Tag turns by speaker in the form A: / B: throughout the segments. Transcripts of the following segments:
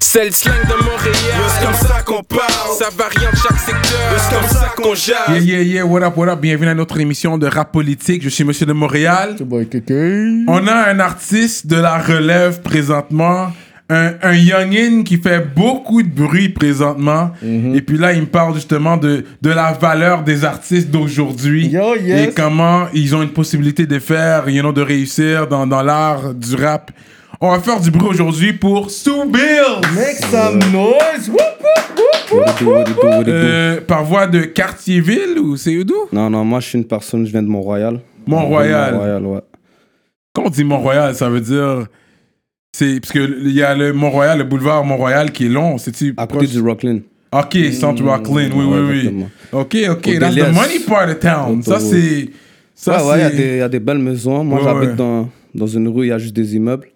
A: C'est le slang de Montréal.
B: C'est comme ça qu'on parle?
A: Ça varie en chaque secteur.
B: C'est comme ça qu'on
C: Yeah,
B: jase?
C: yeah, yeah, what up, what up, bienvenue à notre émission de rap politique. Je suis Monsieur de Montréal. On a un artiste de la relève présentement, un, un youngin qui fait beaucoup de bruit présentement. Et puis là, il me parle justement de, de la valeur des artistes d'aujourd'hui.
D: Yes.
C: Et comment ils ont une possibilité de faire, you know, de réussir dans, dans l'art du rap. On va faire du bruit aujourd'hui pour Sue Bills.
D: Make some noise. Whoop, whoop, whoop, whoop, whoop, whoop.
C: Euh, par voie de Cartierville ou c'est d'où?
E: Non, non, moi je suis une personne, je viens de Mont-Royal.
C: Mont-Royal.
E: Mont-Royal, ouais.
C: Quand on dit Mont-Royal, ça veut dire. C'est. Parce qu'il y a le Mont-Royal, le boulevard Mont-Royal qui est long. C'est-tu.
E: À côté
C: proche-
E: du Rockland.
C: Ok, Centre oui,
E: Ouais,
C: oui, oui.
E: exactement.
C: Ok, ok,
E: Au
C: that's the money part of town. Ça, c'est. Ça,
E: ouais, ouais, il y a des- il y, a des belles maisons. Moi
C: Ouais,
E: j'habite
C: ouais.
E: dans, dans une rue, il y a juste des immeubles.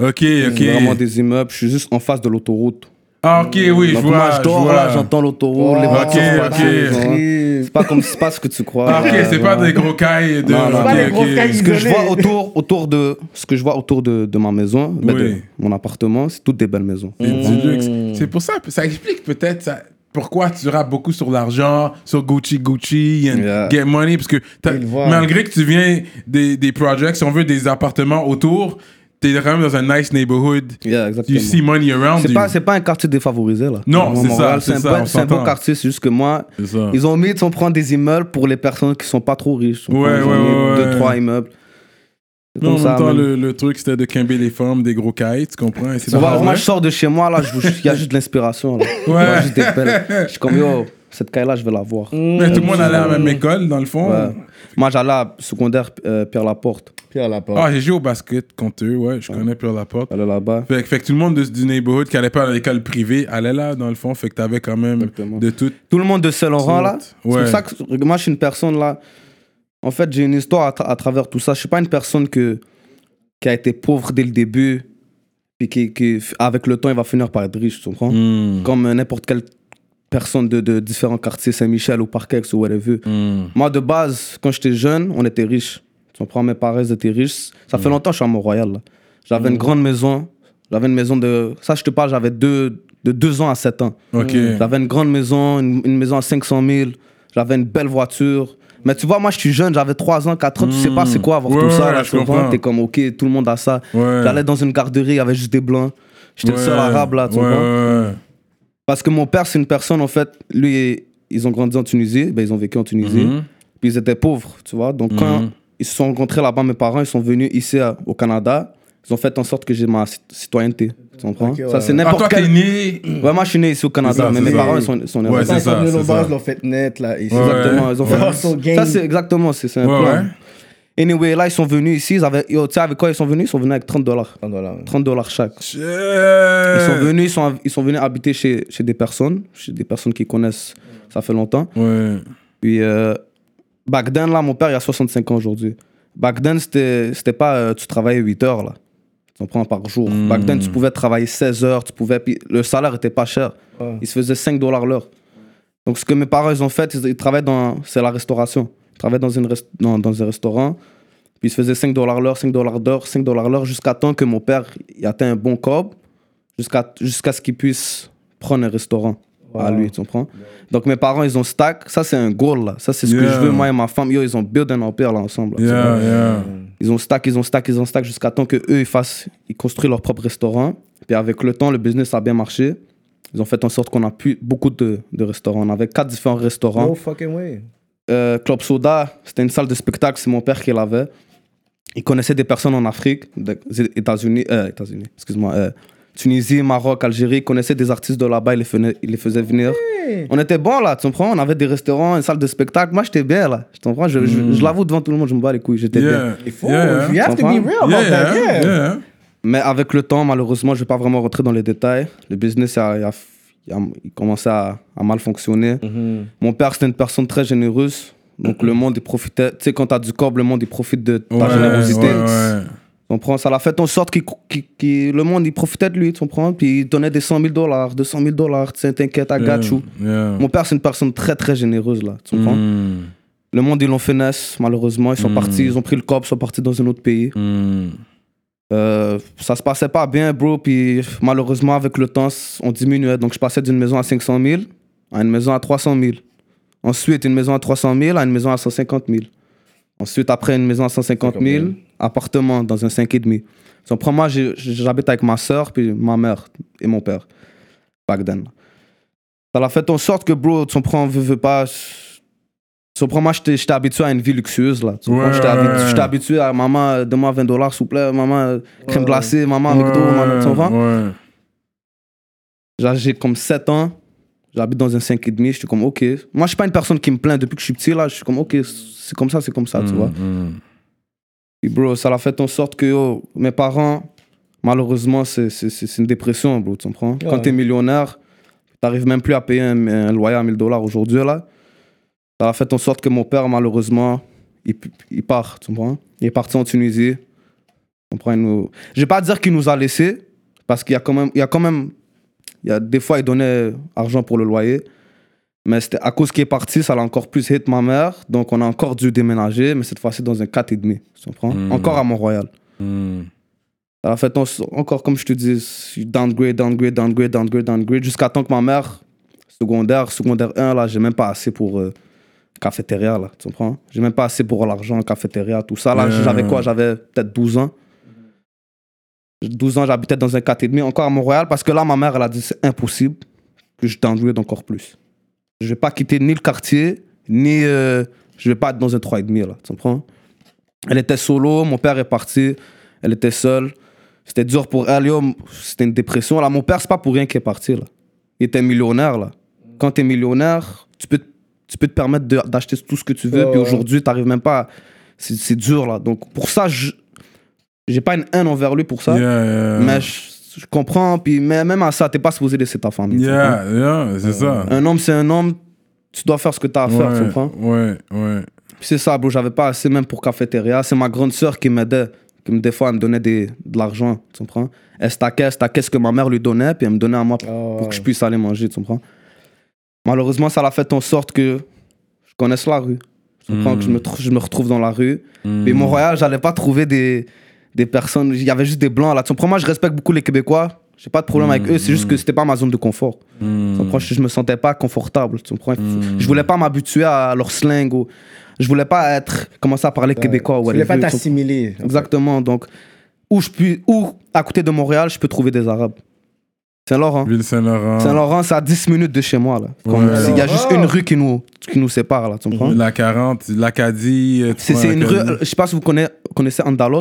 C: Ok, ok.
E: Vraiment des immeubles. Je suis juste en face de l'autoroute.
C: Ah, ok, oui, je
E: Donc
C: vois.
E: moi je dors
C: vois.
E: là, j'entends l'autoroute, les
D: Oh,
E: voitures
C: ok, ok.
E: C'est pas comme c'est pas ce que tu crois.
C: Ah, ok, c'est pas des gros cailles de.
E: Non, non,
D: des gros
E: Ce que je vois autour, autour de ce que je vois autour de, de ma maison, ben,
C: Oui.
E: de mon appartement, c'est toutes des belles maisons.
C: Luxe. C'est pour ça, ça explique peut-être ça- pourquoi tu rappes beaucoup sur l'argent, sur Gucci Gucci, and
E: Yeah.
C: get money, parce que malgré que tu viens des, des projects, si on veut des appartements autour, t'es quand même dans un nice neighborhood.
E: Yeah, exactement.
C: You see money around
E: C'est
C: you.
E: pas, c'est pas un quartier défavorisé là.
C: Non, c'est ça, c'est
E: un
C: ça,
E: bon- C'est un quartier, c'est juste que moi, ils ont mis, on prend des immeubles pour les personnes qui sont pas trop riches.
C: Ouais,
E: Ils ont
C: ouais, ouais,
E: Deux, trois immeubles.
C: Non, en même
E: ça,
C: temps, le, le truc c'était de quimber les femmes, des gros cailles, tu comprends? Et c'est
E: moi, je sors de chez moi, là, il y a juste de l'inspiration. là.
C: Ouais.
E: Moi. Je suis comme, yo, cette caille-là, je vais la voir.
C: Mais tout le monde allait à la même école, dans le fond.
E: Ouais. Moi, j'allais à secondaire euh, Pierre Laporte.
D: Pierre Laporte.
C: Ah, j'ai joué au basket contre eux, ouais, je connais Pierre Laporte.
E: J'allais là-bas.
C: Fait, que- fait que tout le monde de- du neighborhood qui allait pas à l'école privée allait là, dans le fond. Fait que t'avais quand même
E: Exactement.
C: de tout.
E: Tout le monde de Saint-Laurent, là. C'est pour ça que moi, je suis une personne, là. En fait, j'ai une histoire à, tra- à travers tout ça. Je suis pas une personne que, qui a été pauvre dès le début, puis qui, qui, avec le temps, il va finir par être riche, tu comprends?
C: Hmm.
E: Comme euh, n'importe quelle personne de, de différents quartiers, Saint-Michel ou Parkex ou whatever.
C: Hmm.
E: Moi, de base, quand j'étais jeune, on était riches. Tu comprends? Mes parents ils étaient riches. Ça
C: Hmm.
E: fait longtemps que je suis à Mont-Royal. J'avais une grande maison. J'avais une maison de... Ça, je te parle, j'avais deux, de 2 ans à 7 ans.
C: Ok.
E: J'avais une grande maison, une, une maison à 500 000. J'avais une belle voiture. Mais tu vois, moi, je suis jeune, j'avais 3 ans, 4 ans. Tu sais pas c'est quoi avoir
C: Ouais,
E: tout ça.
C: ouais,
E: Là, tu comprends? T'es comme, OK, tout le monde a ça.
C: Ouais.
E: J'allais dans une garderie, il y avait juste des blancs. J'étais le seul
C: Ouais.
E: arabe, là, tu
C: ouais,
E: comprends? Parce que mon père, c'est une personne, en fait, lui, ils ont grandi en Tunisie, ben, ils ont vécu en Tunisie,
C: Mhm.
E: puis ils étaient pauvres, tu vois. Donc, quand
C: Mhm.
E: ils se sont rencontrés là-bas, mes parents, ils sont venus ici à- au Canada, ils ont fait en sorte que j'ai ma cit- citoyenneté, tu comprends?
D: Ouais,
E: Ça, c'est.
C: Ah,
E: n'importe
C: t'es
E: quel...
C: né.
E: Ouais, moi, je suis né ici au Canada,
C: ça,
E: mais mes
C: ça.
E: parents, ils sont, ils sont nés
C: Ouais,
D: ils sont venus au base,
C: ça.
D: l'ont fait net, là. ici.
C: Ouais.
E: Exactement, ils ont fait... Ça, c'est exactement, c'est un
C: Ouais,
E: plan. Anyway, là, ils sont venus ici, ils avaient... Tu sais, avec quoi ils sont venus? Ils sont venus avec 30 dollars.
D: 30 dollars.
E: 30 dollars chaque.
C: Shit.
E: Ils sont venus, ils sont, ils sont venus habiter chez, chez des personnes, chez des personnes qui connaissent, ça fait longtemps.
C: Ouais.
E: Puis, euh, back then, là, mon père, il a 65 ans aujourd'hui. Back then, c'était pas euh, tu travaillais 8 heures, là. Tu comprends, par jour.
C: Hmm.
E: Back then, tu pouvais travailler 16 heures, tu pouvais. Puis le salaire était pas cher.
D: Ouais.
E: Il se faisait 5 dollars l'heure. Donc, ce que mes parents, ils ont fait, ils, ils travaillent dans. C'est la restauration. Ils travaillent dans, une rest- dans, dans un restaurant. Puis, ils se faisaient 5 dollars l'heure, 5 dollars d'heure, 5 dollars l'heure, jusqu'à temps que mon père il atteint un bon cob, jusqu'à jusqu'à ce qu'il puisse prendre un restaurant à lui, tu comprends? Donc, mes parents, ils ont stack. Ça, c'est un goal, là. Ça, c'est ce que je veux, moi et ma femme. Yo, ils ont build un empire, là, ensemble. là, tu vois?
C: Yeah, yeah.
E: Ils ont stack, ils ont stack, ils ont stack jusqu'à temps que eux ils fassent, ils construisent leur propre restaurant. Puis avec le temps, le business a bien marché. Ils ont fait en sorte qu'on a pu beaucoup de, de restaurants. On avait quatre différents restaurants.
D: No fucking way.
E: Euh, Club Soda, c'était une salle de spectacle, c'est mon père qui l'avait. Il connaissait des personnes en Afrique, des États-Unis, euh, États-Unis, excuse-moi, euh, Tunisie, Maroc, Algérie. Il connaissait des artistes de là-bas, il les, faisait, il les faisait venir. On était bons là, tu comprends? On avait des restaurants, une salle de spectacle. Moi, j'étais bien là, tu comprends? Je, je- je l'avoue devant tout le monde, je me bats les couilles, j'étais bien.
C: Yeah.
D: Il faut.
C: Yeah.
D: You have to be
E: Comprends?
D: real about
C: Yeah,
D: that.
C: yeah,
D: Yeah.
C: yeah.
E: Mais avec le temps, malheureusement, je vais pas vraiment rentrer dans les détails. Le business a, a- a- il commençait à, à mal fonctionner. Mon père, c'était une personne très généreuse. Donc le monde, il profitait. Tu sais, quand tu as du corps, le monde, il profite de ta
C: Ouais,
E: générosité.
C: ouais, ouais.
E: Tu comprends? Ça l'a fait en sorte que le monde, il profitait de lui, tu comprends? Puis il donnait des 100 000 dollars, 200 000 dollars. Tu sais, t'inquiète, I got you.
C: Yeah.
E: Mon père, c'est une personne très, très généreuse, là. Tu comprends?
C: Mm.
E: Le monde, ils l'ont fait naître, malheureusement. Ils sont
C: Mm.
E: partis, ils ont pris le corps, ils sont partis dans un autre pays.
C: Mm.
E: Euh, ça se passait pas bien, bro. Puis malheureusement, avec le temps, on diminuait. Donc je passais d'une maison à 500 000 à une maison à 300 000. Ensuite, une maison à 300 000 à une maison à 150 000. Ensuite, après, une maison à 150 000, appartement dans un 5,5. Donc, prends moi, j'habite avec ma soeur, puis ma mère et mon père. Back then. Ça a fait en sorte que, bro, tu comprends, veux, veux pas. Tu comprends, moi, j'étais habitué à une vie luxueuse, là. Tu comprends,
C: Ouais,
E: j'étais
C: ouais,
E: habi-
C: ouais.
E: j'étais habitué à maman, donne-moi 20 dollars, s'il vous plaît, maman, crème glacée, maman, McDo, maman, tu comprends? J'ai comme 7 ans, j'habite dans un 5,5, je suis comme, ok. Moi, je suis pas une personne qui me plaint depuis que je suis petit, là. Je suis comme, ok, c'est comme ça, c'est comme ça, tu vois.
C: Mm,
E: Puis, bro, ça a fait en sorte que yo, mes parents, malheureusement, c'est une dépression, bro, tu comprends? Quand
D: Ouais.
E: t'es millionnaire, t'arrives même plus à payer un, un loyer à 1000 dollars aujourd'hui, là. Ça a fait en sorte que mon père, malheureusement, il, il part, tu comprends? Il est parti en Tunisie. Tu comprends? Nous... Je vais pas dire qu'il nous a laissés, parce qu'il y a quand même... Il y a quand même il y a des fois, il donnait argent pour le loyer. Mais c'était à cause qu'il est parti, ça l'a encore plus hit ma mère. Donc, on a encore dû déménager, mais cette fois-ci dans un 4,5. Tu comprends?
C: Mm.
E: Encore à Mont-Royal.
C: mm.
E: Ça a fait en- encore, comme je te dis, downgrade, downgrade, downgrade, downgrade, downgrade, jusqu'à temps que ma mère, secondaire, secondaire 1, là, j'ai même pas assez pour euh, cafétéria, là, tu comprends? J'ai même pas assez pour l'argent, cafétéria, tout ça. Là, j'avais quoi? J'avais peut-être 12 ans. 12 ans, j'habitais dans un 4,5, encore à Montréal, parce que là, ma mère, elle a dit c'est impossible que je downgrade encore plus. Je vais pas quitter ni le quartier, ni. euh, je vais pas être dans un 3,5, là, tu comprends? Elle était solo, mon père est parti, elle était seule. C'était dur pour elle, c'était une dépression. Là, mon père, c'est pas pour rien qu'il est parti, là. Il était millionnaire, là. Quand t'es millionnaire, tu peux, tu peux te permettre d'acheter tout ce que tu veux, puis aujourd'hui, t'arrives même pas. à- C'est dur, là. Donc, pour ça, je j'ai pas une haine envers lui pour ça.
C: Yeah, yeah.
E: Mais je, je comprends, puis mais même à ça, t'es pas supposé laisser ta famille. tu comprends?
C: Yeah, yeah, c'est ça.
E: Un homme, c'est un homme, tu dois faire ce que t'as à faire, tu comprends?
C: ouais, ouais.
E: Puis c'est ça, bro, j'avais pas assez même pour cafétéria. C'est ma grande sœur qui m'aidait, qui me, des fois, elle me donnait des, de l'argent, tu comprends? Elle stackait, elle stackait ce que ma mère lui donnait, puis elle me donnait à moi pour,
D: Oh.
E: pour que je puisse aller manger, tu comprends? Malheureusement, ça l'a fait en sorte que je connaisse la rue. Tu comprends?
C: Mm.
E: Que je me, tr- je me retrouve dans la rue.
C: Mm.
E: Mais Montréal, j'allais pas trouver des, des personnes. Il y avait juste des blancs là. Tu comprends? Moi, je respecte beaucoup les Québécois. J'ai pas de problème avec eux. C'est juste que c'était pas ma zone de confort. Tu comprends? Je, je me sentais pas confortable. Tu comprends? Je voulais pas m'habituer à leur slang ou. Je voulais pas être. commencer à parler québécois ou
D: Tu voulais pas t'assimiler.
E: Exactement. Donc, où je puis. Où, à côté de Montréal, je peux trouver des Arabes. Saint-Laurent.
C: Ville-Saint-Laurent.
E: Saint-Laurent, c'est à 10 minutes de chez moi. là. Comme-
C: Ouais.
E: Il y a juste une rue qui nous, qui nous sépare, là. Tu comprends?
C: La 40, l'Acadie. euh,
E: C'est une rue. Je sais pas si vous connaissez, connaissez Andalos.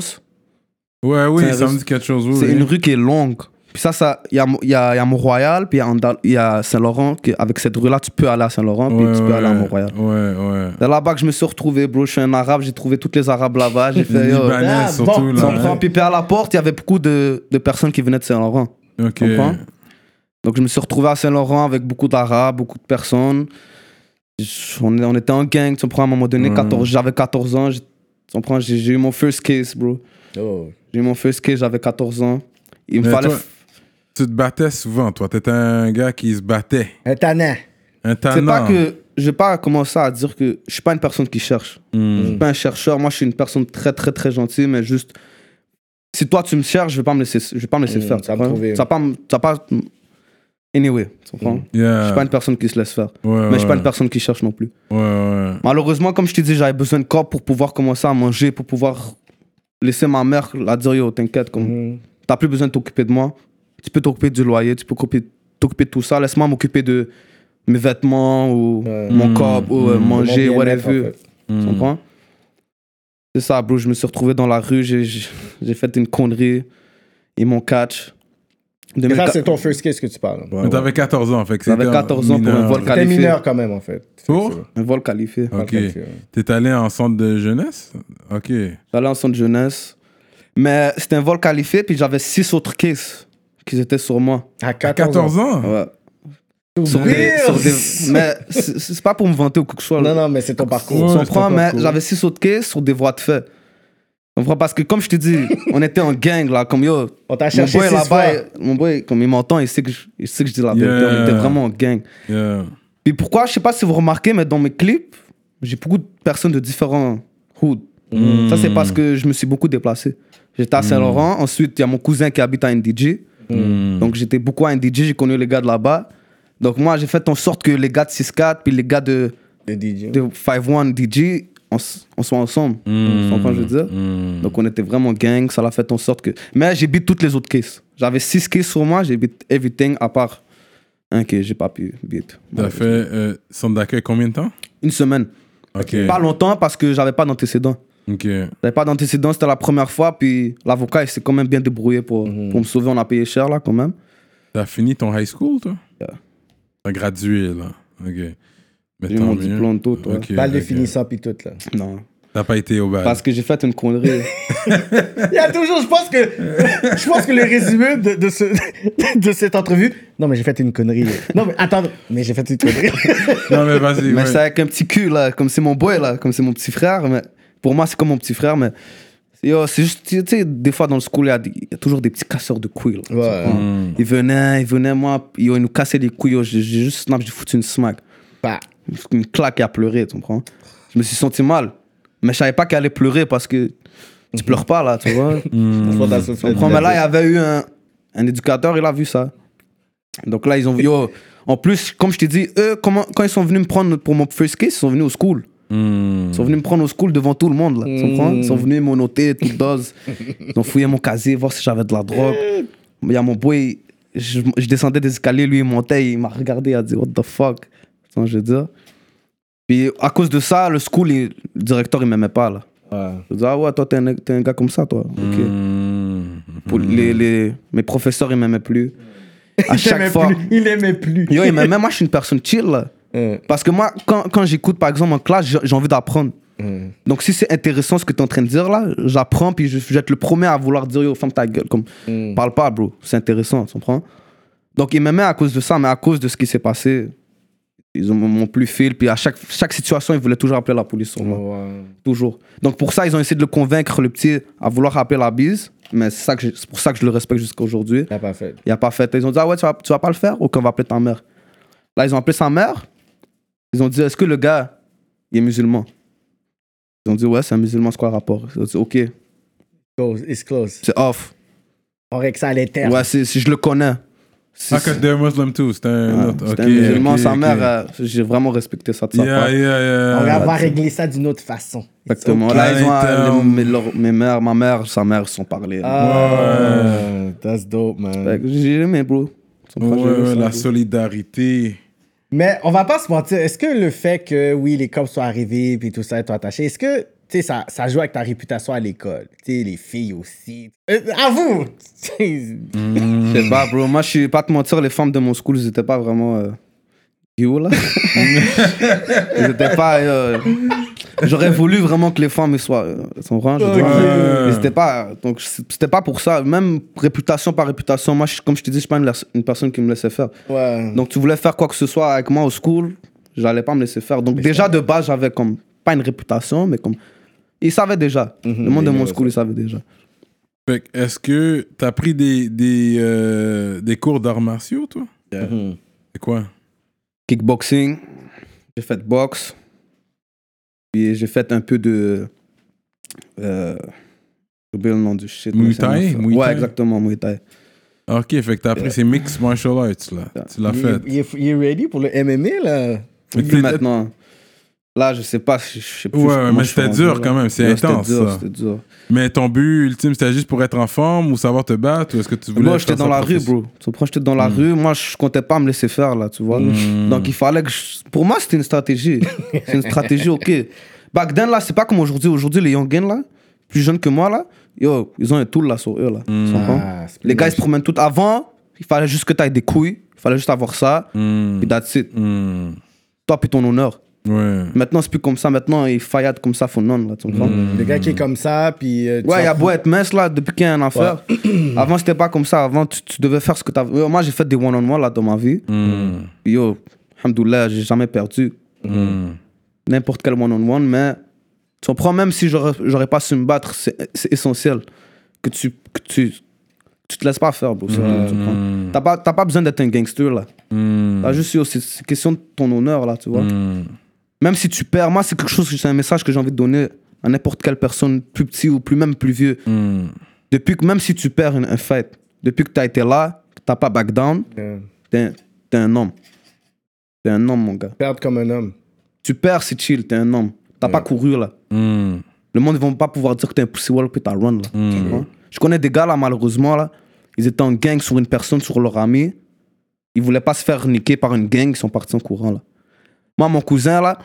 C: Ouais, oui,
E: c'est
C: ça me dit quelque chose. oui,
E: C'est
C: oui.
E: une rue qui est longue. Puis ça, ça, il y a, y, a, y a Mont-Royal, puis il y a Andal- il y a Saint-Laurent. qui- Avec cette rue-là, tu peux aller à Saint-Laurent, puis
C: Ouais,
E: tu peux
C: ouais,
E: aller à Mont-Royal.
C: Ouais, ouais.
E: C'est là-bas que je me suis retrouvé, bro. Je suis un arabe, j'ai trouvé toutes les arabes là-bas. J'ai fait.
C: Libanais, surtout,
D: bon,
C: là.
E: puis à la porte, il y avait beaucoup de, de personnes qui venaient de Saint-Laurent.
C: Ok.
E: Donc je me suis retrouvé à Saint-Laurent avec beaucoup d'arabes, beaucoup de personnes. Je- On, on était en gang, tu comprends? À un moment donné,
C: Mm.
E: 14 j'avais 14 ans. j'ai- Tu comprends? J'ai eu mon first case, bro.
D: Oh.
E: J'ai eu mon first case, j'avais 14 ans. Il me
C: Mais
E: fallait.
C: toi, Tu te battais souvent, toi. T'étais un gars qui se battait.
D: Un tannant.
C: Un
E: C'est
C: tannant.
E: pas que. Je vais pas commencer à dire que je suis pas une personne qui cherche. Je
C: Hmm.
E: suis pas un chercheur. Moi, je suis une personne très, très, très gentille, mais juste. Si toi, tu me cherches, je vais pas me laisser, je vais pas me laisser
D: Mm,
E: faire. tu
D: ça va me
E: comprends?
D: trouver.
E: Ça va pas. me- Ça pas. Anyway, tu comprends?
D: Mm.
C: Yeah.
E: Je suis pas une personne qui se laisse faire.
C: Ouais,
E: Mais je suis pas une personne qui cherche non plus.
C: Ouais, ouais.
E: Malheureusement, comme je te dis, j'avais besoin de corps pour pouvoir commencer à manger, pour pouvoir laisser ma mère la dire Yo, t'inquiète, comme
D: Mhm.
E: t'as plus besoin de t'occuper de moi. Tu peux t'occuper du loyer, tu peux t'occuper- de tout ça. Laisse-moi m'occuper de mes vêtements ou
D: Ouais.
E: mon
C: Mm.
E: corps ou euh,
C: Mm.
E: manger,
D: Mon
E: whatever.
D: en fait.
E: Tu comprends? C'est ça, bro. Je me suis retrouvé dans la rue, j'ai- fait une connerie. Ils m'ont catch. De
D: Et ça, c'est ton first case que tu parles.
C: Mais t'avais 14 ans, fait que
E: J'avais
C: c'était
E: 14 ans pour un vol
D: T'es
E: qualifié.
D: mineur quand même, en fait.
C: Oh.
E: Un vol qualifié.
C: Ok.
D: Ouais.
C: T'es allé en centre de jeunesse? Ok.
E: J'allais en centre jeunesse. Mais c'était un vol qualifié, puis j'avais six autres cases qui étaient sur moi.
D: À
C: À
D: 14,
C: 14 ans?
E: Ouais. Sur des-
D: Real.
E: sur des- mais c'est pas pour me vanter ou quoi que ce soit.
D: Non, non, mais c'est ton parcours.
C: Ouais,
E: mais j'avais six autres cases sur des voies de fait. Tu comprends? Parce que comme je te dis, on était en gang là, comme yo.
D: On t'a
E: Mon boy là-bas, mon boy, comme il m'entend, il sait que je, il sait que je dis la vérité.
C: Yeah.
E: On était vraiment en gang.
C: Yeah.
E: Puis pourquoi, je sais pas si vous remarquez, mais dans mes clips, j'ai beaucoup de personnes de différents hoods.
C: Mm.
E: Ça, c'est parce que je me suis beaucoup déplacé. J'étais à Saint-Laurent. Ensuite, il y a mon cousin qui habite à NDG. Donc, j'étais beaucoup à NDG. J'ai connu les gars de là-bas. Donc, moi, j'ai fait en sorte que les gars de 6-4 puis les gars de,
D: DJ.
E: de 5-1 DJ, on, on soit ensemble. Je veux dire? Donc, on était vraiment gang. Ça l'a fait en sorte que. Mais j'ai beat toutes les autres cases. J'avais 6 cases sur moi. J'ai beat everything à part un que j'ai pas pu beat.
C: T'as fait euh, centre d'accueil combien de temps?
E: Une semaine. Pas longtemps parce que j'avais pas d'antécédent.
C: Ok.
E: J'avais pas d'antécédent, c'était la première fois. Puis l'avocat, il s'est quand même bien débrouillé pour, pour me sauver. On a payé cher là quand même.
C: T'as fini ton high school, toi? T'as gradué, là. Ok. Mais
E: J'ai
C: tant
E: mon
C: mieux.
E: diplôme.
C: Ok,
D: Balle de finissant puis tout là.
E: Non.
C: T'as pas été au bal.
E: Parce que j'ai fait une connerie.
D: Il y a toujours, je pense que, je pense que le résumé de, de, ce, de cette entrevue. Non, mais j'ai fait une connerie. Non, mais attends, mais j'ai fait une connerie.
C: Non, mais vas-y.
E: mais
C: ouais.
E: c'est avec un petit cul là, comme c'est mon boy là, comme c'est mon petit frère. Mais pour moi, c'est comme mon petit frère. Mais yo, c'est juste, tu sais, des fois dans le school, il y, y a toujours des petits casseurs de couilles. Là,
D: Ouais.
C: Mm.
E: Ils venaient, ils venaient, moi, yo, ils nous cassaient les couilles. J'ai juste snap, j'ai foutu une smack.
D: Bah,
E: une claque et à pleurer, tu comprends? Je me suis senti mal. Mais je savais pas qu'elle allait pleurer parce que tu pleures pas là, tu vois? Tu comprends? Mais là, il y avait eu un, un éducateur, il a vu ça. Donc là, ils ont vu. yo, en plus, comme je t'ai dit, eux, comment, quand ils sont venus me prendre pour mon first case, ils sont venus au school.
C: Mm.
E: Ils sont venus me prendre au school devant tout le monde, là. Comprends? Ils sont venus me noter, toute dose. Ils ont fouillé mon casier, voir si j'avais de la drogue. Il y a mon boy, je, je descendais des escaliers, lui, il montait, il m'a regardé, il a dit, What the fuck? Tu vois, je veux dire? Puis à cause de ça, le school, il- le directeur, il m'aimait pas, là.
D: ouais.
E: Je dis, ah ouais, toi, t'es un, t'es un gars comme ça, toi.
C: Mm.
E: Pour les, les, mes professeurs, ils m'aimaient plus. À
D: Il
E: chaque fois.
D: plus. Il aimait plus.
E: Yo, il m'aimait. Moi, je suis une personne chill, là.
D: Hum,
E: Parce que moi, quand, quand j'écoute, par exemple, en classe, j'ai envie d'apprendre.
D: hum.
E: Donc, si c'est intéressant ce que tu es en train de dire, là, j'apprends, puis je, je vais être le premier à vouloir dire, yo, ferme ta gueule. Comme,
D: Mm.
E: parle pas, bro. C'est intéressant, tu comprends? Donc, il m'aimait à cause de ça, mais à cause de ce qui s'est passé, ils ont- m'ont plus fil. Puis à chaque, chaque situation, ils voulaient toujours appeler la police sur moi.
D: Ouais.
E: Toujours. Donc, pour ça, ils ont essayé de le convaincre, le petit, à vouloir appeler la bise. Mais c'est pour ça que je le respecte jusqu'à aujourd'hui.
D: T'as pas fait.
E: Il a pas fait. Ils ont dit, ah ouais, tu vas, tu vas pas le faire? Ou qu'on va appeler ta mère. Là, ils ont appelé sa mère. Ils ont dit, est-ce que le gars, il est musulman? Ils ont dit, ouais, c'est un musulman, c'est quoi le rapport? Ils ont dit, ok,
D: Close. It's close.
E: c'est off.
D: On règle ça à l'interne.
E: Ouais, c'est- si je le connais.
C: Ah, que t'es un Muslim too. C'était un autre.
E: c'était
C: ok,
E: un musulman,
C: ok,
E: sa mère, euh, j'ai vraiment respecté ça de sa
C: Yeah,
E: part.
C: yeah, yeah.
D: On va, va régler ça d'une autre façon.
E: Exactement. Là, ils ont, euh, les- mes, mères, ma mère, sa mère, se sont parlé.
D: Ah, that's dope, man.
E: Que J'ai aimé, bro. Ils
C: Ouais, la
E: bro.
C: solidarité.
D: Mais on va pas se mentir. Est-ce que le fait que, oui, les cops sont arrivés puis tout ça, t'ont attaché, est-ce que, ça, ça joue avec ta réputation à l'école? Les filles aussi. Euh, à vous!
E: Je sais pas, bro. Moi, je suis pas te mentir, les femmes de mon school, ils étaient pas vraiment. Euh... Là. ils étaient pas. euh, J'aurais voulu vraiment que les femmes soient. Euh, sont dire.
C: Ok.
E: Mais c'était pas. Donc, c'était pas pour ça. Même réputation par réputation, moi, je- comme je te dis, je suis pas une, une personne qui me laissait faire.
D: Ouais.
E: Donc, tu voulais faire quoi que ce soit avec moi au school, j'allais pas me laisser faire. Donc, déjà, de base, j'avais comme. Pas une réputation, mais comme. Ils savaient déjà.
D: Mhm,
E: Le monde de mon school, ils savaient déjà.
C: Fait que, est-ce que t'as pris des, des, euh, des cours d'arts martiaux, toi?
D: Mhm.
C: C'est quoi?
E: Kickboxing, j'ai fait boxe, puis j'ai fait un peu de. Euh, j'ai oublié le nom du shit.
C: Muay Thai?
E: Ouais, exactement, Muay Thai.
C: Ok, fait que t'as appris ces mix martial arts, là. Tu l'as fait.
D: il est, il est ready pour le MMA, là?
E: Maintenant? Là, je sais pas, je, je sais plus.
C: Ouais, mais c'était dur quand même, c'est
E: Ouais,
C: intense,
E: C'était dur, c'était dur.
C: Mais ton but ultime, c'était juste pour être en forme ou savoir te battre ou est-ce que tu voulais
E: Moi, j'étais dans la rue, bro. Tu comprends, j'étais dans la rue. Moi, je comptais pas me laisser faire, là, tu vois.
C: Mm.
E: Donc, il fallait que. je- Pour moi, c'était une stratégie. c'est une stratégie, ok. Back then, là, c'est pas comme aujourd'hui. Aujourd'hui, les youngins, là, plus jeunes que moi, là, yo, ils ont un tool, là, sur eux, là. Tu comprends?
D: Ah,
E: Les gars, ils se promènent tout. Avant, il fallait juste que tu aies des couilles. Il fallait juste avoir ça. Et that's it. Toi, puis ton honneur.
C: Ouais.
E: Maintenant, c'est plus comme ça. Maintenant, ils faillade comme ça, faut non, là. Tu comprends?
D: Le gars qui est comme ça, puis. euh,
E: Ouais, il y a beau être mince, là, depuis qu'il y a une affaire. Avant, c'était pas comme ça. Avant, tu, tu devais faire ce que tu Moi, j'ai fait des one-on-one, là, dans ma vie.
C: Mm.
E: Yo, alhamdoulilah, j'ai jamais perdu
C: Mm.
E: n'importe quel one-on-one. Mais tu comprends, même si j'aurais pas su me battre, c'est essentiel que tu, que tu, tu te laisses pas faire, bro. c'est tout, tu comprends?
C: Mm.
E: T'as pas, t'as pas besoin d'être un gangster, là.
C: Mm.
E: T'as juste, c'est question de ton honneur, là, tu vois? Même si tu perds, moi, c'est quelque chose, c'est un message que j'ai envie de donner à n'importe quelle personne, plus petit ou plus même plus vieux.
C: Mm.
E: depuis que même si tu perds une- un fight, depuis que tu as été là, que t'as pas back down,
D: Yeah.
E: t'es un- t'es un homme. T'es un homme, mon gars.
D: Perdre comme un homme.
E: Tu perds, c'est chill, t'es un homme. T'as pas couru là.
C: Hmm.
E: Le monde, ils vont pas pouvoir dire que t'es un pussy wall puis t'as run là. Comprends? Je connais des gars là, malheureusement là, ils étaient en gang sur une personne, sur leur ami. Ils voulaient pas se faire niquer par une gang, ils sont partis en courant là. Moi, mon cousin là,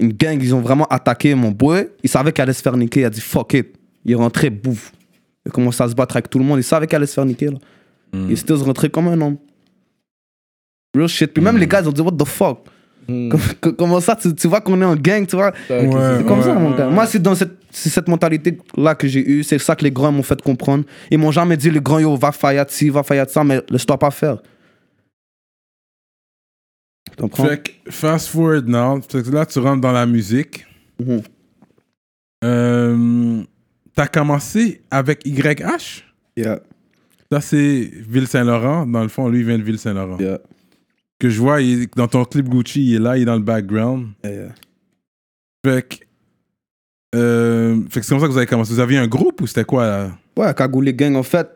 E: une gang, ils ont vraiment attaqué mon boy. Il savait qu'il allait se faire niquer, il a dit fuck it. Il est rentré, bouffe. Il a commencé à se battre avec tout le monde, il savait qu'il allait se faire niquer là. Il était rentré comme un homme. Real shit. Puis même les gars, ils ont dit what the fuck? Com- Comment ça, tu, tu vois qu'on est en gang, tu vois?
C: Ouais,
E: c'est comme ça, mon
C: ouais,
E: gars. Moi, c'est dans cette, mentalité-là que j'ai eue. C'est ça que les grands m'ont fait comprendre. Ils m'ont jamais dit, le grand, yo, va faire ci, va faire ça, mais laisse-toi pas faire.
C: Fait que, fast forward now. Fait que là, tu rentres dans la musique.
E: Mhm.
C: Euh, T'as commencé avec YH
E: Yeah,
C: Ça, c'est Ville-Saint-Laurent. Dans le fond, lui, il vient de Ville-Saint-Laurent.
E: yeah,
C: Que je vois, il dans ton clip Gucci, il est là, il est dans le background.
E: yeah, yeah.
C: Fait que. euh, fait que c'est comme ça que vous avez commencé. Vous aviez un groupe ou c'était quoi là?
E: Ouais, Cagoulé Gang, en fait,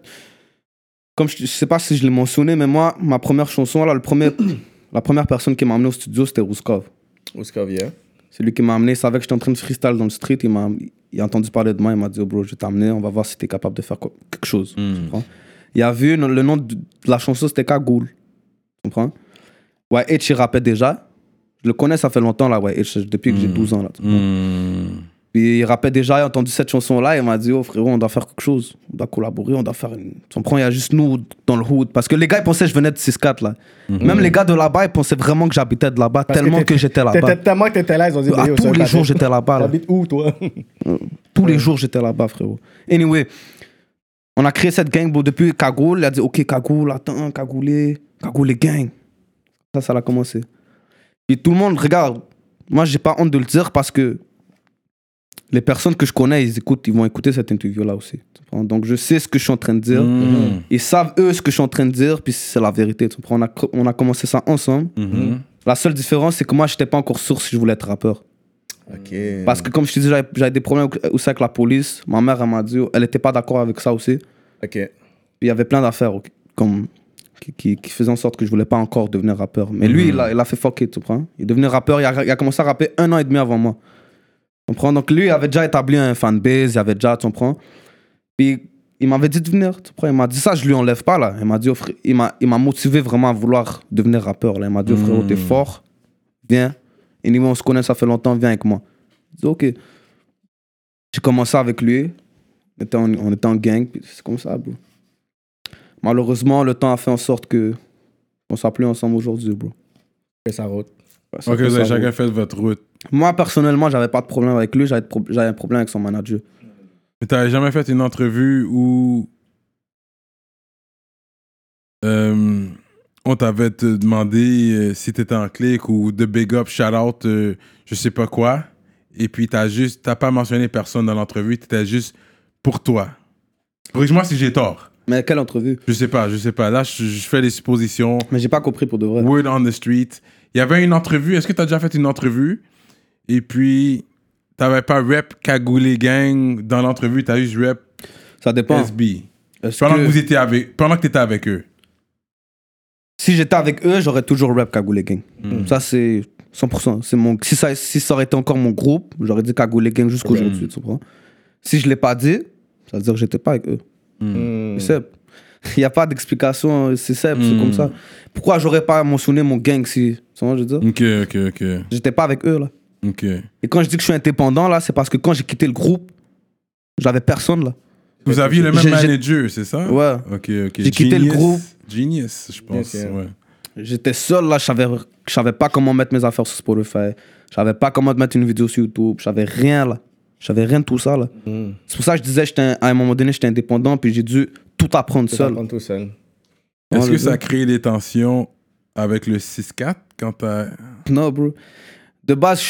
E: comme je, je sais pas si je l'ai mentionné, mais moi, ma première chanson, là, le premier, la première personne qui m'a amené au studio, c'était Rouskov.
D: Ouskovia.
E: C'est lui qui m'a amené, il savait que j'étais en train de freestyle dans le street, il m'a il a entendu parler de moi, il m'a dit, oh bro, je vais t'amener, on va voir si t'es capable de faire quoi- quelque chose. Tu comprends? Il a vu, le nom de la chanson, c'était Cagoule. Tu comprends? Ouais, H, il rappait déjà. Je le connais, ça fait longtemps, là, ouais, H, depuis que j'ai 12 ans, là. tu comprends? Puis il rappait déjà, il a entendu cette chanson-là, il m'a dit, oh frérot, on doit faire quelque chose, on doit collaborer, on doit faire une. Tu comprends, il y a juste nous dans le hood. Parce que les gars, ils pensaient que je venais de 6-4 là. Même les gars de là-bas, ils pensaient vraiment que j'habitais de là-bas, tellement que, j'étais là-bas.
D: Tellement que t'étais là, ils ont dit,
E: À
D: Yo,
E: tous les jours, j'étais là-bas. Là.
D: T'habites où, toi?
E: Tous les jours, j'étais là-bas, frérot. Anyway, on a créé cette gang bro, depuis Cagoule. Il a dit, OK, Cagoule, attends, Cagoulé, Cagoulé gang. Ça, ça a commencé. Et tout le monde, regarde, moi, j'ai pas honte de le dire parce que les personnes que je connais, ils écoutent, ils vont écouter cette interview-là aussi. Donc, je sais ce que je suis en train de dire.
C: Mm.
E: Ils savent, eux, ce que je suis en train de dire, puis c'est la vérité. On a, on a commencé ça ensemble.
C: Mhm.
E: La seule différence, c'est que moi, j'étais pas encore sûr si je voulais être rappeur. Parce que, comme je te dis, j'avais des problèmes aussi avec la police. Ma mère, elle m'a dit, elle était pas d'accord avec ça aussi.
D: Ok.
E: Puis il y avait plein d'affaires comme, qui, qui, qui faisaient en sorte que je voulais pas encore devenir rappeur. Mais lui, il, a, il a fait fuck it, tu comprends? Il est devenu rappeur, il a, il a commencé à rapper un an et demi avant moi. Comprends? Donc lui, il avait déjà établi un fanbase, il avait déjà, tu comprends? Puis il m'avait dit de venir, tu comprends? Il m'a dit ça, je lui enlève pas là. Il m'a dit, oh, frère- il m'a il m'a motivé vraiment à vouloir devenir rappeur. Là. Il m'a dit, oh, frérot, t'es fort, viens. Et nous, on se connaît, ça fait longtemps, viens avec moi. Je dis, ok. J'ai commencé avec lui, on était en, on était en gang, puis c'est comme ça, bro. Malheureusement, le temps a fait en sorte que on soit plus ensemble aujourd'hui, bro.
D: Fait sa route.
E: Ouais,
C: Ok, vous avez chacun fait votre route.
E: Moi, personnellement, j'avais pas de problème avec lui, j'avais pro- un problème avec son manager.
C: Mais t'avais jamais fait une entrevue où euh, on t'avait demandé euh, si t'étais en clic ou de big up, shout out, euh, je sais pas quoi. Et puis t'as juste, t'as pas mentionné personne dans l'entrevue, t'étais juste pour toi. Corrige-moi si j'ai tort.
E: Mais quelle entrevue?
C: Je sais pas, je sais pas. Là, je, je fais des suppositions.
E: Mais j'ai pas compris pour de vrai.
C: Word on the street. Il y avait une entrevue. Est-ce que tu as déjà fait une entrevue? Et puis, t'avais pas rep Cagoulé Gang dans l'entrevue, t'as juste rep
E: Ça dépend.
C: SB. Pendant que,
E: que-
C: vous étiez avec, pendant que t'étais avec eux.
E: Si j'étais avec eux, j'aurais toujours rap Cagoulé Gang.
C: Hmm.
E: Ça, c'est 100%. C'est mon... si, ça, si ça aurait été encore mon groupe, j'aurais dit Cagoulé Gang jusqu'à aujourd'hui. tu comprends? Si je l'ai pas dit, ça veut dire que j'étais pas avec eux.
D: Hmm.
E: C'est simple. Il n'y a pas d'explication, c'est simple, c'est
C: Mm.
E: comme ça. Pourquoi j'aurais pas mentionné mon gang si. Tu vois, je veux dire?
C: Ok, ok, ok.
E: J'étais pas avec eux, là.
C: Ok.
E: Et quand je dis que je suis indépendant, là, c'est parce que quand j'ai quitté le groupe, j'avais personne, là.
C: Vous aviez le même manager, c'est ça?
E: Ouais.
C: Ok, ok.
E: J'ai quitté le groupe.
C: Genius, je pense. Ouais.
E: J'étais seul, là, je savais, je savais pas comment mettre mes affaires sur Spotify. Je savais pas comment mettre une vidéo sur YouTube. Je savais rien, là. Je savais rien de tout ça, là.
D: Hmm.
E: C'est pour ça que je disais, un- à un moment donné, j'étais indépendant, puis j'ai dû tout apprendre seul.
D: t'apprends tout seul.
C: Est-ce que ça a créé des tensions avec le 6-4 quand t'as.
E: Non, bro. De base,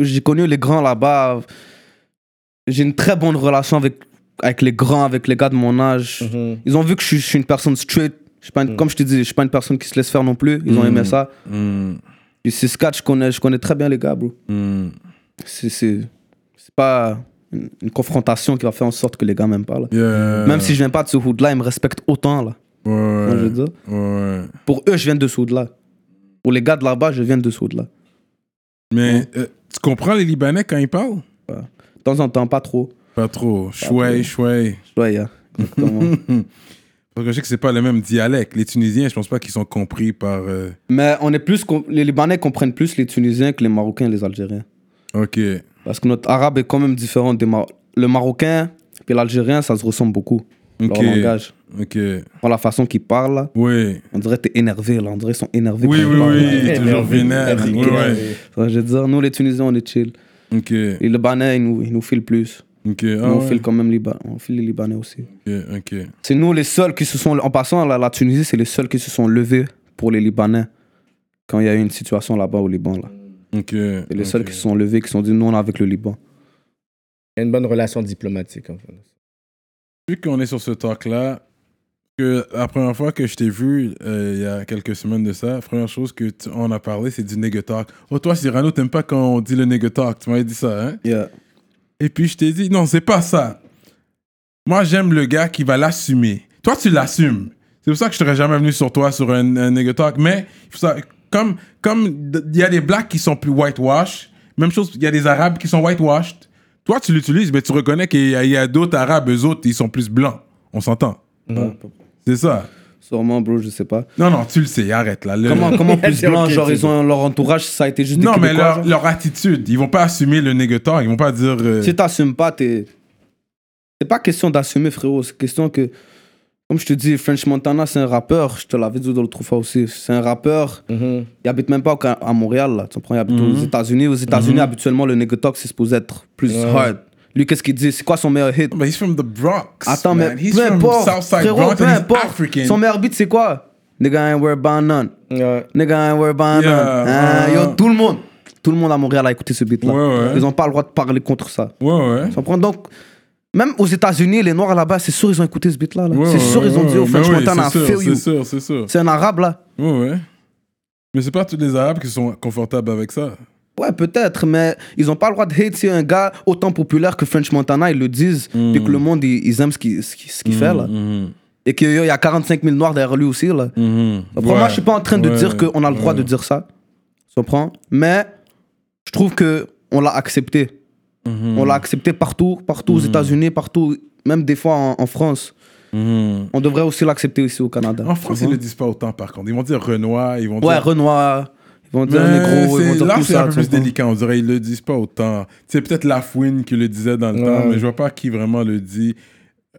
E: j'ai connu les grands là-bas. J'ai une très bonne relation avec, avec les grands, avec les gars de mon âge.
D: Mhm.
E: Ils ont vu que je suis, je suis une personne straight. Je pas une- Comme je te dis, je suis pas une personne qui se laisse faire non plus. Ils ont aimé ça.
C: Hmm,
E: Puis 6-4, je connais, je connais très bien les gars, bro. C'est c'est- c'est pas, une, une confrontation qui va faire en sorte que les gars m'aiment pas. Là.
C: Yeah.
E: Même si je viens pas de ce hood-là, ils me respectent autant. Là.
C: Ouais,
E: Moi, je veux dire.
C: ouais.
E: Pour eux, je viens de ce hood-là. Pour les gars de là-bas, je viens de ce hood-là.
C: Mais euh, tu comprends les Libanais quand ils parlent?
E: De temps en temps, pas trop.
C: Pas trop. Chouai, chouai.
E: Exactement.
C: Parce que je sais que c'est pas le même dialecte. Les Tunisiens, je pense pas qu'ils sont compris par. euh,
E: Mais on est plus. com- Les Libanais comprennent plus les Tunisiens que les Marocains et les Algériens.
C: Ok.
E: Parce que notre arabe est quand même différent des Mar- Le Marocain et l'Algérien, ça se ressemble beaucoup.
C: Ok.
E: Leur langage.
C: Ok.
E: Dans la façon qu'ils parlent, là,
C: Oui.
E: on dirait que t'es énervé. Là. On dirait qu'ils sont énervés.
C: Oui, oui,
E: là.
C: oui. Toujours vénère. Oui, ouais.
E: Ça, je veux dire, nous, les Tunisiens, on est chill.
C: Ok.
E: Les Libanais, ils nous, ils nous filent plus.
C: Ok.
E: Nous,
C: Ah
E: on
C: ouais.
E: file quand même Liba- on file les Libanais aussi. C'est nous les seuls qui se sont. En passant, la, la Tunisie, c'est les seuls qui se sont levés pour les Libanais quand il y a eu une situation là-bas au Liban. Là.
C: Ok.
E: C'est les seuls qui se sont levés, qui se sont dit nous, on est avec le Liban.
D: Il y a une bonne relation diplomatique, en fait.
C: Vu qu'on est sur ce talk-là, que la première fois que je t'ai vu, euh, il y a quelques semaines de ça, la première chose que tu- on a parlé, c'est du nigga talk. Oh, toi, Cyrano, t'aimes pas quand on dit le nigga talk. Tu m'avais dit ça, hein? Et puis je t'ai dit, non, c'est pas ça. Moi, j'aime le gars qui va l'assumer. Toi, tu l'assumes. C'est pour ça que je serais jamais venu sur toi sur un, un nigga talk. Mais ça, comme comme il y a des blacks qui sont plus whitewash, même chose, il y a des arabes qui sont whitewashed. Toi, tu l'utilises, mais tu reconnais qu'il y a, d'autres arabes, eux autres, ils sont plus blancs. On s'entend. C'est ça.
E: Sûrement, bro, je sais pas.
C: Non, non, tu le sais, arrête là. Le-
E: Comment, comment plus blanc,
D: ok,
E: genre, ils ont leur entourage, ça a été juste des
C: Non, mais leur, leur attitude, ils vont pas assumer le talk, ils vont pas dire. euh,
E: Si t'assumes pas, t'es. C'est pas question d'assumer, frérot. C'est question que. Comme je te dis, French Montana, c'est un rappeur. Je te l'avais dit dans l'autre fois aussi. C'est un rappeur.
D: Mhm.
E: Il habite même pas à Montréal, là. Tu comprends? Il habite aux États-Unis. Aux États-Unis, habituellement, le nigga talk, c'est supposé être plus hard. Lui, qu'est-ce qu'il dit? C'est quoi son meilleur hit?
C: But he's from the Bronx.
E: Attends,
C: man.
E: mais
C: he's
E: peu importe.
C: Southside
E: Frérot,
C: Bronx
E: peu importe. Son meilleur beat, c'est quoi? Nigga ain't worried about none.
D: Ouais.
E: Nigga ain't worried about
C: Yeah,
E: none. Hein,
C: uh-huh.
E: yo, tout le monde. Tout le monde à Montréal a écouté ce beat-là.
C: Ouais, ouais.
E: Ils ont pas le droit de parler contre ça.
C: Ouais, ouais.
E: Tu comprends? Donc, même aux États-Unis, les Noirs là-bas, c'est sûr, ils ont écouté ce beat-là. là.
C: Ouais,
E: c'est
C: ouais,
E: sûr, ils ont
C: ouais,
E: dit au
C: ouais.
E: French Montana,
C: c'est sûr,
E: feel you.
C: C'est sûr, c'est sûr.
E: C'est un arabe là.
C: Ouais, ouais. Mais c'est pas tous les Arabes qui sont confortables avec ça.
E: Ouais, peut-être, mais ils ont pas le droit de hate si un gars autant populaire que French Montana, ils le disent,
C: Mm.
E: puis que le monde, ils, ils aiment ce qu'il ce qu'il- ce qu'il fait là.
C: Mhm.
E: Et qu'il y a 45 000 Noirs derrière lui aussi là. Après,
C: Ouais.
E: Moi, je suis pas en train de
C: Ouais.
E: dire qu'on a le droit
C: Ouais.
E: de dire ça. Tu comprends? Mais je trouve que on l'a accepté.
C: Mhm.
E: On l'a accepté partout, partout aux États-Unis, partout, même des fois en, en France.
C: Mhm.
E: On devrait aussi l'accepter ici au Canada.
C: En France, ils
E: vois?
C: le disent pas autant, par contre. Ils vont dire Renoir, ils vont
E: Ouais,
C: dire.
E: Renoir, ils vont dire négro, ils vont dire
C: là,
E: tout
C: c'est
E: ça.
C: un peu plus
E: comprends?
C: délicat, on dirait. Ils le disent pas autant. C'est peut-être Lafouine qui le disait dans le
D: Ouais.
C: temps, mais je vois pas qui vraiment le dit.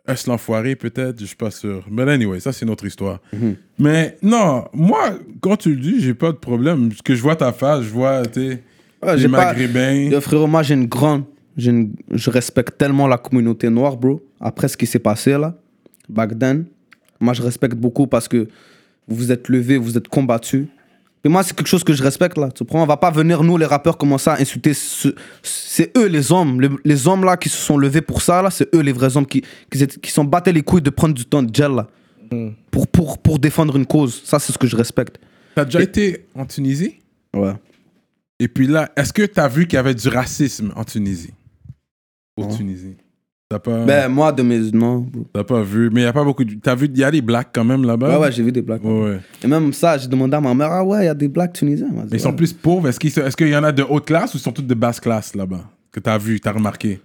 C: Est-ce l'enfoiré, peut-être? Je suis pas sûr. Mais anyway, ça, c'est une autre histoire.
E: Mhm.
C: Mais non, moi, quand tu le dis, j'ai pas de problème. Parce que je vois ta face, je vois, tu sais,
E: Ouais,
C: les
E: j'ai pas-
C: Maghrébins.
E: Yo, frérot, moi, j'ai une grande. Je respecte tellement la communauté noire, bro. Après ce qui s'est passé là, back then, moi, je respecte beaucoup parce que vous vous êtes levés, vous êtes combattus. Et moi, c'est quelque chose que je respecte là. Tu comprends? On va pas venir, nous, les rappeurs, commencer à insulter. ce- C'est eux, les hommes. Les, les hommes là qui se sont levés pour ça, là, c'est eux, les vrais hommes qui, qui, qui sont battés les couilles de prendre du temps de gel là. Pour, pour, pour défendre une cause. Ça, c'est ce que je respecte.
C: T'as déjà été en Tunisie?
E: Ouais.
C: Et puis là, est-ce que t'as vu qu'il y avait du racisme en Tunisie? Pour
E: Non.
C: Tunisie T'as pas,
E: Ben, moi, de mes. Non,
C: t'as pas vu Mais il a pas beaucoup. de- T'as vu, il y a des blacks quand même là-bas?
E: Ouais, ouais, j'ai vu des blagues.
C: Ouais, ouais.
E: Et même ça, j'ai demandé à ma mère, ah ouais, il y a des blacks tunisiens.
C: Mais ils sont
E: ouais.
C: plus pauvres. Est-ce qu'il est y en a de haute classe ou sont tous de basse classe là-bas? Que t'as vu, t'as remarqué?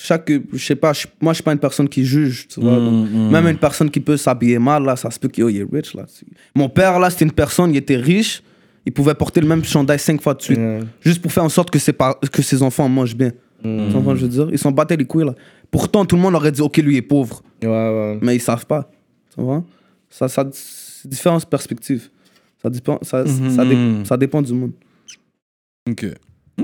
E: Chaque, je sais pas, moi je suis pas une personne qui juge, tu vois. donc,
C: mm.
E: Même une personne qui peut s'habiller mal, là, ça se peut qu'il oh, est rich, là. Mon père, là, c'était une personne, il était riche, il pouvait porter le même chandail cinq fois de suite,
D: Ouais.
E: juste pour faire en sorte que ses, par- que ses enfants mangent bien. Tu comprends ce que je veux dire? Ils sont battés les couilles, là. Pourtant, tout le monde aurait dit, ok, lui est pauvre,
D: Ouais, ouais.
E: mais ils savent pas. Tu vois Ça, ça, c'est différentes perspectives. Ça dépend, ça, ça, dé-
C: Mhm.
E: ça dépend du monde.
C: Ok.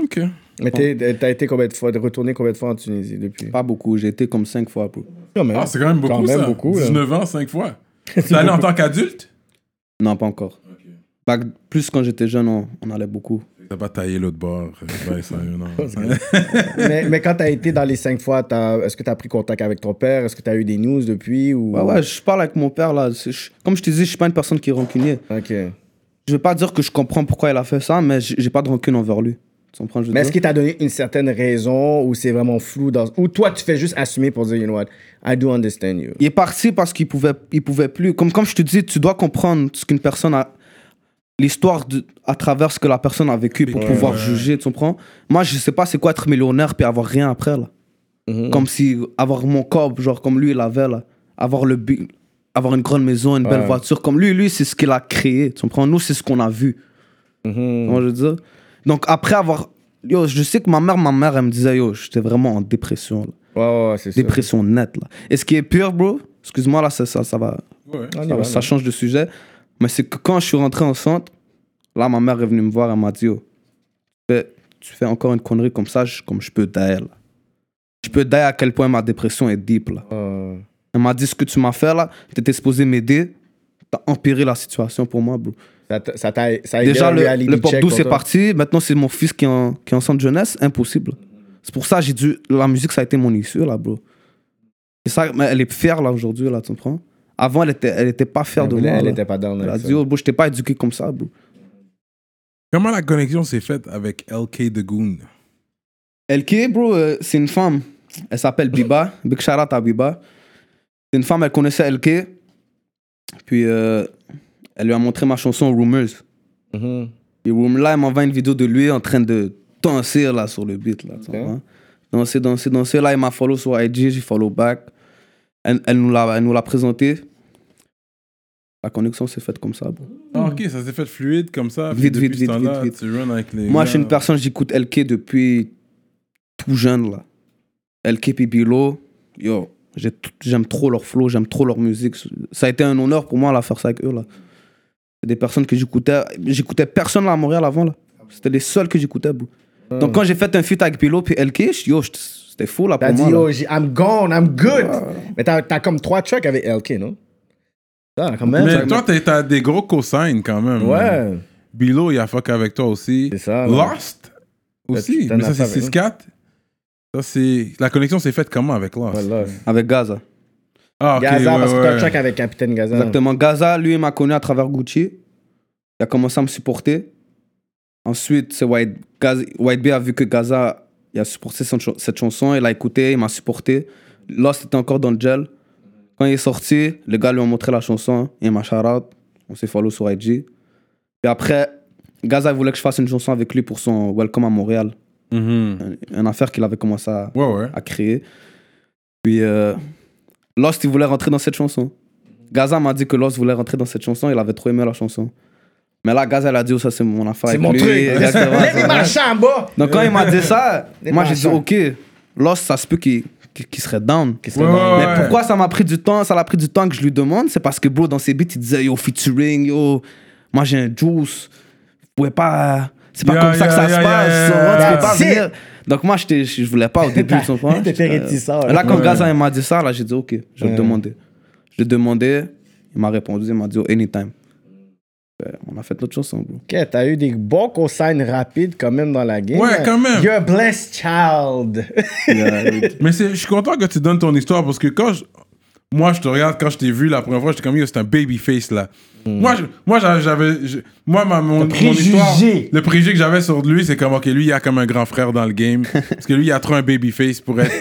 C: Ok.
D: Mais t'es- t'as été combien de fois, de retourner combien de fois en Tunisie depuis?
E: Pas beaucoup, j'ai été comme cinq fois, bro.
D: Quand même.
C: Ah, c'est quand même beaucoup,
D: Quand même
C: ça.
D: beaucoup, là.
C: 19 ans, 5 fois. T'es allé en tant qu'adulte?
E: Non, pas encore. Back- plus quand j'étais jeune, on, on allait beaucoup.
C: T'as pas taillé l'autre bord. euh, non.
D: mais, mais quand t'as été dans les cinq fois, t'as- est-ce que t'as pris contact avec ton père? Est-ce que t'as eu des news depuis ou...
E: Ouais, ouais, je parle avec mon père là. Je- comme je te dis, je suis pas une personne qui est rancunier.
D: Ok.
E: Je veux pas dire que je comprends pourquoi il a fait ça, mais j'ai pas de rancune envers lui.
D: Mais est-ce qu'il t'a donné une certaine raison ou c'est vraiment flou dans... Ou toi, tu fais juste assumer pour dire, you know what, I do understand you?
E: Il est parti parce qu'il pouvait, il pouvait plus. Comme, comme je te dis, tu dois comprendre ce qu'une personne a. L'histoire de- à travers ce que la personne a vécu pour
C: Ouais,
E: pouvoir
C: ouais.
E: juger, tu comprends? Moi, je sais pas c'est quoi être millionnaire puis avoir rien après, là.
D: Mhm.
E: Comme si avoir mon corps, genre comme lui, il avait, là. Avoir, le, avoir une grande maison, une belle voiture. Comme lui, lui, c'est ce qu'il a créé, tu comprends? Nous, c'est ce qu'on a vu.
D: Mhm.
E: Comment je veux dire? Donc, après avoir. Yo, je sais que ma mère, ma mère, elle me disait, yo, j'étais vraiment en dépression, là.
D: Ouais, ouais, ouais, c'est ça.
E: Dépression nette, là. Et ce qui est pire, bro, excuse-moi, là, ça, ça, ça va. Ça,
D: va,
E: ça change de sujet. Mais c'est que quand je suis rentré en centre, là, ma mère est venue me voir, elle m'a dit, oh, tu fais- tu fais encore une connerie comme ça, je, comme je peux là. Je peux die à quel point ma dépression est deep, là.
D: Euh,
E: Elle m'a dit, ce que tu m'as fait, là, t'étais supposé m'aider, t'as empiré la situation pour moi, bro.
D: ça ça ça a
E: Déjà, le, le pop
D: check
E: douce
D: pour
E: est
D: toi?
E: parti, maintenant c'est mon fils qui est en, qui est en centre jeunesse, impossible. C'est pour ça que j'ai dû, la musique, ça a été mon issue, là, bro. Et ça, elle est fière, là, aujourd'hui, là, tu comprends? Avant, elle était, elle était pas fière
D: Elle
E: de
D: voulait-
E: moi.
D: Elle
E: là.
D: était pas dans
E: Elle a dit, oh, bro, je t'ai pas éduqué comme ça, bro.
C: Comment la connexion s'est faite avec LK The Goon?
E: LK, bro, euh, c'est une femme. Elle s'appelle Biba. Big shout out à Biba. C'est une femme, elle connaissait LK. Puis, euh, elle lui a montré ma chanson Rumors.
D: Mhm.
E: Et Room, là, elle m'envoie une vidéo de lui en train de danser là sur le beat. Là? Danser, danser, danser. Là, il m'a follow sur IG, j'ai follow back. Elle, elle nous l'a présenté. La connexion s'est faite comme ça. bro.
C: Ah, ok, ça s'est fait fluide comme ça.
E: Vite, vite, vite, vite, vite.
C: Avec les
E: Moi,
C: gars.
E: je suis une personne, j'écoute LK depuis tout jeune. là. LK puis Bilo, yo, j'aime trop leur flow, j'aime trop leur musique. Ça a été un honneur pour moi là, faire ça avec eux. là. C'est des personnes que j'écoutais. J'écoutais personne là à Montréal avant. là. C'était les seuls que j'écoutais. Donc quand j'ai fait un feat avec Bilo puis LK, je- yo, c'était fou là
D: T'as
E: pour
D: dit,
E: moi. là.
D: yo, j'ai- I'm gone, I'm good. Mais t'as t'as comme trois tracks avec LK, non? Ça, quand même.
C: Mais toi, t'as- t'as des gros cosignes quand même.
D: Ouais.
C: Bilo, il a fuck avec toi aussi.
D: C'est ça, là.
C: Lost aussi.
D: T'as-
C: Mais ça,
D: as
C: c'est
D: fait,
C: 6-4. Ça, c'est... La connexion s'est faite comment avec Lost?
E: Avec Gaza.
C: Ah, ok,
D: Gaza,
C: ouais,
D: parce que t'as un track avec Capitaine Gaza.
E: Exactement. Gaza, lui, il m'a connu à travers Gucci. Il a commencé à me supporter. Ensuite, c'est White, B a vu que Gaza il a supporté cette, ch- cette chanson. Il a écouté, il m'a supporté. Lost était encore dans le gel. Quand il est sorti, les gars lui ont montré la chanson. Il m'a out. On s'est follow sur IG. Puis après, Gaza voulait que je fasse une chanson avec lui pour son Welcome à Montréal.
C: Mhm.
E: Un- Une affaire qu'il avait commencé à,
C: Ouais, ouais.
E: à créer. Puis euh, Lost, il voulait rentrer dans cette chanson. Gaza m'a dit que Lost voulait rentrer dans cette chanson, il avait trop aimé la chanson. Mais là, Gaza, elle a dit, oh, ça c'est mon affaire.
D: C'est mon
E: lui.
D: truc. Me marcher en bas.
E: Donc quand il m'a dit ça,
D: Les
E: moi j'ai dit,
D: marchands.
E: ok, Lost, ça se peut qu'il qu'il- qu'il serait down.
D: Qu'il serait
C: Ouais,
D: down.
C: ouais,
E: Mais pourquoi ça m'a pris du temps Ça l'a pris du temps que je lui demande? C'est parce que, bro, dans ses beats, il disait, yo, featuring, yo, moi j'ai un juice. Vous pouvez pas. C'est pas
C: Yeah,
E: comme ça que
C: yeah,
E: ça
C: yeah,
E: se passe.
C: yeah,
E: tu
C: yeah, yeah.
E: peux pas venir. Donc moi, j'étais- je voulais pas au début, tu comprends?
D: Réticent.
E: Là, quand
C: Ouais.
E: Gaza il m'a dit ça, là, j'ai dit, ok, je vais
D: Ouais.
E: le demander. Je l'ai demandé, il m'a répondu, il m'a dit, oh, anytime. Ben, on a fait notre chanson, bro.
D: Ok, t'as eu des bons consignes rapides quand même dans la game.
C: Ouais, quand même.
D: You're a blessed child.
C: Mais je suis content que tu donnes ton histoire parce que quand je- moi je te regarde quand je t'ai vu la première fois, j'étais comme yo, c'est un baby face là. Moi, je- moi j'avais, moi ma, mon, mon
D: préjugé.
C: histoire, le préjugé que j'avais sur lui, c'est comme ok lui il a comme un grand frère dans le game parce que lui il a trop un baby face pour être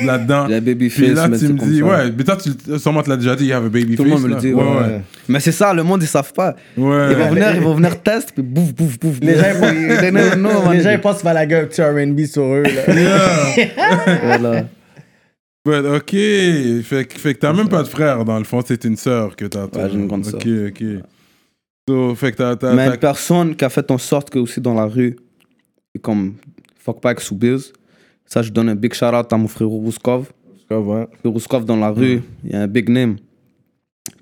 C: là-dedans.
E: J'ai un baby
C: Puis
E: face,
C: là tu me dis ouais, mais toi tu sûrement tu l'as déjà dit, il y avait baby
E: Tout le
C: face.
E: monde me le dit,
C: Ouais,
E: ouais.
C: ouais.
E: Mais c'est ça, le monde, ils savent pas.
C: Ouais.
E: Ils vont venir, ils vont venir test, puis bouf, bouf, bouf.
D: Les gens, ils pensent- ils pensent faire la gueule un petit R&B sur eux. Là.
C: Yeah.
E: Voilà.
C: But, ok, fait, que- fait que t'as même pas de frère dans le fond, c'est une sœur que t'as.
E: Ouais, j'ai une grande
C: Ok, ok. So, fait que t'as. t'as-
E: Mais
C: t'as-
E: une personne qui a fait en sorte que aussi dans la rue, comme fuck pas avec Soubise, ça je donne un big shout out à mon frère Rouskov. Frère Rouskov dans la rue, il y a un big name.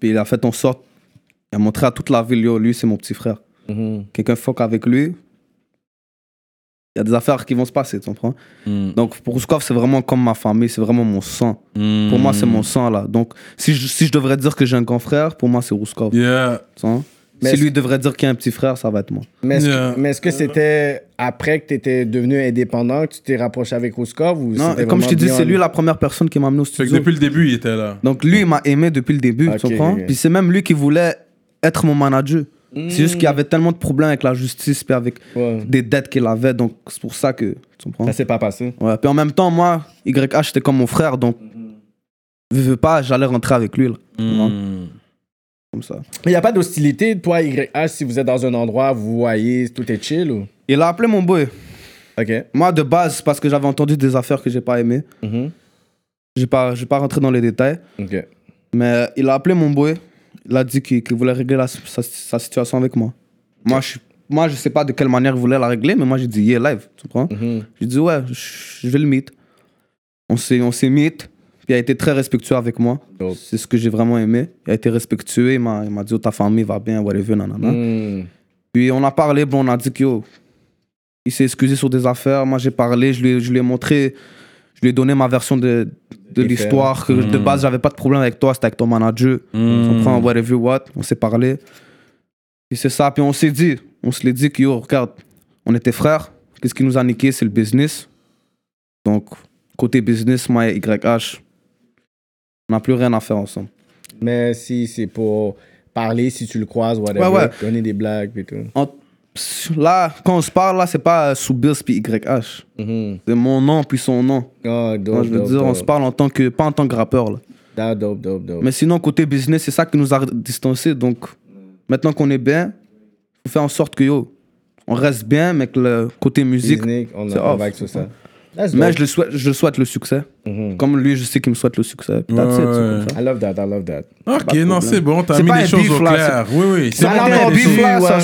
E: Puis il a fait en sorte, il a montré à toute la ville, yo, lui c'est mon petit frère. Quelqu'un fuck avec lui, il y a des affaires qui vont se passer, tu comprends?
C: Mm.
E: Donc pour Rouskov, c'est vraiment comme ma famille, c'est vraiment mon sang. Pour moi, c'est mon sang là. Donc si je, si je devrais dire que j'ai un grand frère, pour moi c'est Rouskov.
C: Yeah.
E: tu.
D: Mais
E: si lui devrait dire qu'il y a un petit frère, ça va être moi.
D: Mais est-ce
C: Yeah.
D: que, c'était après que tu étais devenu indépendant que tu t'es rapproché avec Rouskov ou
E: Non, comme je te dis, c'est lui la première personne qui m'a amené au
C: Fait que
E: studio.
C: depuis le début, il était là.
E: Donc lui, il m'a aimé depuis le début, tu comprends?
D: ok.
E: Puis c'est même lui qui voulait être mon manager. C'est juste qu'il y avait tellement de problèmes avec la justice, puis avec
D: Ouais.
E: des dettes qu'il avait, donc c'est pour ça que. Tu comprends?
D: Ça s'est pas passé.
E: Ouais, puis en même temps, moi, YH, c'était comme mon frère, donc. Veux, veux pas, j'allais rentrer avec lui, là.
C: Hmm.
E: Comme ça.
D: Mais il n'y a pas d'hostilité, toi, YH, si vous êtes dans un endroit, vous voyez, tout est chill ou?
E: Il a appelé mon boy.
D: Ok.
E: Moi, de base, parce que j'avais entendu des affaires que j'ai pas aimées.
D: Mhm.
E: J'ai pas, j'ai pas rentré dans les détails.
D: Ok.
E: Mais il a appelé mon boy. Il a dit qu'il voulait régler la- sa, sa situation avec moi. Moi, je, moi, je sais pas de quelle manière il voulait la régler, mais moi, j'ai dit, yeah, live. Tu comprends?
D: Mhm.
E: J'ai dit, ouais, je, je vais le meet. On s'est, on s'est meet. Il a été très respectueux avec moi.
D: Dope.
E: C'est ce que j'ai vraiment aimé. Il a été respectueux. Il m'a, il m'a dit, oh, ta famille va bien, whatever, nanana.
D: Mhm.
E: Puis on a parlé, bon, on a dit que yo, il s'est excusé sur des affaires. Moi, j'ai parlé, je lui, ai- je lui ai montré, je lui ai donné ma version de, de l'histoire. Que de base, j'avais pas de problème avec toi, c'était avec ton manager.
C: Hmm.
E: On prend whatever what, on s'est parlé. C'est ça, puis on s'est dit, on se l'est dit que yo, regarde, on était frères. Qu'est-ce qui nous a niqué, c'est le business. Donc, côté business, moi YH, on n'a plus rien à faire ensemble.
D: Mais si c'est pour parler, si tu le croises, whatever,
E: Ouais, ouais.
D: donner des blagues et tout.
E: En- là, quand on se parle, là, c'est pas sous Bills puis YH.
D: Mhm.
E: C'est mon nom puis son nom.
D: Oh, dope,
E: Moi, je veux
D: dope,
E: dire, on se parle en tant que, pas en tant que rappeur. Là.
D: Ah, dope, dope, dope.
E: Mais sinon, côté business, c'est ça qui nous a distancés. Donc, maintenant qu'on est bien, faut faire en sorte que yo, on reste bien, mais que le côté musique.
D: Disney, on, on va avec tout ça. That's
E: Mais
D: dope.
E: je le souhaite, je le souhaite le succès.
D: Mhm.
E: Comme lui, je sais qu'il me souhaite le succès. That's
C: Ouais,
E: it, c'est
C: ouais.
E: comme ça.
D: I love that, I love that.
C: Ok, non, c'est bon, t'as mis les choses au clair. Oui, oui.
E: C'est
D: pas un
E: là,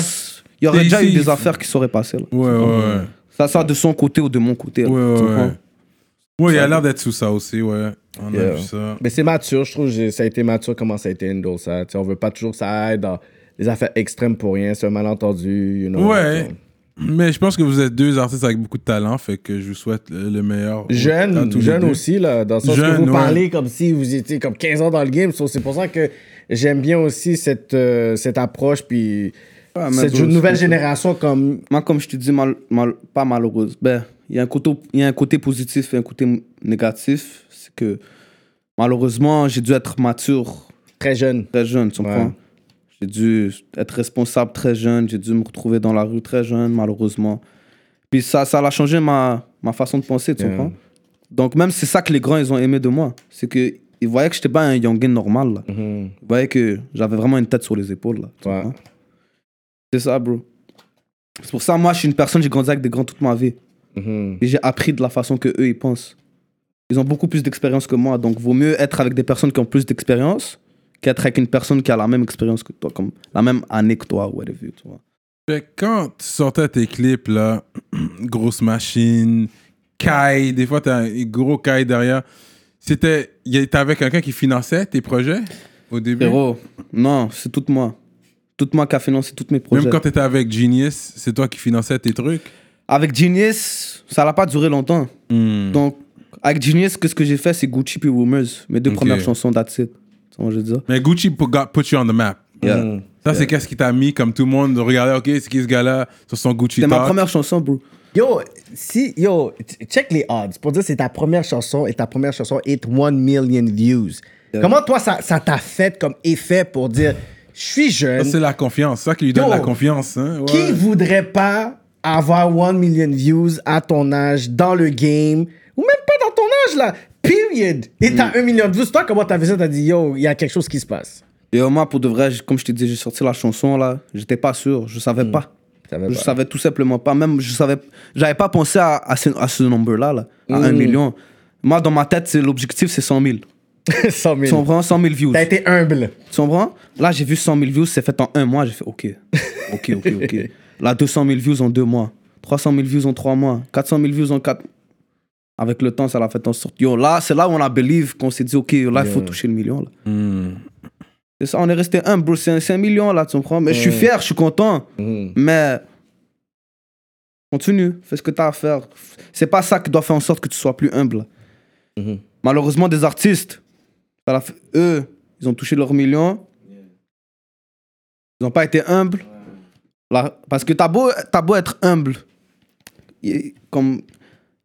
E: Il y aurait déjà eu des affaires qui seraient passées. Là.
C: Ouais, ouais, ouais.
E: Ça soit de son côté ou de mon côté.
C: Ouais, ouais, ouais. Il a l'air d'être sous ça aussi, ouais. On a
D: Yeah.
C: vu ça.
D: Mais c'est mature, je trouve que ça a été mature comment ça a été handle ça. On veut pas toujours que ça aille dans les affaires extrêmes pour rien, c'est un malentendu, you know.
C: Ouais. Mais je pense que vous êtes deux artistes avec beaucoup de talent, fait que je vous souhaite le le meilleur.
D: Jeune, jeune aussi, là, dans le sens
C: Jeune,
D: que vous
C: ouais.
D: parlez comme si vous étiez comme 15 ans dans le game. So, c'est pour ça que j'aime bien aussi cette, euh, cette approche, puis
E: mais
D: cette nouvelle génération comme...
E: Moi, comme je te dis, mal, mal- pas malheureuse. Ben, il y, a un côté- il y a un côté positif et un côté négatif. C'est que malheureusement, j'ai dû être mature
D: Très jeune.
E: très jeune, tu comprends?
D: Ouais.
E: J'ai dû être responsable très jeune. J'ai dû me retrouver dans la rue très jeune, malheureusement. Puis ça, ça a changé ma, ma façon de penser, tu
D: Yeah.
E: comprends? Donc, même c'est ça que les grands, ils ont aimé de moi. C'est qu'ils voyaient que j'étais pas un youngin normal, là.
D: Mhm.
E: Ils voyaient que j'avais vraiment une tête sur les épaules, là.
D: Ouais.
E: C'est ça, bro. C'est pour ça, moi, je suis une personne, j'ai grandi avec des grands toute ma vie.
D: Mhm.
E: Et j'ai appris de la façon que eux ils pensent. Ils ont beaucoup plus d'expérience que moi, donc vaut mieux être avec des personnes qui ont plus d'expérience qu'être avec une personne qui a la même expérience que toi, comme la même année que toi, whatever, tu vois.
C: Quand tu sortais tes clips, là, grosse machine, Kai, des fois t'as un gros Kai derrière, c'était. T'avais quelqu'un qui finançait tes projets au début?
E: Non, c'est tout moi. Tout moi qui a financé tous mes projets.
C: Même quand t'étais avec Genius, c'est toi qui finançais tes trucs?
E: Avec Genius, ça n'a pas duré longtemps.
C: Hmm.
E: Donc, avec Genius, qu'est-ce que j'ai fait? C'est Gucci puis Rumors, mes deux premières chansons, that's it. C'est ce que je veux dire.
C: Mais Gucci put, got- put you on the map.
E: Yeah.
D: Mhm.
C: Ça, c'est qu'est-ce qui t'a mis, comme tout le monde, regardait, ok, c'est qui ce gars-là, sur son Gucci
E: C'était ma première chanson, bro.
D: Yo, si, yo, check les odds. Pour dire c'est ta première chanson et ta première chanson hit 1 million views. Comment toi, ça ça t'a fait comme effet pour dire, je suis
C: Ça,
D: jeune,
C: c'est la confiance. Ça qui lui donne
D: Yo.
C: la confiance. Hein? Ouais.
D: qui voudrait pas avoir 1 million views à ton âge, dans le game, ou même pas dans ton âge, là, period. Et t'as 1 million de views. Toi, comment t'as vu ça? T'as dit, yo, il y a quelque chose qui se passe.
E: Et moi, pour de vrai, comme je te dis, j'ai sorti la chanson là, j'étais pas sûr, je savais pas.
D: savais
E: Je
D: pas.
E: savais tout simplement pas. Même, je savais, j'avais pas pensé à, à ce, à ce nombre-là, là, à
D: Mm.
E: 1 million. Moi, dans ma tête, l'objectif, c'est 100 000.
D: 100
E: Tu
D: 000.
E: comprends? 100 000 views.
D: T'as été humble.
E: Tu comprends? Là, j'ai vu 100 000 views, c'est fait en un mois. J'ai fait OK. OK, OK, OK. Là, 200 000 views en deux mois. 300 000 views en trois mois. 400 000 views en quatre. Avec le temps, ça l'a fait en sorte. Yo, là, c'est là où on a believe, qu'on s'est dit OK, là, il faut toucher le million. Là.
C: Hmm.
E: C'est ça, on est resté humble, bro. C'est un, un million, là, tu comprends Mais je suis fier, je suis content.
D: Mhm.
E: Mais continue, fais ce que tu as à faire. C'est pas ça qui doit faire en sorte que tu sois plus humble. Malheureusement, des artistes, eux, ils ont touché leur million. Ils n'ont pas été humbles. Là, parce que t'as beau, t'as beau être humble. Comme,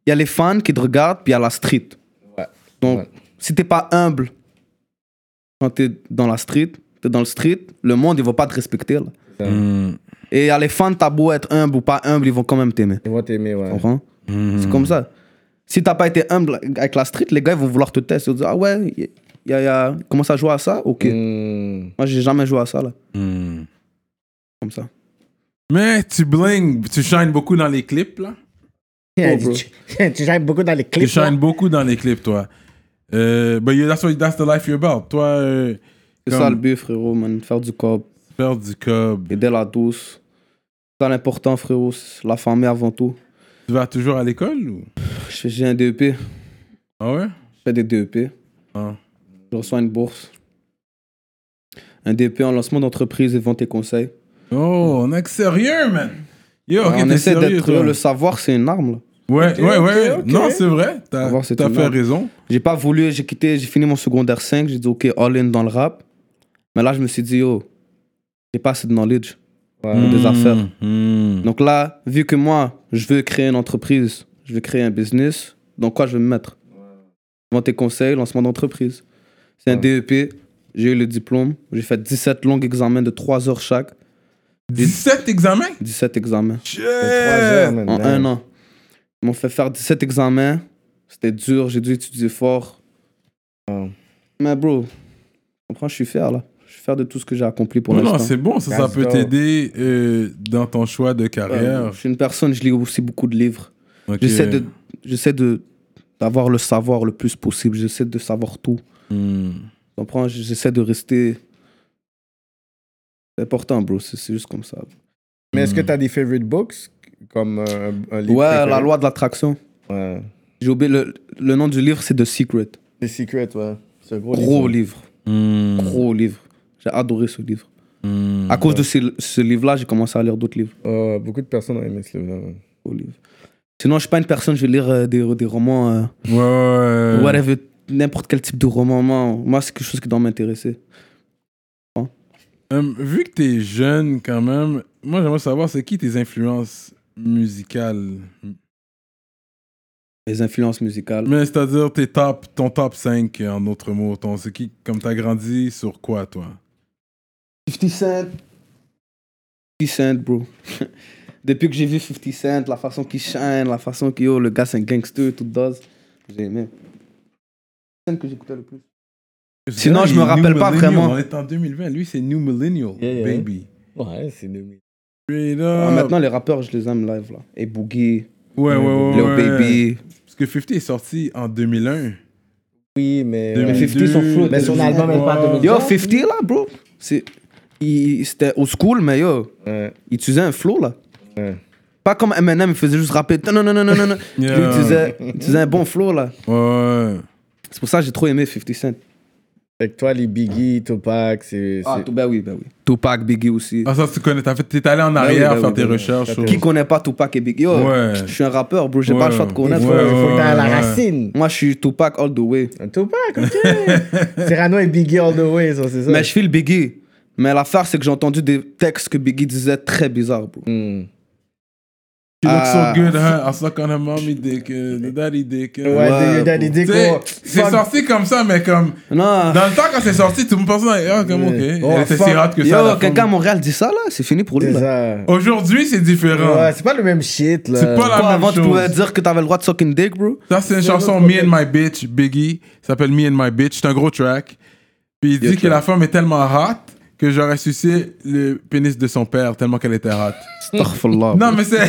E: il y a les fans qui te regardent, puis il y a la street.
D: Ouais.
E: Donc,
D: Ouais.
E: si t'es pas humble quand t'es dans la street, t'es dans le street, le monde, il va pas te respecter. Là.
C: Mm.
E: Et y a les fans, t'as beau être humble ou pas humble, ils vont quand même t'aimer.
D: Ils vont t'aimer, ouais.
E: Tu comprends?
C: Mm.
E: C'est comme ça. Si t'as pas été humble avec la street, les gars, ils vont vouloir te tester. Ils vont dire, ah ouais, il y a, y a- commence à jouer à ça? Ok.
D: Hmm.
E: Moi, j'ai jamais joué à ça, là.
C: Mm.
E: Comme ça.
C: Mais tu bling, tu shines beaucoup dans les clips, là.
E: Bro.
D: tu, tu shines beaucoup dans les
C: Tu
D: clips. là.
C: shines beaucoup dans les clips, toi. Euh, but you- that's, what, that's the life you're about. Toi, euh,
E: C'est
C: Comme-
E: ça le but, frérot, man. Faire du cop,
C: faire du cob.
E: aider la douce. C'est ça l'important, frérot. La famille avant tout.
C: Tu vas toujours à l'école ou?
E: J'ai un DEP.
C: Ah ouais?
E: Je fais des DEP.
C: Ah.
E: Je reçois une bourse. Un DEP en lancement d'entreprise et vente et conseils.
C: Oh, on est sérieux, man. Yo, ok,
E: on
C: t'es
E: essaie
C: sérieux,
E: d'être.
C: toi.
E: Le savoir, c'est une arme. Là.
C: Ouais, ouais, ouais.
D: ok, ok.
C: Non, c'est vrai. T'as
E: Savoir, c'est
C: t'as
E: une
C: fait
E: arme.
C: raison.
E: J'ai pas voulu, j'ai quitté, j'ai fini mon secondaire 5, j'ai dit ok, all in dans le rap. Mais là, je me suis dit, yo, j'ai pas assez de knowledge
D: Ouais.
E: des affaires.
C: Mm.
E: Donc là, vu que moi, je veux créer une entreprise, je veux créer un business, dans quoi je vais me mettre? Vente et conseils, lancement d'entreprise. C'est un DEP, j'ai eu le diplôme, j'ai fait 17 longs examens de 3 heures chaque,
C: 17 examens?
E: 17 examens
C: Shit!
E: En un an. Ils m'ont fait faire 17 examens, c'était dur, j'ai dû étudier fort. Mais bro, comprends, je suis fier là. Je suis fier de tout ce que j'ai accompli pour
C: Non, non,
E: l'instant.
C: c'est bon. Ça, ça peut t'aider euh, dans ton choix de carrière.
E: je suis une personne, je lis aussi beaucoup de livres. J'essaie de, j'essaie de d'avoir le savoir le plus possible. J'essaie de savoir tout.
C: Mm.
E: Comprends J'essaie de rester. C'est important, bro. C'est c'est juste comme ça.
D: Mais est-ce que t'as des favorite books Comme euh, un livre
E: Ouais,
D: préféré?
E: la loi de l'attraction.
D: Ouais.
E: J'ai oublié le, le nom du livre, c'est The Secret.
D: The Secret, ouais. C'est un gros,
E: Gros
D: livre.
E: livre.
C: Mm.
E: Gros livre. J'ai adoré ce livre.
C: Mm.
E: À cause de ce, ce livre-là, j'ai commencé à lire d'autres livres.
D: Euh, beaucoup de personnes ont aimé ce livre-là. ouais.
E: Gros livre. Sinon, je suis pas une personne, je vais lire euh, des, des romans. euh,
C: Ouais, ouais.
E: whatever, n'importe quel type de roman. Moi, moi, c'est quelque chose qui doit m'intéresser.
C: Euh, vu que t'es jeune quand même, moi j'aimerais savoir c'est qui tes influences musicales?
E: Les influences musicales.
C: Mais c'est-à-dire tes top, ton top 5 en d'autres mots. Ton, c'est qui, comme t'as grandi sur quoi toi?
E: 50 Cent. 50 Cent, bro. Depuis que j'ai vu 50 Cent, la façon qu'il shine, la façon qu'il, yo, le gars c'est un gangster, tout does, j'ai aimé. Cent que j'écoutais le plus. Sinon, je me rappelle
C: New
E: pas
C: Millennial.
E: vraiment.
C: On est en 2020. Lui, c'est New Millennial,
D: Yeah, yeah.
C: baby.
D: Ouais, c'est 2000.
C: Straight
E: Ah, maintenant, les rappeurs, je les aime live, là. Et Boogie,
C: ouais, ouais, ouais.
E: Lil
C: ouais.
E: Baby.
C: Parce que 50 est sorti en 2001.
D: Oui, mais.
E: Mais
C: 2002,
E: 50 sont flots.
D: Mais son album est pas en 2000.
E: Yo, 50 là, bro. C'est... il- C'était au school, mais yo,
D: Ouais,
E: il utilisait un flow, là.
D: ouais.
E: Pas comme Eminem, il faisait juste rapper. Non, non, non, non, non, non.
C: Yeah.
E: Lui, il utilisait, il utilisait un bon flow, là.
C: Ouais.
E: C'est pour ça que j'ai trop aimé 50 Cent.
D: Fait que toi, les Biggie, Tupac, c'est.
E: Ah, tout- ben oui, ben oui. Tupac, Biggie aussi.
C: Ah, ça, tu connais. T'as fait, t'es allé en
E: oui,
C: arrière
E: bah
C: faire
E: oui,
C: tes
E: bah oui.
C: recherches.
E: Qui connaît pas Tupac et Biggie? Yo,
C: Ouais.
E: je suis un rappeur, bro. J'ai
C: Ouais.
E: pas le choix de connaître.
D: Il faut,
C: Ouais,
D: il faut que à la
C: ouais.
D: racine.
E: Moi, je suis Tupac all the way.
D: Un Tupac, ok. Cyrano et Biggie all the way, ça, c'est ça.
E: Mais je file Biggie. Mais l'affaire, c'est que j'ai entendu des textes que Biggie disait très bizarres, bro.
D: Hmm.
C: She looks
E: Ah.
C: so good, huh? I suck on her mommy dick, uh, the daddy dick. uh.
D: Ouais, des
C: Tu sais,
D: décors.
C: c'est sorti comme ça, mais comme.
E: Non.
C: Dans le temps, quand c'est sorti, tout le monde pensait, ah, comme, ok.
D: Oh,
C: Elle était si hot que ça.
E: Yo, quelqu'un à Montréal dit ça, là. C'est fini pour lui.
C: Aujourd'hui, c'est différent.
D: Ouais, c'est pas le même shit, là.
C: C'est pas la
E: Quoi,
C: même
E: avant, tu
C: chose.
E: pouvais dire que t'avais le droit de suck une dick, bro?
C: Ça, c'est une chanson Me and My Bitch, Biggie. Ça s'appelle Me and My Bitch. C'est un gros track. Puis il dit que la femme est tellement hot que j'aurais sucé le pénis de son père tellement qu'elle était.
E: Astaghfirullah.
C: Non, mais c'est.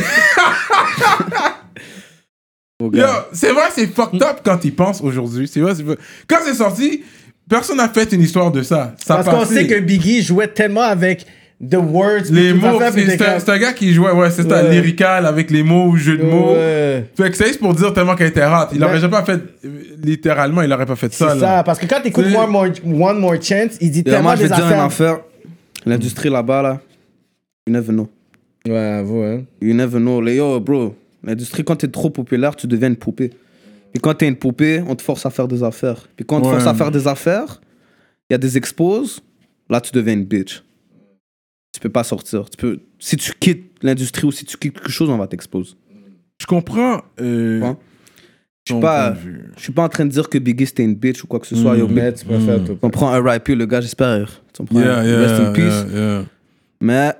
E: Yo,
C: c'est vrai, c'est fucked up quand il pense aujourd'hui. C'est vrai, c'est vrai. Quand c'est sorti, personne n'a fait une histoire de ça. ça
D: Parce qu'on
C: passait.
D: sait que Biggie jouait tellement avec the words.
C: Les mots, c'est un, un gars qui jouait, ouais, c'est ça,
D: Ouais.
C: lyrical avec les mots, jeu de mots.
D: Ouais.
C: Fait que c'est juste pour dire tellement qu'elle était hot. Il
D: Mais-
C: aurait jamais fait, littéralement, il aurait pas fait ça.
D: C'est ça, parce que quand t'écoutes One More, One More Chance, il dit tellement
E: moi, je vais
D: des
E: dire
D: affaires.
E: affaire. L'industrie là-bas, là, you never know.
D: Ouais, avoue, hein.
E: You never know. Les yo, bro, l'industrie, quand t'es trop populaire, tu deviens une poupée. Puis quand t'es une poupée, on te force à faire des affaires. Puis quand on te
C: Ouais.
E: force à faire des affaires, il y a des exposes, là, tu deviens une bitch. Tu peux pas sortir. Tu peux... Si tu quittes l'industrie ou si tu quittes quelque chose, on va t'exposer.
C: Je comprends. Euh,
E: Ouais. Je suis pas, je suis pas en train de dire que Biggie c'était une bitch ou quoi que ce soit.
C: Mm.
E: Yo,
D: Mais tu préfères
C: Mm.
D: tout.
E: on prend un RIP, le gars, j'espère Tu comprends?
C: Yeah, yeah,
E: Rest in peace.
C: yeah, yeah.
E: Mais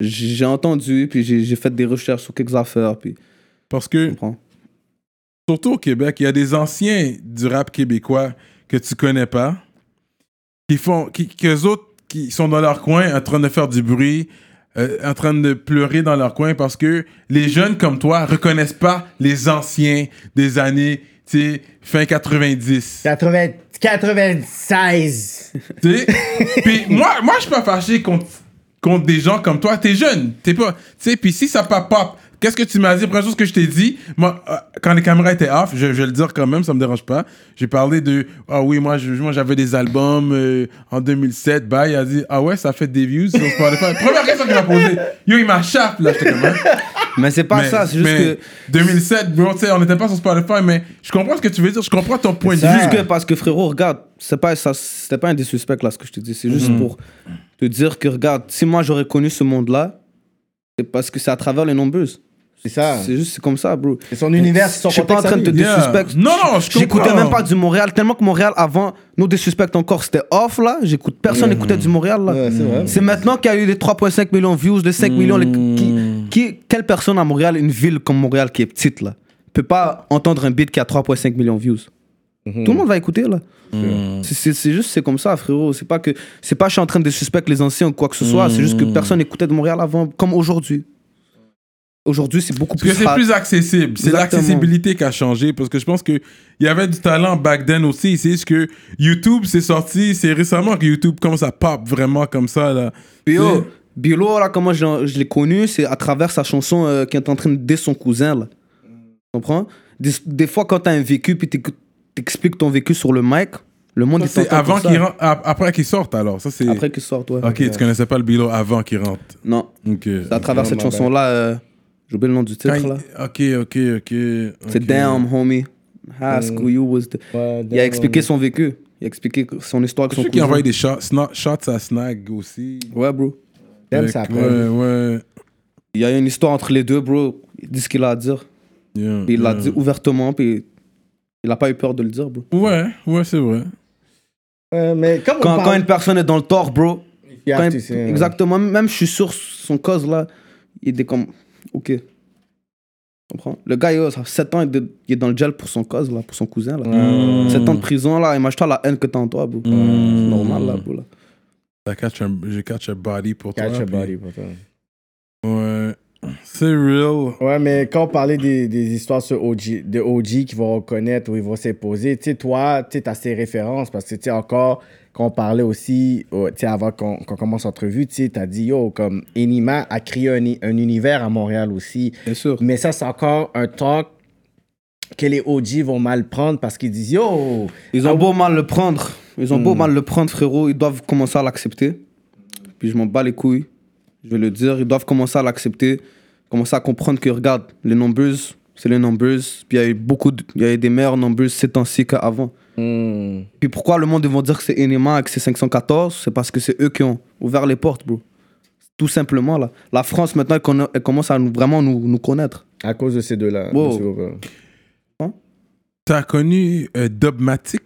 E: j'ai entendu, puis j'ai fait des recherches sur quelques affaires, puis
C: Parce que, surtout au Québec, il y a des anciens du rap québécois que tu connais pas, qui font, qui, qu'eux autres, qui sont dans leur coin en train de faire du bruit, euh, en train de pleurer dans leur coin parce que les jeunes comme toi reconnaissent pas les anciens des années, tu sais, fin 90.
D: 80 96.
C: Tu sais? puis moi, moi, je suis pas fâché contre, contre des gens comme toi. T'es jeune, t'es pas. Tu sais, puis si ça pas pop, qu'est-ce que tu m'as dit? Première chose que je t'ai dit, moi, euh, quand les caméras étaient off, je, je vais le dire quand même, ça me dérange pas. J'ai parlé de, ah oui, moi, je- moi j'avais des albums euh, en 2007. Bah, il a dit, ah ouais, ça fait des views sur Spotify. Première question qu'il m'a posée. Yo, il m'a chape, là, j'étais comme, hein?
E: Mais c'est pas
C: Mais-
E: ça, c'est juste
C: mais
E: que.
C: 2007, bro, tu sais, on n'était pas sur Spotify, mais je comprends ce que tu veux dire, je comprends ton point de
E: C'est
C: vue.
E: juste que parce que frérot, regarde, c'est pas ça, c'était pas un des suspects là ce que je te dis, c'est
C: Mhm.
E: juste pour te dire que regarde, si moi j'aurais connu ce monde-là, c'est parce que c'est à travers les nombreuses.
D: C'est ça.
E: C'est juste c'est comme ça, bro.
D: C'est son univers, c'est son
E: Je suis pas en train de te désuspecte.
C: Non, non, je
E: J'écoutais même pas du Montréal, tellement que Montréal avant, nous des suspects encore, c'était off là. J'écoute, personne n'écoutait du Montréal là.
D: Ouais, c'est vrai.
E: C'est maintenant qu'il y a eu les 3,5 millions de views, les 5 millions. les- qui, qui- quelle personne à Montréal, une ville comme Montréal qui est petite là, peut pas entendre un beat qui a 3,5 millions de views? Tout le monde va écouter là. C'est- C'est juste, c'est comme ça, frérot. C'est pas que, c'est pas que je suis en train de suspecter les anciens ou quoi que ce soit. C'est juste que personne n'écoutait de Montréal avant, comme aujourd'hui. Aujourd'hui, c'est beaucoup
C: Parce que
E: plus.
C: c'est plus accessible. C'est l'accessibilité qui a changé. Parce que je pense qu'il y avait du talent back then aussi. C'est juste que YouTube, c'est sorti. C'est récemment que YouTube commence à pop vraiment comme ça. Là. Sais?
E: Bilo, là, comment je, je l'ai connu, c'est à travers sa chanson euh, qui est en train de dire son cousin, là. Tu comprends? Des, des fois, quand t'as un vécu, puis t'expliques ton vécu sur le mic, le monde,
C: Ça, c'est
E: t'entend
C: avant qu'il rentre, ap- après qu'il sorte alors. Ça, c'est...
E: Après qu'il sorte, ouais.
C: Ok, tu connaissais pas le bilo avant qu'il rentre.
E: Non,
C: Ok.
E: c'est à travers
D: Non,
E: cette
D: my
E: chanson-là, euh, j'ai oublié le nom du
C: Quand
E: titre,
C: il-
E: là.
C: Ok, ok, ok.
E: C'est
C: ok.
E: Damn, homie. Ask who you was the-
D: Ouais,
E: Il a expliqué son vécu. Il a expliqué son histoire
C: sais qu'il a envoyé des shots, shots à Snag aussi.
E: Ouais, bro.
C: Avec-
D: ça après.
C: Ouais, ouais.
E: Il y a une histoire entre les deux, bro. Il dit ce qu'il a à dire.
C: Yeah,
E: il l'a
C: yeah.
E: dit ouvertement, puis il a pas eu peur de le dire, bro.
C: Ouais, ouais, c'est vrai.
D: Mais
E: Quand, quand une personne est dans le tort, bro,
D: Il y a
E: Quand-
D: tout, c'est-
E: exactement. Même je suis sûr, son cause là, il est comme. Ok. Tu comprends? Le gars, yo, ça fait 7 ans, il est- il est dans le gel pour son cause là, pour son cousin là.
C: Mm.
E: 7 ans de prison là, imagine-toi la haine que t'as en toi, bro. C'est normal là, bro. Là.
C: J'ai catch un, j'ai catch a body pour
D: Catch
C: toi.
D: a
C: puis-
D: body, pour toi.
C: Ouais. C'est real.
D: Ouais, mais quand on parlait des, des histoires sur OG, de OG qui vont reconnaître ou ils vont s'imposer, tu sais, toi, tu as ces références parce que, tu sais, encore, quand on parlait aussi, oh, tu sais, avant qu'on qu'on commence l'entrevue, tu sais, tu as dit, yo, comme Enima a créé un, un univers à Montréal aussi.
E: Bien sûr.
D: Mais ça, c'est encore un talk que les OG vont mal prendre parce qu'ils disent, yo,
E: Ils ont
D: Ah
E: beau mal le prendre, ils ont beau
D: Hmm.
E: mal le prendre, frérot, ils doivent commencer à l'accepter. Puis je m'en bats les couilles, je vais le dire, ils doivent commencer à l'accepter, commencer à comprendre que, regarde, les nombreuses, c'est les nombreuses. Puis il y a eu beaucoup, de- il y a eu des meilleures nombreuses ces temps-ci qu'avant.
D: Hmm,
E: Puis pourquoi le monde ils vont dire que c'est Enema et que c'est 514 C'est parce que c'est eux qui ont ouvert les portes, bro. Tout simplement, là. La France, maintenant, elle, conna- elle commence à nous- vraiment nous, nous connaître.
D: à cause de ces deux-là.
E: Wow.
D: groupes-là.
C: T'as connu euh, Dubmatic?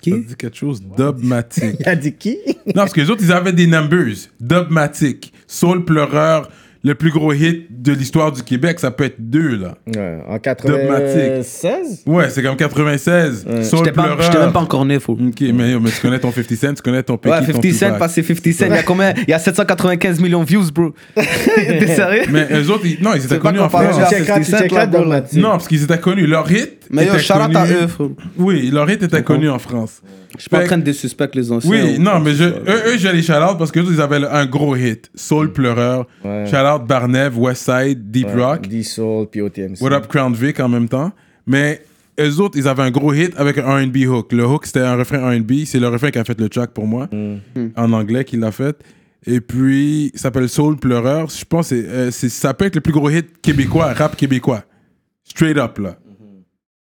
E: Qui?
C: Ça te dit quelque chose? Dubmatic.
D: Il a dit qui?
C: Non, parce que les autres, ils avaient des numbers. Dubmatic. Soul Pleureur, le plus gros hit de l'histoire du Québec, ça peut être deux, là.
D: Ouais, En 96
C: Ouais, c'est comme 96. Soul
E: J'étais pas-
C: Pleureur.
E: j'étais même pas encore né, fou.
C: Ok, mais, mais tu connais ton 50 Cent, tu connais ton Pecky,
E: Ouais,
C: ton
E: 50 Cent, parce que c'est 50 Cent. Il y a combien? Il y a 795 millions de views, bro. T'es sérieux?
C: Mais eux autres, ils- non, ils étaient connus en France.
E: à
D: Tu checkeras,
E: 50
D: tu
E: Cent,
D: checkeras
E: là, bro.
D: Dogmatic.
C: Non, parce qu'ils étaient connus. Leur hit
E: Mais yo, shout out à
C: connu-
E: eux.
C: Oui, leur hit était connu en France.
E: Je suis pas en train de désuspecter les anciens.
C: Oui,
E: ou-
C: non, mais je, eux, je les shout out parce que eux, ils avaient un gros hit. Soul Pleureur.
D: Ouais.
C: Shout Barnev, Westside, Deep Rock.
D: D-Soul, puis OTMC.
C: What Up Crown Vic en même temps. Mais eux autres, ils avaient un gros hit avec un R&B hook. Le hook, c'était un refrain R&B. C'est le refrain qui a fait le track pour moi. En anglais qu'il l'a fait. Et puis, ça s'appelle Soul Pleureur. Je pense que c'est, euh, c'est- ça peut être le plus gros hit québécois, rap québécois. Straight up, là.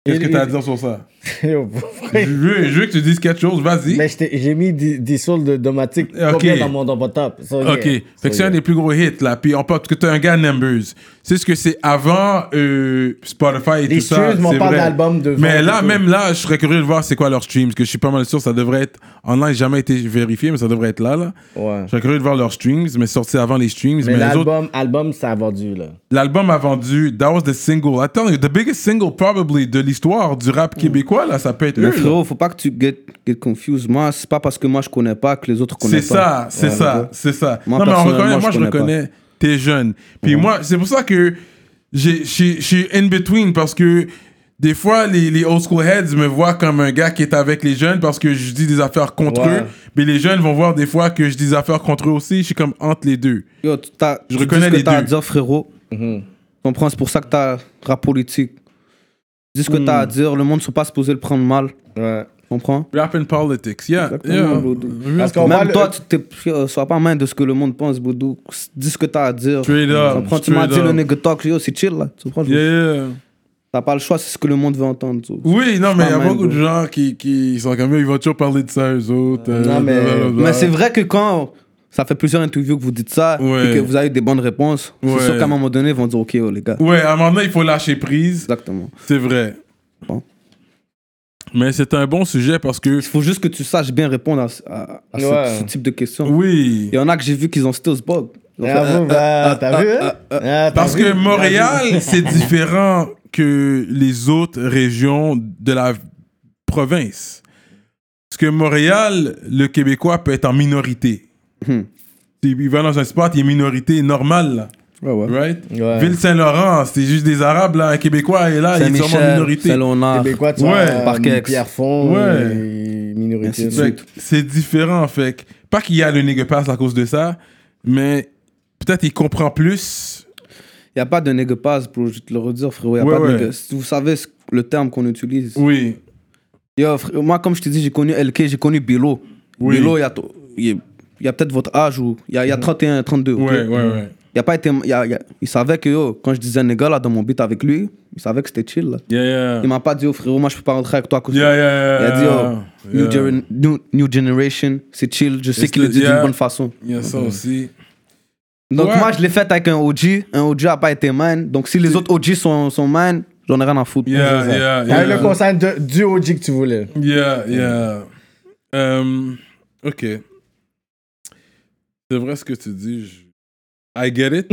C: Qu'est-ce que
D: Et-
C: t'as à dire sur ça?
D: Yo,
C: Je veux, je veux que tu dises quelque chose, vas-y.
D: Mais j'ai mis des, des saules de domatique
C: Ok.
D: combien dans mon dans mon top. So, yeah.
C: Ok, fait que
D: So,
C: c'est
D: yeah.
C: un des plus gros hits là. Puis on parle que t'es un gars Numbers. C'est ce que c'est avant euh, Spotify et
D: Les
C: tout ça. c'est
D: parle d'albums de
C: Mais là, même là, je serais curieux de voir c'est quoi leurs streams. Parce que je suis pas mal sûr, ça devrait être online. Jamais été vérifié, mais ça devrait être là. là.
D: Ouais.
C: Je serais curieux de voir leurs streams, mais sorti avant les streams.
D: Mais
C: Mais, les autres,
D: l'album, album, ça a vendu, là.
C: l'album a vendu. That was the single. Attends, the biggest single probably de l'histoire du rap québécois là. Ça peut être
E: Mais
C: eux. là.
E: frérot, faut pas que tu get, get confused. Moi, c'est pas parce que moi je connais pas que les autres
C: C'est
E: connaissent pas.
C: ça, c'est ça, c'est ça.
E: Moi,
C: non, mais on reconnaît, moi,
E: je
C: je le
E: connais
C: connais. T'es jeune. Puis moi, c'est pour ça que j'ai- j'ai- je suis in between parce que des fois, les, les old school heads me voient comme un gars qui est avec les jeunes parce que je dis des affaires contre
D: Ouais.
C: eux. Mais les jeunes vont voir des fois que je dis des affaires contre eux aussi. Je suis comme entre les deux.
E: Yo, tu
C: Je
E: tu
C: reconnais
E: dis ce
C: les
E: que t'as à
C: deux.
E: dire, frérot.
D: Mhm.
E: Tu comprends, c'est pour ça que t'as rap politique. Dis ce que t'as à dire, le monde ne sont pas supposé le prendre mal.
D: Ouais.
E: Tu comprends?
C: Rap and politics, yeah.
E: Exactement,
C: yeah.
D: Parce qu'on
E: Même
D: le-
E: toi, tu t'es, euh, sois pas main de ce que le monde pense, Boudou. Dis ce que t'as à dire.
C: Straight up,
E: comprends, tu m'as dit le nigga talk, yo, c'est chill là. Tu comprends,
C: Yeah, yeah.
E: T'as pas le choix, c'est ce que le monde veut entendre.
C: Oui, non, mais il y a beaucoup de gens qui, qui sont comme ils vont toujours parler de ça, eux autres. euh,
D: Non, mais-.
E: Mais c'est vrai que quand ça fait plusieurs interviews que vous dites ça
C: Ouais.
E: et que vous avez des bonnes réponses,
C: Ouais.
E: c'est sûr qu'à un moment donné, ils vont dire Ok, oh, les gars.
C: Ouais, à un moment donné, il faut lâcher prise.
E: Exactement.
C: C'est vrai.
E: Bon.
C: Mais c'est un bon sujet parce que.
E: Il faut juste que tu saches bien répondre à, à- à ce-
D: Ouais.
E: ce, type de questions.
C: Oui.
E: Il y en a que j'ai vu qu'ils ont stills
D: Bravo,
E: euh,
D: bah,
E: euh,
D: t'as
E: euh,
D: vu,
E: euh,
D: hein? Ah,
C: Parce que Montréal, c'est différent que les autres régions de la province. Parce que Montréal, le Québécois peut être en minorité.
E: Hmm.
C: Il va dans un spot, il est minorité normale, là.
E: Ouais, ouais.
C: Right?
D: Ouais.
C: Ville-Saint-Laurent, c'est juste des Arabes, là. Un Québécois est là, il est sûrement minorité.
E: Saint-Léonard.
D: Québécois, tu vois, euh, et minorité.
C: C'est différent, fait que- Pas qu'il y a le nigga pass à cause de ça, mais peut-être il comprend plus.
E: Il n'y a pas de nigga pass. Je vais te le redire, frérot. Il y a
C: Ouais,
E: pas de vous savez le terme qu'on utilise.
C: Oui.
E: Yo, moi, comme je te dis, j'ai connu LK, j'ai connu Bilo.
C: Oui.
E: Bilo, il y a, to- il y a- peut-être votre âge ou il y a, y a 31, 32. ok?
C: Ouais, ouais, ouais.
E: Il, a pas été, il, y a- y a- il savait que yo, quand je disais nigga là, dans mon beat avec lui, il savait que c'était chill. Là.
C: Yeah, yeah.
E: Il m'a pas dit, oh, frérot, moi je peux pas rentrer avec toi à cause
C: Yeah, yeah, yeah.
E: Il a dit, oh, new, gener- new, new generation, c'est chill. Je sais qu'il le
C: the-
E: dit
C: yeah.
E: d'une bonne façon.
C: Il y a ça aussi.
E: Donc
C: Ouais.
E: moi, je l'ai fait avec un OG. Un OG a pas été man. Donc si les autres OG sont, sont man, j'en ai rien à foutre.
C: Yeah, yeah,
D: eu
C: yeah.
D: le conseil de, du OG que tu voulais.
C: Yeah, yeah. Um, ok. C'est vrai ce que tu dis. je- I get it.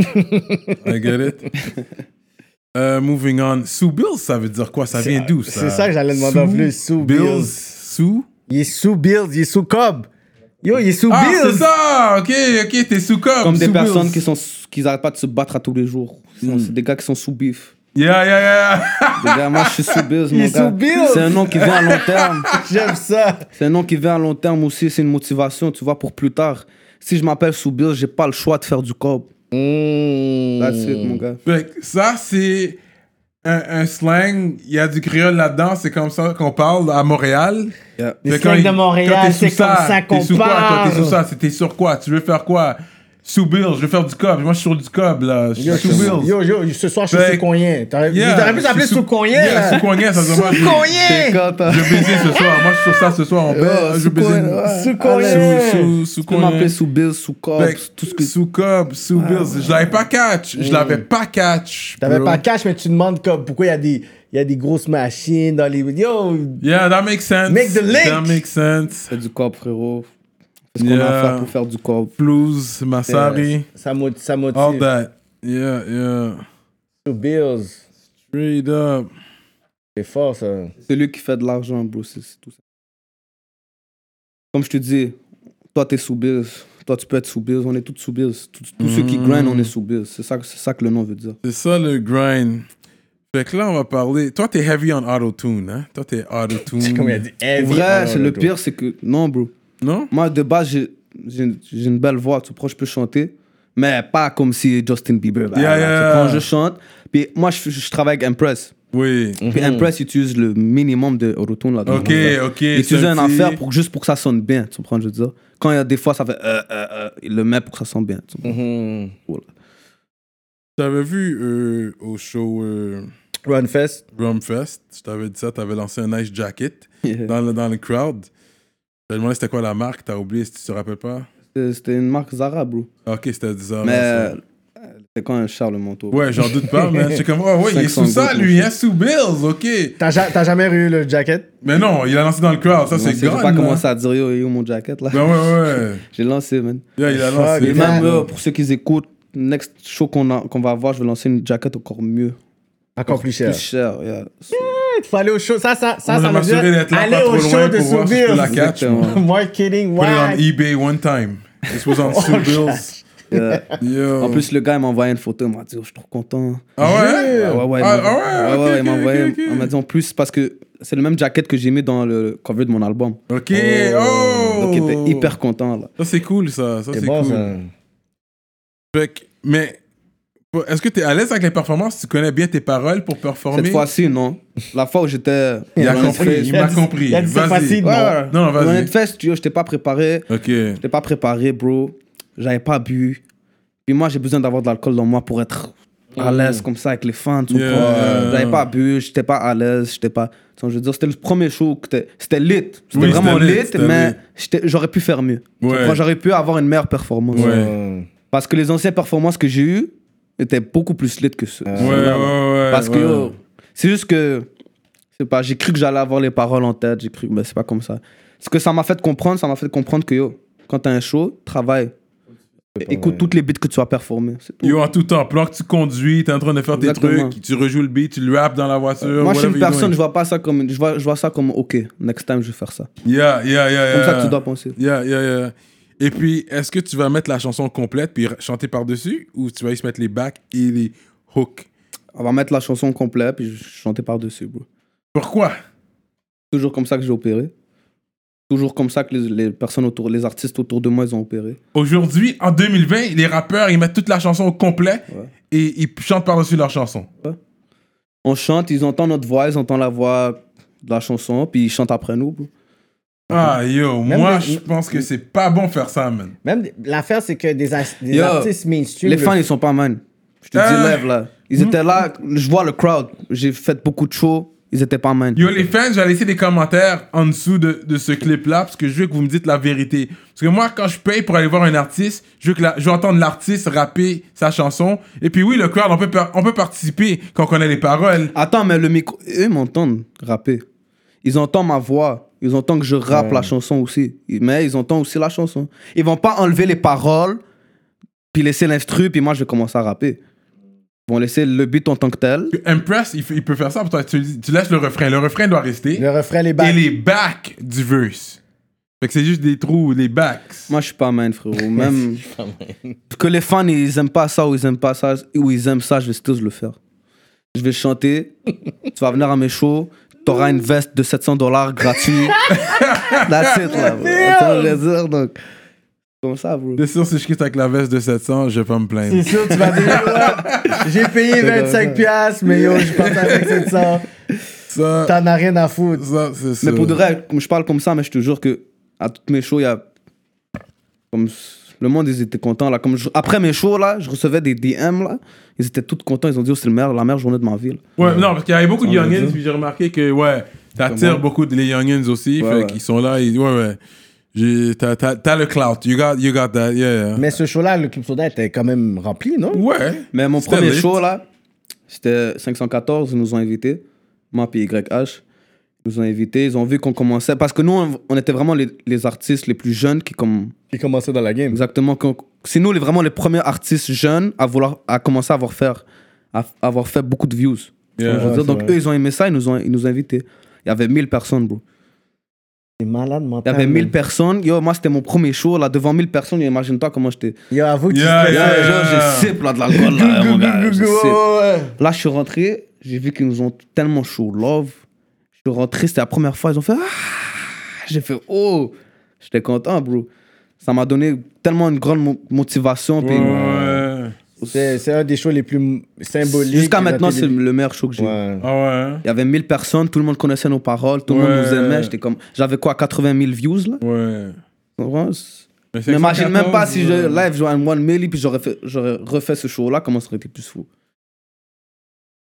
C: I get it. Euh, moving on. Sous Bills, ça veut dire quoi? Ça vient d'où ça
D: C'est ça que j'allais demander en plus. Sous Bills.
C: Sous?
D: Il est sous Bills, il est sous Cobb. Yo, il est sous
C: Ah, c'est ça Ok, ok, t'es sous Cobb.
E: Comme des personnes
C: Bills.
E: qui sont qui arrêtent pas de se battre à tous les jours. Sinon, C'est des gars qui sont sous bif.
C: Yeah, yeah, yeah.
E: Des gars, moi je suis sous Bills,
D: Il
E: mon
D: est
E: gars.
D: sous Bills.
E: C'est un nom qui vient à long terme.
D: J'aime ça.
E: C'est un nom qui vient à long terme aussi. C'est une motivation, tu vois, pour plus tard. Si je m'appelle sous Bills, j'ai pas le choix de faire du cob.
D: Mmh.
E: That's it, mon gars.
C: Fait que ça, c'est un, un slang. Il y a du créole là-dedans. C'est comme ça qu'on parle à Montréal.
E: Yeah.
D: Le
C: Fait
D: slang
C: quand
D: de Montréal,
C: t'es
D: c'est comme ça qu'on
C: T'es sous quoi,
D: parle.
C: T'es sous ça. C'était sur quoi? Tu veux faire quoi? Sous Bill, je veux faire du cob. Moi, je suis sur du cob, là. Je suis
D: Yo,
C: sous
D: yo,
C: Bill.
D: yo, yo, ce soir, je suis sous Cognien. T'aurais pu
C: suis
D: sous
C: Yeah,
D: là.
C: sous Cognien, ça se voit.
D: Sous
C: Je vais baiser ce soir. Moi, je suis sur ça ce soir. On baise. Je
E: sous
C: vais baiser.
D: Sous Cognien.
C: Sous, sous, sous
E: Tu peux m'appeler sous Bills, sous cob, tout ce que
C: Sous cob, sous Bills. Je l'avais pas catch. Je l'avais pas catch.
D: T'avais pas cash, mais tu demandes comme, pourquoi il y a des, il y a des grosses machines dans les. Yo,
C: Yeah, that makes sense.
D: Make the link.
C: That makes sense.
E: C'est du cob, frérot. C'est ce qu'on a
C: Yeah.
E: à faire pour faire du cob.
C: Blues, Masari.
D: ça motive. Ça
C: All
D: motive.
C: that. Yeah, yeah.
D: Sous Bills.
C: Straight up.
D: C'est fort, ça.
E: C'est lui qui fait de l'argent, bro. C'est tout ça. Comme je te dis, toi, t'es sous Bills. Toi, tu peux être sous Bills. On est tous sous Bills. Tous, ceux qui
C: Mm.
E: grind, on est sous Bills. C'est ça, que- c'est ça que le nom veut dire.
C: C'est ça le grind. Fait que là, on va parler. Toi, t'es heavy on auto-tune, hein? Toi, t'es auto-tune.
D: C'est comme il a dit. Heavy.
E: vrai, c'est
D: non,
E: le pire, c'est que. Non, bro.
C: Non?
E: Moi, de base, j'ai j'ai- j'ai une belle voix. Tu comprends, je peux chanter. Mais pas comme si Justin Bieber. bah,
C: Yeah,
E: là,
C: yeah.
E: Tu comprends, je chante. Puis moi, je, je travaille avec Impress.
C: Oui.
E: Puis Impress utilise le minimum de autotune là.
C: Ok, ok.
E: Il utilise
C: c'est
E: un
C: petit-
E: affaire pour, juste pour que ça sonne bien. Tu comprends, je veux dire? Quand il y a des fois, ça fait. Euh, euh, euh, il le met pour que ça sonne bien. tu comprends?
D: Mhm.
E: Voilà.
C: T'avais vu euh, au show euh,
D: Runfest.
C: Rumfest. Je t'avais dit ça, t'avais lancé un nice jacket
E: Yeah.
C: dans le, dans le crowd. Je t'ai demandé c'était quoi la marque, t'as oublié si tu te rappelles pas?
E: C'était une marque Zara, bro.
C: Ok, c'était Zara.
E: Mais euh, c'était quand un Charles Manteau.
C: Ouais, j'en doute pas, man. C'est comme, oh ouais, il est
E: 500
C: sous ça, lui,
E: mon
C: hein, sous Bills, ok.
D: T'as ja- t'as jamais eu le jacket?
C: Mais non, il a lancé dans le crowd, ça c'est
E: J'ai
C: grave.
E: pas commencé à dire yo, yo, mon jacket là.
C: Ben ouais, ouais.
E: J'ai lancé, man.
C: Yeah, il a lancé.
E: Et même
D: là-
E: euh, pour ceux qui écoutent, next show qu'on a- qu'on va avoir, je vais lancer une jacket encore mieux.
D: Encore plus cher.
E: Plus cher, yeah.
D: Il faut aller au show. Ça, ça, ça,
C: On va
D: ça veut dire aller au show de
C: peux la catch.
D: Marketing,
C: Put it on eBay one time. This was on Bills.
E: Yeah. En plus, le gars, il m'a envoyé une photo, il m'a dit, oh, je suis trop content.
C: ah ouais?
E: Ouais, ouais, ouais.
C: Ah, ah ouais,
E: il m'a envoyé. Il m'a dit en plus, parce que c'est le même jacket que j'ai mis dans le cover de mon album.
C: Ok, oh!
E: Donc, il était hyper content, là.
C: Ça, c'est cool, ça. Ça,
D: C'est bon,
C: cool.
D: ça.
C: Mais est-ce que tu es à l'aise avec les performances? Tu connais bien tes paroles pour performer?
E: Cette fois-ci, non. La fois où j'étais.
C: Il a compris, il m'a compris.
D: Il a dit non?
C: Non,
E: Dans
C: vas-y.
E: Netfest, tu vois, j'étais pas préparé.
C: Ok.
E: J'étais pas préparé, bro. J'avais pas bu. Puis moi, j'ai besoin d'avoir de l'alcool dans moi pour être à l'aise comme ça avec les fans.
C: Mm. Yeah.
E: J'avais pas bu, j'étais pas à l'aise, j'étais pas. tu vois, Je veux dire, c'était le premier show. que t'es- C'était lit. C'était
C: Oui,
E: vraiment
C: lit,
E: mais j'aurais pu faire mieux.
C: Ouais.
E: J'aurais pu avoir une meilleure performance.
C: Ouais.
E: Parce que les anciennes performances que j'ai eues étaient beaucoup plus lit que ce.
C: Ouais, ouais, ouais.
E: Parce que yo, c'est juste que c'est pas j'ai cru que j'allais avoir les paroles en tête, j'ai cru mais c'est pas comme ça. Ce que ça m'a fait comprendre, ça m'a fait comprendre que yo, quand t'as un show, travaille. Écoute toutes les beats que tu vas performer.
C: Yo, en tout temps, pendant que tu conduis, t'es en train de faire
E: Exactement.
C: tes trucs, tu rejoues le beat, tu le rappes dans la voiture.
E: Moi je suis une personne, je vois pas ça comme je vois, je vois ça comme OK, next time je vais faire ça.
C: Yeah, yeah, yeah,
E: Comme
C: yeah.
E: ça que tu dois penser.
C: Yeah, yeah, yeah. Et puis, est-ce que tu vas mettre la chanson complète puis chanter par-dessus ou tu vas juste mettre les backs et les hooks?
E: On va mettre la chanson complète puis chanter par-dessus, bro.
C: Pourquoi?
E: Toujours comme ça que j'ai opéré. Toujours comme ça que les, les personnes autour, les artistes autour de moi, ils ont opéré.
C: Aujourd'hui, en 2020, les rappeurs, ils mettent toute la chanson au complet
E: Ouais.
C: et ils chantent par-dessus leur chanson.
E: On chante, ils entendent notre voix, ils entendent la voix de la chanson, puis ils chantent après nous. bro.
C: Ah, yo,
D: Même
C: moi, je pense que c'est pas bon faire ça, man.
D: Même l'affaire, c'est que des, as- des
E: Yo,
D: artistes mainstream.
E: Les
D: le-
E: fans, ils sont pas man. Je te
C: Ah.
E: dis live là. Ils étaient là, je vois le crowd. J'ai fait beaucoup de shows, ils étaient pas man.
C: Yo, les fans, j'ai laissé des commentaires en dessous de, de ce clip-là parce que je veux que vous me dites la vérité. Parce que moi, quand je paye pour aller voir un artiste, je veux, que la- je veux entendre l'artiste rapper sa chanson. Et puis oui, le crowd, on peut, par- on peut participer quand on connaît les paroles.
E: Attends, mais le micro, eux m'entendent rapper. Ils entendent ma voix. Ils entendent que je rappe
D: Ouais.
E: la chanson aussi. Mais ils entendent aussi la chanson. Ils vont pas enlever les paroles, puis laisser l'instru, puis moi je vais commencer à rapper. Ils vont laisser le beat en tant que tel.
C: Impress, il, peut faire ça pour toi. Tu, tu laisses le refrain. Le refrain doit rester.
D: Le refrain, les
C: Et
D: bacs.
C: les backs du verse. Fait que c'est juste des trous, les backs.
E: Moi, je suis pas man, frérot. Même que les fans, ils aiment pas ça ou ils aiment pas ça, ou ils aiment ça, je vais still le faire. Je vais chanter. tu vas venir à mes shows. T'auras une veste de 700 dollars gratuit. That's it, là. bro. Que je veux dire, donc. Comme ça, bro.
C: C'est sûr, si je quitte avec la veste de 700, je vais pas me plaindre.
D: C'est sûr, tu vas dire, ouais, j'ai payé 25 piastres, mais yo, je pense avec 700.
C: Ça,
D: T'en as rien à foutre.
C: ça c'est ça.
E: Mais pour de vrai, comme je parle comme ça, mais je te jure que à toutes mes shows, il y a. Comme le monde, ils étaient contents. Là. Comme je- Après mes shows, là, je recevais des DM. Là. Ils étaient tous contents. Ils ont dit, oh, c'est la meilleure journée de ma vie. là.
C: Ouais, non, parce qu'il y avait beaucoup de
E: va
C: youngins, puis j'ai remarqué que, ouais, t'attires beaucoup de les youngins aussi,
E: Ouais,
C: fait
E: ouais.
C: qu'ils sont là, ils, ouais, ouais. T'as, le clout, you got, you got that, yeah, yeah.
D: Mais ce show-là, le Club Soda était quand même rempli, non?
C: Ouais.
E: Mais mon premier
C: lit.
E: show, là, c'était 514. Ils nous ont invités. Moi, puis YH. Ils nous ont invités. Ils ont vu qu'on commençait. Parce que nous, on, était vraiment les, les artistes les plus jeunes qui, comme.
D: Qui commençait dans la game.
E: Exactement. C'est nous, les, vraiment les premiers artistes jeunes à vouloir à commencer à avoir, faire, à, avoir fait beaucoup de views.
C: Yeah.
D: Ouais,
E: dire, donc,
D: vrai.
E: eux, ils ont aimé ça. Ils nous ont, ils nous ont invités. Il y avait 1000 personnes, bro.
D: C'est malade
E: Il y
D: mental.
E: avait 1000
D: man.
E: personnes. Yo, moi, c'était mon premier show. Là, devant 1000 personnes, imagine-toi comment j'étais.
D: Yo, avoue que tu
C: Yeah, yeah,
E: Yo,
C: yeah.
E: je sipe là, de l'alcool, là, mon gars. Là, je suis rentré, j'ai vu qu'ils nous ont tellement show love. Je suis rentré, c'était la première fois, ils ont fait Ah J'ai fait Oh J'étais content, bro. Ça m'a donné tellement une grande mo- motivation.
C: Ouais.
D: C'est c'est un des shows les plus symboliques.
E: Jusqu'à maintenant, c'est le meilleur show que j'ai eu.
D: Ouais.
C: Ah ouais. hein?
E: Il y avait 1000 personnes, tout le monde connaissait nos paroles, tout le
C: Ouais.
E: monde nous aimait. J'étais comme, j'avais quoi, 80 000 views là?
C: Ouais. Mais
E: Je m'imagine même pas
C: 514,
E: si je live jouais un One Milli puis j'aurais fait- j'aurais refait ce show là, comment ça aurait été plus fou?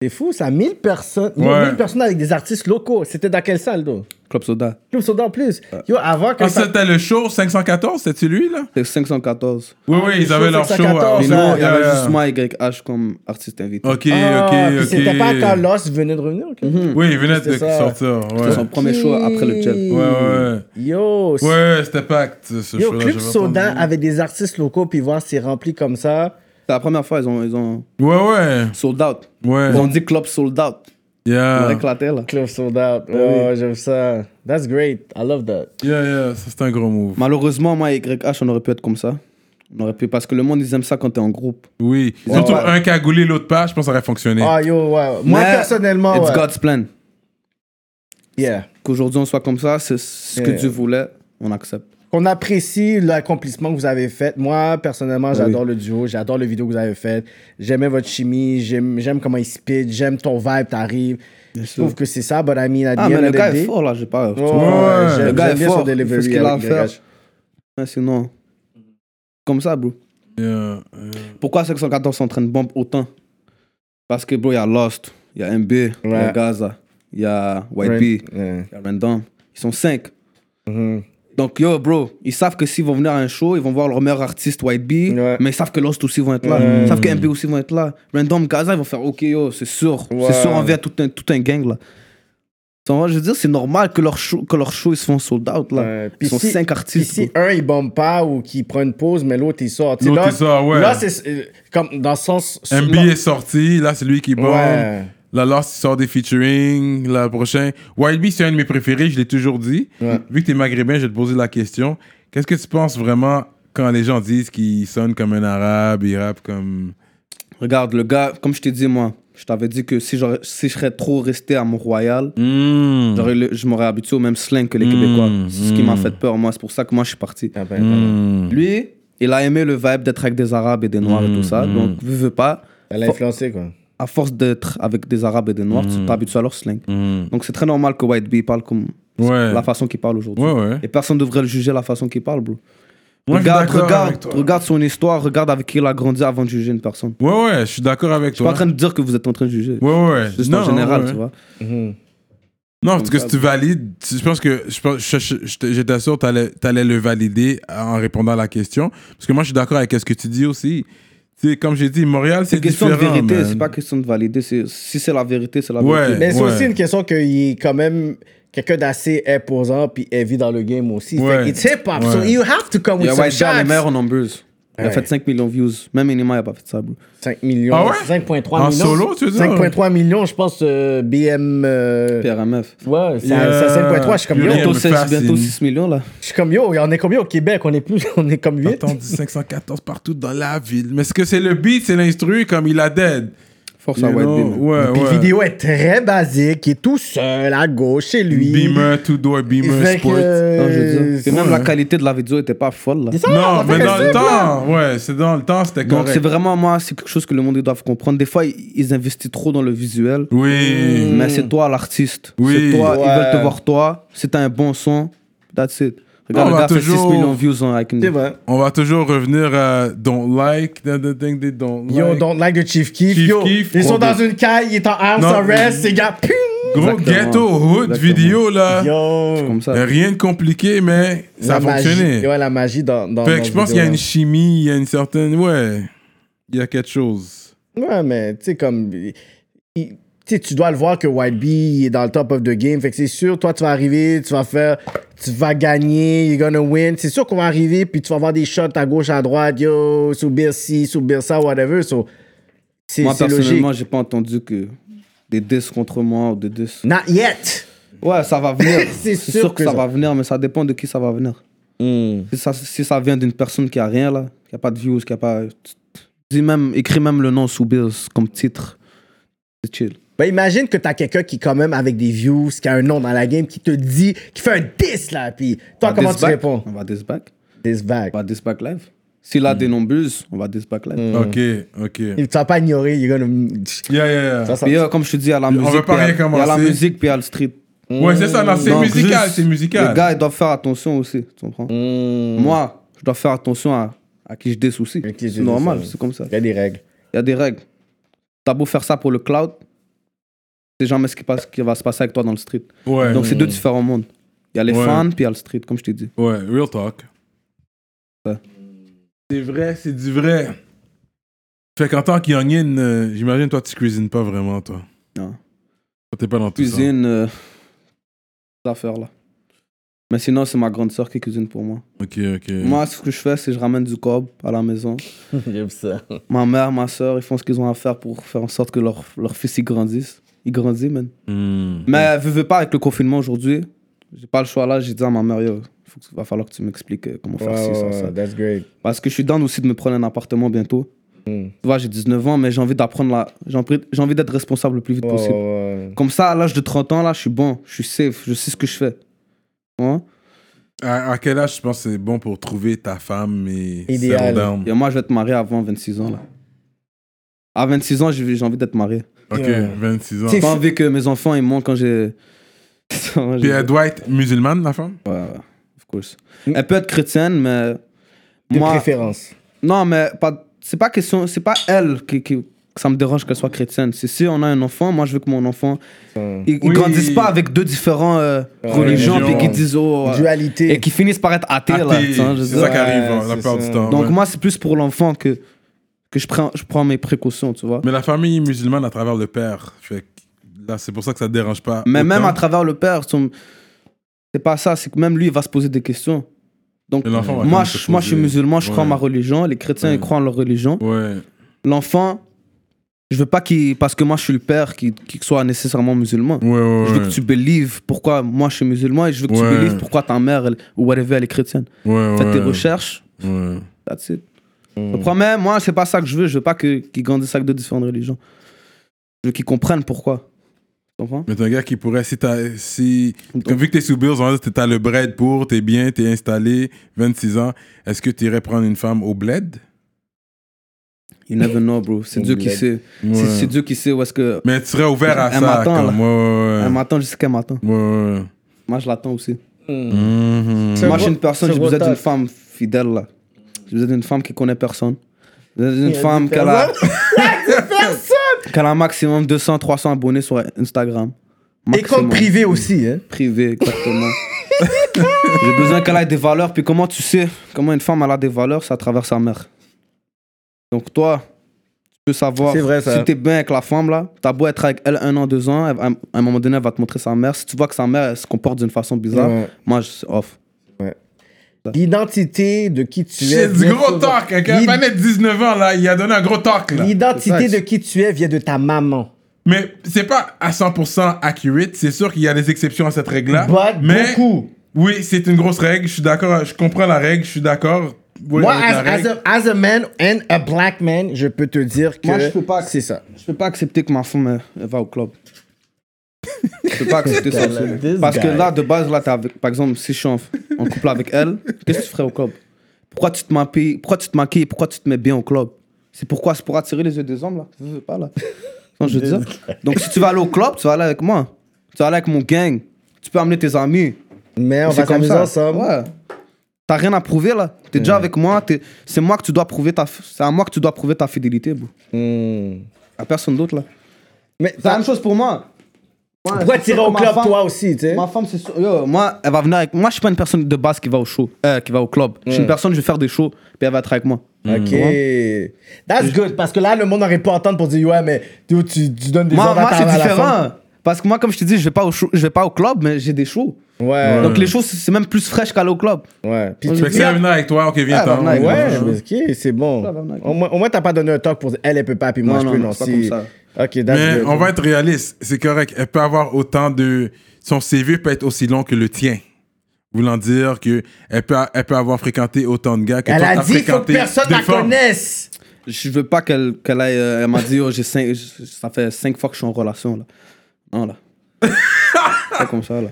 D: C'est fou, ça. 1000 personnes.
C: Ouais.
D: 1000 personnes avec des artistes locaux. C'était dans quelle salle, donc?
E: Club Soda.
D: Club Soda en plus. Yo, avant que
C: Ah,
D: ça.
C: c'était le show 514, c'était lui, là?
E: C'est 514.
C: Oui, oui, ils avaient
D: show
C: leur show.
D: 514,
E: Mais
D: ça,
E: il y avait
C: Yeah.
E: juste moi et YH comme artiste invité.
C: Ok,
D: Ah,
C: ok,
D: puis
C: ok.
D: C'était pas quand Lost venait de revenir, ok?
C: Oui, il venait de
D: C'était ça.
C: sortir.
E: C'était
C: Ouais,
E: son premier show après le jet.
C: ouais, ouais.
D: Yo,
C: Ouais, c'était packed, ce
D: Yo,
C: show-là.
D: Club Soda avec des artistes locaux, puis voir c'est rempli comme ça.
E: C'est la première fois, ils ont, ils ont
C: Ouais, ouais.
E: sold out.
C: Ouais.
E: Ils ont dit club sold out. Ils ont
C: Yeah.
E: éclaté là.
D: Club Soda. Oh, j'aime ça. That's great. I love that.
C: Yeah, yeah, ça c'est un gros move.
E: Malheureusement, moi et YH, on aurait pu être comme ça. On aurait pu, parce que le monde, ils aiment ça quand t'es en groupe.
C: Oui.
E: Ouais.
C: Surtout un cagoulé, l'autre pas, je pense que ça aurait fonctionné.
D: Ah, yo, ouais. Moi,
E: Mais
D: personnellement,
E: It's
D: ouais.
E: God's plan.
D: Yeah.
E: Qu'aujourd'hui on soit comme ça, c'est ce que
D: Yeah.
E: Dieu voulait, on accepte.
D: Qu'on apprécie l'accomplissement que vous avez fait. Moi, personnellement, j'adore le duo, j'adore le vidéo que vous avez fait. J'aimais votre chimie, j'aime comment il spit, j'aime ton vibe, t'arrives. Je trouve que c'est ça, but I mean, at
E: Ah,
D: the
E: mais
D: end
E: le
D: of the
E: gars
D: day-
E: est fort là, j'ai pas.
D: Ouais,
E: le gars est fort. Il
D: delivery
E: ce qu'il a à
D: avec
E: faire. Mais sinon, comme ça, bro.
C: Yeah, yeah.
E: Pourquoi 514 s'entraîne bombe autant? Parce que, bro, il y a Lost, il y a MB, il y a. Gaza, il y a
D: Ouais.
E: il y a Random. Ils sont 5.
D: Mhm.
E: Donc, yo, bro, ils savent que s'ils vont venir à un show, ils vont voir leur meilleur artiste, White Bee,
D: Ouais.
E: mais ils savent que Lost aussi vont être là.
D: Ouais.
E: Ils savent que MB aussi vont être là. Random, Gaza, ils vont faire OK, yo, c'est sûr.
D: Ouais.
E: C'est sûr, on vient tout un, tout un gang, là. Donc, je veux dire, c'est normal que leur show, que leur show ils se font sold out, là.
D: Ouais.
E: Ils sont
D: si-
E: 5
D: Puis
E: artistes.
D: si un, il bombe pas ou qu'il prend une pause, mais l'autre, il sort.
C: L'autre, il sort, ouais.
D: Là, c'est euh, comme dans le sens.
C: MB
D: là-
C: est sorti, là c'est lui qui bombe. Là, Lost sort des featuring. La prochaine. Wild Bee, c'est un de mes préférés, je l'ai toujours dit.
D: Ouais.
C: Vu que t'es maghrébin, je vais te poser la question. Qu'est-ce que tu penses vraiment quand les gens disent qu'il sonne comme un arabe, il rappe comme.
E: Regarde, le gars, comme je t'ai dit, moi, je t'avais dit que si, si je serais trop resté à Mont-Royal,
C: Mm.
E: le- je m'aurais habitué au même slang que les Québécois. C'est ce qui m'a
C: mm.
E: fait peur, moi. C'est pour ça que moi, je suis parti.
D: Ah ben,
C: Mm.
E: Lui, il a aimé le vibe d'être avec des Arabes et des Noirs et tout ça. Donc, veux, veux pas,
D: Elle a influencé, quoi.
E: À force d'être avec des Arabes et des Noirs, tu t'habitues à leur slang.
C: Mm.
E: Donc, c'est très normal que White Bee parle comme
C: Ouais.
E: la façon qu'il parle aujourd'hui.
C: Ouais, ouais.
E: Et personne ne devrait le juger la façon qu'il parle, bro.
C: Moi,
E: regarde, regarde,
C: toi.
E: regarde son histoire, regarde avec qui il a grandi avant de juger une personne.
C: Ouais, ouais, je suis d'accord avec
E: Je suis pas
C: toi.
E: en train de dire que vous êtes en train de juger.
C: Ouais, ouais.
E: Juste
C: Non,
E: en général,
C: ouais.
E: tu vois.
D: Mhm.
C: Non, parce que si tu valides, je pense que je je- je- je- j'étais sûr que tu allais le valider en répondant à la question. Parce que moi, je suis d'accord avec ce que tu dis aussi. Sais, comme j'ai dit, Montréal, c'est
E: C'est question de
C: différent.
E: vérité, c'est pas question de valider. c'est- Si c'est la vérité, c'est la
C: Ouais.
E: vérité.
D: Mais c'est
C: Ouais.
D: aussi une question qu'il est quand même quelqu'un d'assez imposant puis heavy dans le game aussi.
C: Ouais.
D: Fait it's hip-hop, so
C: Ouais.
D: you have to come
E: Il y
D: with some
E: White Bear, les
D: shots.
E: meilleurs en numbers. Il a fait 5 millions de views. Même Inima, il a pas fait ça, bro.
D: 5 millions.
C: Ah ouais?
D: 5,3
C: En
D: millions.
C: solo, tu veux dire?
D: 5,3 millions, je pense, euh, BM. euh,
E: PRMF.
D: Ouais, c'est
C: Yeah.
D: c'est à 5,3. Je suis comme yo.
E: Bientôt,
C: me
E: 16,
C: fascine.
E: bientôt 6 millions, là.
D: Je suis comme yo. On est combien au Québec On est plus. On est comme 8.
C: Attends, 514 partout dans la ville. Mais est-ce que c'est le beat, c'est l'instru, comme il a dead?
E: Force
C: You
E: à White
C: know? Ouais, ouais.
D: vidéo est très basique. Il est tout seul à gauche chez lui.
C: Beamer, two-door, Beamer,
D: Fait que,
C: Sport.
D: euh,
E: Non, je veux dire. Et même
C: Ouais.
E: la qualité de la vidéo était pas folle, là.
D: c'est ça,
C: Non, mais
D: que
C: dans le temps, ouais, c'est dans le temps, c'était
E: Donc,
C: correct.
E: c'est vraiment, moi, c'est quelque chose que le monde doivent comprendre. Des fois, ils, investissent trop dans le visuel.
C: Oui.
E: Mais c'est toi l'artiste.
C: Oui.
E: C'est toi, ils veulent te voir toi. Si t'as un bon son, that's it. Regarde,
C: On
E: le
C: va
E: gars fait
C: toujours-
E: 6 millions de views en avec une...
D: C'est vrai.
C: On va toujours revenir à Don't Like, the, thing they don't
D: Yo,
C: like.
D: don't like the Chief Keef.
C: Chief
D: Yo,
C: Keef,
D: ils sont dans une caille, il est en house
C: Non,
D: arrest,
C: mais-
D: ces gars, ping!
C: Gros
E: Exactement.
C: ghetto hood
E: Exactement.
C: vidéo, là.
D: Yo!
E: Comme ça.
C: Rien de compliqué, mais ça a
D: La magie-
C: fonctionné.
D: Ouais, la magie dans. dans
C: Fait que je pense qu'il y a une chimie, il y a une certaine. Ouais. Il y a quelque chose.
D: Ouais, mais tu sais, comme. il- il- Tu dois le voir que White Bee est dans le top of the game. Fait que c'est sûr, toi, tu vas arriver, tu vas faire. Tu vas gagner, you're gonna win. C'est sûr qu'on va arriver, puis tu vas avoir des shots à gauche, à droite, yo, sous ci, sous ça, whatever. So, c'est
E: Moi,
D: c'est logique.
E: personnellement, j'ai pas entendu que des disques contre moi ou des disques.
D: Not yet!
E: Ouais, ça va venir.
D: C'est
E: c'est
D: sûr
E: sûr, que,
D: que
E: ça,
D: ça-
E: va venir, mais ça dépend de qui ça va venir.
D: Hmm.
E: Si ça, si ça vient d'une personne qui a rien là, qui a pas de views, qui a pas. Dis même, écris même le nom sous Bills comme titre. C'est chill.
D: Ben, imagine que t'as quelqu'un qui, quand même, avec des views, qui a un nom dans la game, qui te dit, qui fait un diss, là, puis toi,
E: On va
D: comment tu
E: back.
D: réponds?
E: On va diss back.
D: Diss back.
E: On va diss back live. S'il a des numbers, on va diss back live.
D: Hmm.
C: Ok, ok.
D: Tu vas pas ignorer, you're gonna...
C: Yeah, yeah, yeah.
D: Ça, ça-
E: Puis, euh, comme je te dis, il y a la musique.
C: veut pas
E: puis il y a-
C: rien
E: Il y a la musique, puis il y a le street.
C: Ouais, c'est ça, c'est musical, c'est musical.
E: Les gars, ils doivent faire attention aussi. Tu comprends?
D: Hmm.
E: Moi, je dois faire attention à, à qui je
D: je
E: C'est normal, c'est comme ça.
D: Il y a des règles.
E: Il y a des règles. T'as beau faire ça pour le cloud, sais jamais ce qui, passe, qui va se passer avec toi dans le street.
C: Ouais.
E: Donc, c'est deux différents mondes. Il y a les
C: Ouais.
E: fans, puis il y a le street, comme je t'ai dit.
C: Ouais, real talk.
E: Ouais.
C: C'est vrai, c'est du vrai. Fait qu'en tant que youngin, euh, j'imagine toi tu cuisines pas vraiment toi.
E: Non.
C: Toi, T'es pas dans tout ça.
E: Cuisine, euh, cette affaire-là. Mais sinon, c'est ma grande sœur qui cuisine pour moi.
C: Ok, ok.
E: Moi, ce que je fais, c'est que je ramène du cob à la maison.
D: J'aime ça.
E: Ma mère, ma soeur, ils font ce qu'ils ont à faire pour faire en sorte que leur, leur fils, il grandisse. Il grandit, man.
C: Hmm.
E: Mais veux, veux pas, avec le confinement aujourd'hui, j'ai pas le choix là. J'ai dit à ma mère, que- va falloir que tu m'expliques euh, comment faire
D: Ouais,
E: ci, ça,
D: ouais,
E: ça.
D: that's great.
E: Parce que je suis down aussi de me prendre un appartement bientôt.
D: Hmm.
E: Tu vois, j'ai 19 ans, mais j'ai envie d'apprendre là. J'ai envie, j'ai envie d'être responsable le plus vite
D: Ouais,
E: possible.
D: ouais, ouais.
E: Comme ça, à l'âge de 30 ans, là, je suis bon, je suis safe, je sais ce que je fais. Ouais.
C: À, à quel âge tu penses que c'est bon pour trouver ta femme et
D: Idéal.
E: Et moi, je vais être marié avant 26 ans, là. À 26 ans, j'ai j'ai envie d'être marié.
C: Ok,
D: Yeah.
C: 26 ans.
E: J'ai pas envie que mes enfants, ils montent quand j'ai.
C: Puis elle doit être musulmane, la femme?
E: Ouais, ouais, of course. Elle peut être chrétienne, mais.
D: De
E: moi,
D: préférence.
E: Non, mais pas, c'est pas question, c'est pas elle qui, qui- que ça me dérange qu'elle soit chrétienne. C'est si on a un enfant, moi je veux que mon enfant,
D: Hum.
E: il, il
C: Oui.
E: grandisse pas avec deux différents euh, religions,
C: religion.
E: puis qui disent oh, euh,
D: Dualité.
E: et qui finissent par être athées.
C: Athée, c'est ça qui arrive
D: Ouais,
C: hein, la plupart
D: ça.
C: du temps.
E: Donc
C: ouais.
E: moi c'est plus pour l'enfant que que je prends, je prends mes précautions, tu vois.
C: Mais la famille musulmane à travers le père. Fait là, c'est pour ça que ça te dérange pas.
E: Mais
C: autant.
E: même à travers le père, c'est pas ça, c'est que même lui il va se poser des questions. Donc moi, je, moi je suis musulman, je crois en ma religion, les chrétiens
C: Ouais.
E: ils croient en leur religion.
C: Ouais.
E: L'enfant, je veux pas qu'il parce que moi je suis le père qu'il qu'il soit nécessairement musulman. Je veux que tu believes pourquoi moi je suis musulman et je veux que tu believes pourquoi ta mère elle- ou whatever elle est chrétienne.
C: Ouais.
E: tes recherches, that's it. Je promets, moi c'est pas ça que je veux, je veux pas qu'ils grandissent avec deux différentes religions. Je veux qu'ils comprennent pourquoi. Tu comprends?
C: Mais t'es un gars qui pourrait, si t'as, si, vu que t'es sous Bills, t'as le bread pour, t'es bien, t'es installé, 26 ans, est-ce que t'irais prendre une femme au bled?
E: You never know, bro. C'est Dieu qui sait.
C: Ouais.
E: C'est- Dieu qui sait où est-ce que.
C: Mais tu serais ouvert à
E: Elle
C: ça,
E: m'attend,
C: comme,
E: là.
C: ouais,
E: Elle
C: ouais,
E: m'attend, je sais qu'elle m'attend.
C: ouais. ouais, ouais.
E: Moi je l'attends aussi. Moi je suis une personne, j'ai besoin d'une femme fidèle là. J'ai besoin d'une femme qui connaît personne.
D: Il y a
E: femme qui a, qui a un maximum 200, 300 abonnés sur Instagram.
D: Et compte privé aussi, hein.
E: Privé, exactement. J'ai besoin qu'elle ait des valeurs. Puis comment tu sais comment une femme elle a des valeurs? C'est à travers sa mère. Donc toi, tu peux savoir
D: vrai,
E: si t'es bien avec la femme là, t'as beau être avec elle un an, deux ans, à un moment donné, elle va te montrer sa mère. Si tu vois que sa mère elle se comporte d'une façon bizarre,
D: Ouais.
E: moi je off.
D: L'identité de qui tu es.
C: C'est du gros
D: sur-
C: talk. Un gars
D: L'id-
C: pas net 19 ans, là, il a donné un gros talk, là.
D: L'identité de qui tu es vient de ta maman.
C: Mais c'est pas à 100% accurate. C'est sûr qu'il y a des exceptions à cette règle-là.
D: But
C: mais
D: beaucoup.
C: oui, c'est une grosse règle. Je suis d'accord. Je comprends la règle. Je suis d'accord. Oui,
D: Moi, as, as a, as a man and a black man, je peux te dire que
E: Moi, je peux pas-
D: c'est ça.
E: Je peux pas accepter que ma femme elle va au club. Je peux pas accepter ça. Parce que là, de base, là, avec, par exemple, si je suis en, en couple avec elle, qu'est-ce que tu ferais au club? Pourquoi tu te maquilles Pourquoi tu te maquilles Pourquoi tu te mets bien au club? C'est pourquoi C'est pour attirer les yeux des hommes là? Je veux pas là. Non, je veux dire. Donc si tu vas aller au club, tu vas aller avec moi. Tu vas aller avec mon gang. Tu peux amener tes amis.
D: Mais on
E: C'est
D: va
E: comme
D: s'amuser
E: ça.
D: ensemble.
E: Ouais. T'as rien à prouver là. T'es déjà avec moi. t'es- C'est moi que tu dois prouver ta. C'est à moi que tu dois prouver ta fidélité, bro.
D: Hmm.
E: À personne d'autre là.
D: Mais
E: C'est la même chose pour moi. Moi,
D: pourquoi tirer au
E: que
D: club,
E: femme-
D: toi aussi, tu sais?
E: Ma femme, c'est sûr. Yo, moi, elle va venir avec. Moi, je suis pas une personne de base qui va au show, euh, qui va au club. Je suis une personne, je vais faire des shows, puis elle va être avec moi.
D: Ok. That's good. Parce que là, le monde n'aurait pas entendre pour dire, ouais, mais tu, tu, tu donnes des
E: Moi,
D: ordres à
E: moi
D: ta-
E: c'est différent. Parce que moi, comme je te dis, je vais pas au, show- je vais pas au club, mais j'ai des shows.
D: Ouais.
E: Donc les shows, c'est même plus fraîche qu'aller au club.
D: Ouais. Puis tu
C: que si elle venait avec toi, ok, viens
E: Ah, venir
D: Ouais,
E: moi.
D: mais ok, c'est bon.
E: Venir
D: Au moins, au moins, t'as pas donné un talk pour elle, elle peut pas, puis moi,
E: Non,
D: je peux,
E: non,
D: non.
E: c'est pas
D: si-
E: comme
D: Ok, that's
C: Mais
D: good.
C: on va être réaliste. C'est correct. Elle peut avoir autant de. Son CV peut être aussi long que le tien. Voulant dire que elle peut, elle peut avoir fréquenté autant de gars que
D: Elle
C: toi,
D: a dit, faut que
C: fréquenté
D: personne la
C: femmes.
D: connaisse.
E: Je veux pas qu'elle qu'elle aille. euh, elle m'a dit, oh, j'ai cinq, ça fait cinq fois que je suis en relation là. Non là. c'est comme ça là.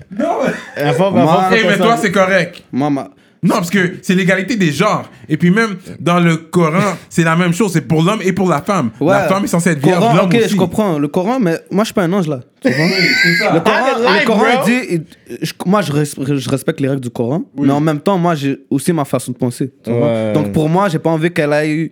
D: La femme,
E: Moi,
D: la femme,
C: Eh,
D: faut
C: mais toi, c'est correct.
E: Moi, ma-
C: Non, parce que c'est l'égalité des genres. Et puis même dans le Coran, c'est la même chose. C'est pour l'homme et pour la femme.
E: Ouais.
C: La femme est censée être vierge,
E: Coran,
C: l'homme
E: ok,
C: aussi.
E: je comprends. Le Coran, mais moi, je suis pas un ange là. Tu vois? Le Coran, le Coran dit, je- moi, je, res- je respecte les règles du Coran, mais en même temps, moi, j'ai aussi ma façon de penser. tu vois?
D: Ouais.
E: Donc pour moi, j'ai pas envie qu'elle aille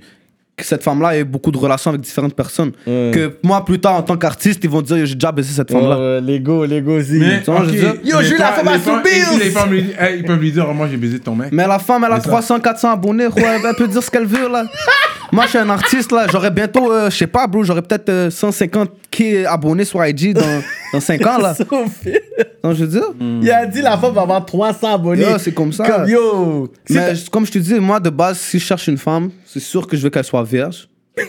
E: que cette femme-là a eu beaucoup de relations avec différentes personnes.
D: Ouais.
E: Que moi, plus tard, en tant qu'artiste, ils vont dire, j'ai déjà baisé cette femme-là.
D: Ouais, Lego, Lego aussi.
C: Mais,
E: Tu vois, je dire,
D: Yo, j'ai eu la femme à
C: les femmes- les hey, ils peuvent lui dire, oh, moi j'ai baisé ton mec.
E: Mais la femme, elle a
C: C'est ça.
E: 300, 400 abonnés, elle, elle peut dire ce qu'elle veut, là. Moi, je suis un artiste, là. J'aurais bientôt, euh, je sais pas, bro, j'aurais peut-être euh, 150 qui abonnés sur IG dans, dans 5 ans, là. Non, je veux dire.
D: Il a dit la femme va avoir 300 abonnés.
E: Yo, c'est comme ça.
D: Comme yo. Si
E: Mais je- comme je te dis, moi, de base, si je cherche une femme, c'est sûr que je veux qu'elle soit vierge.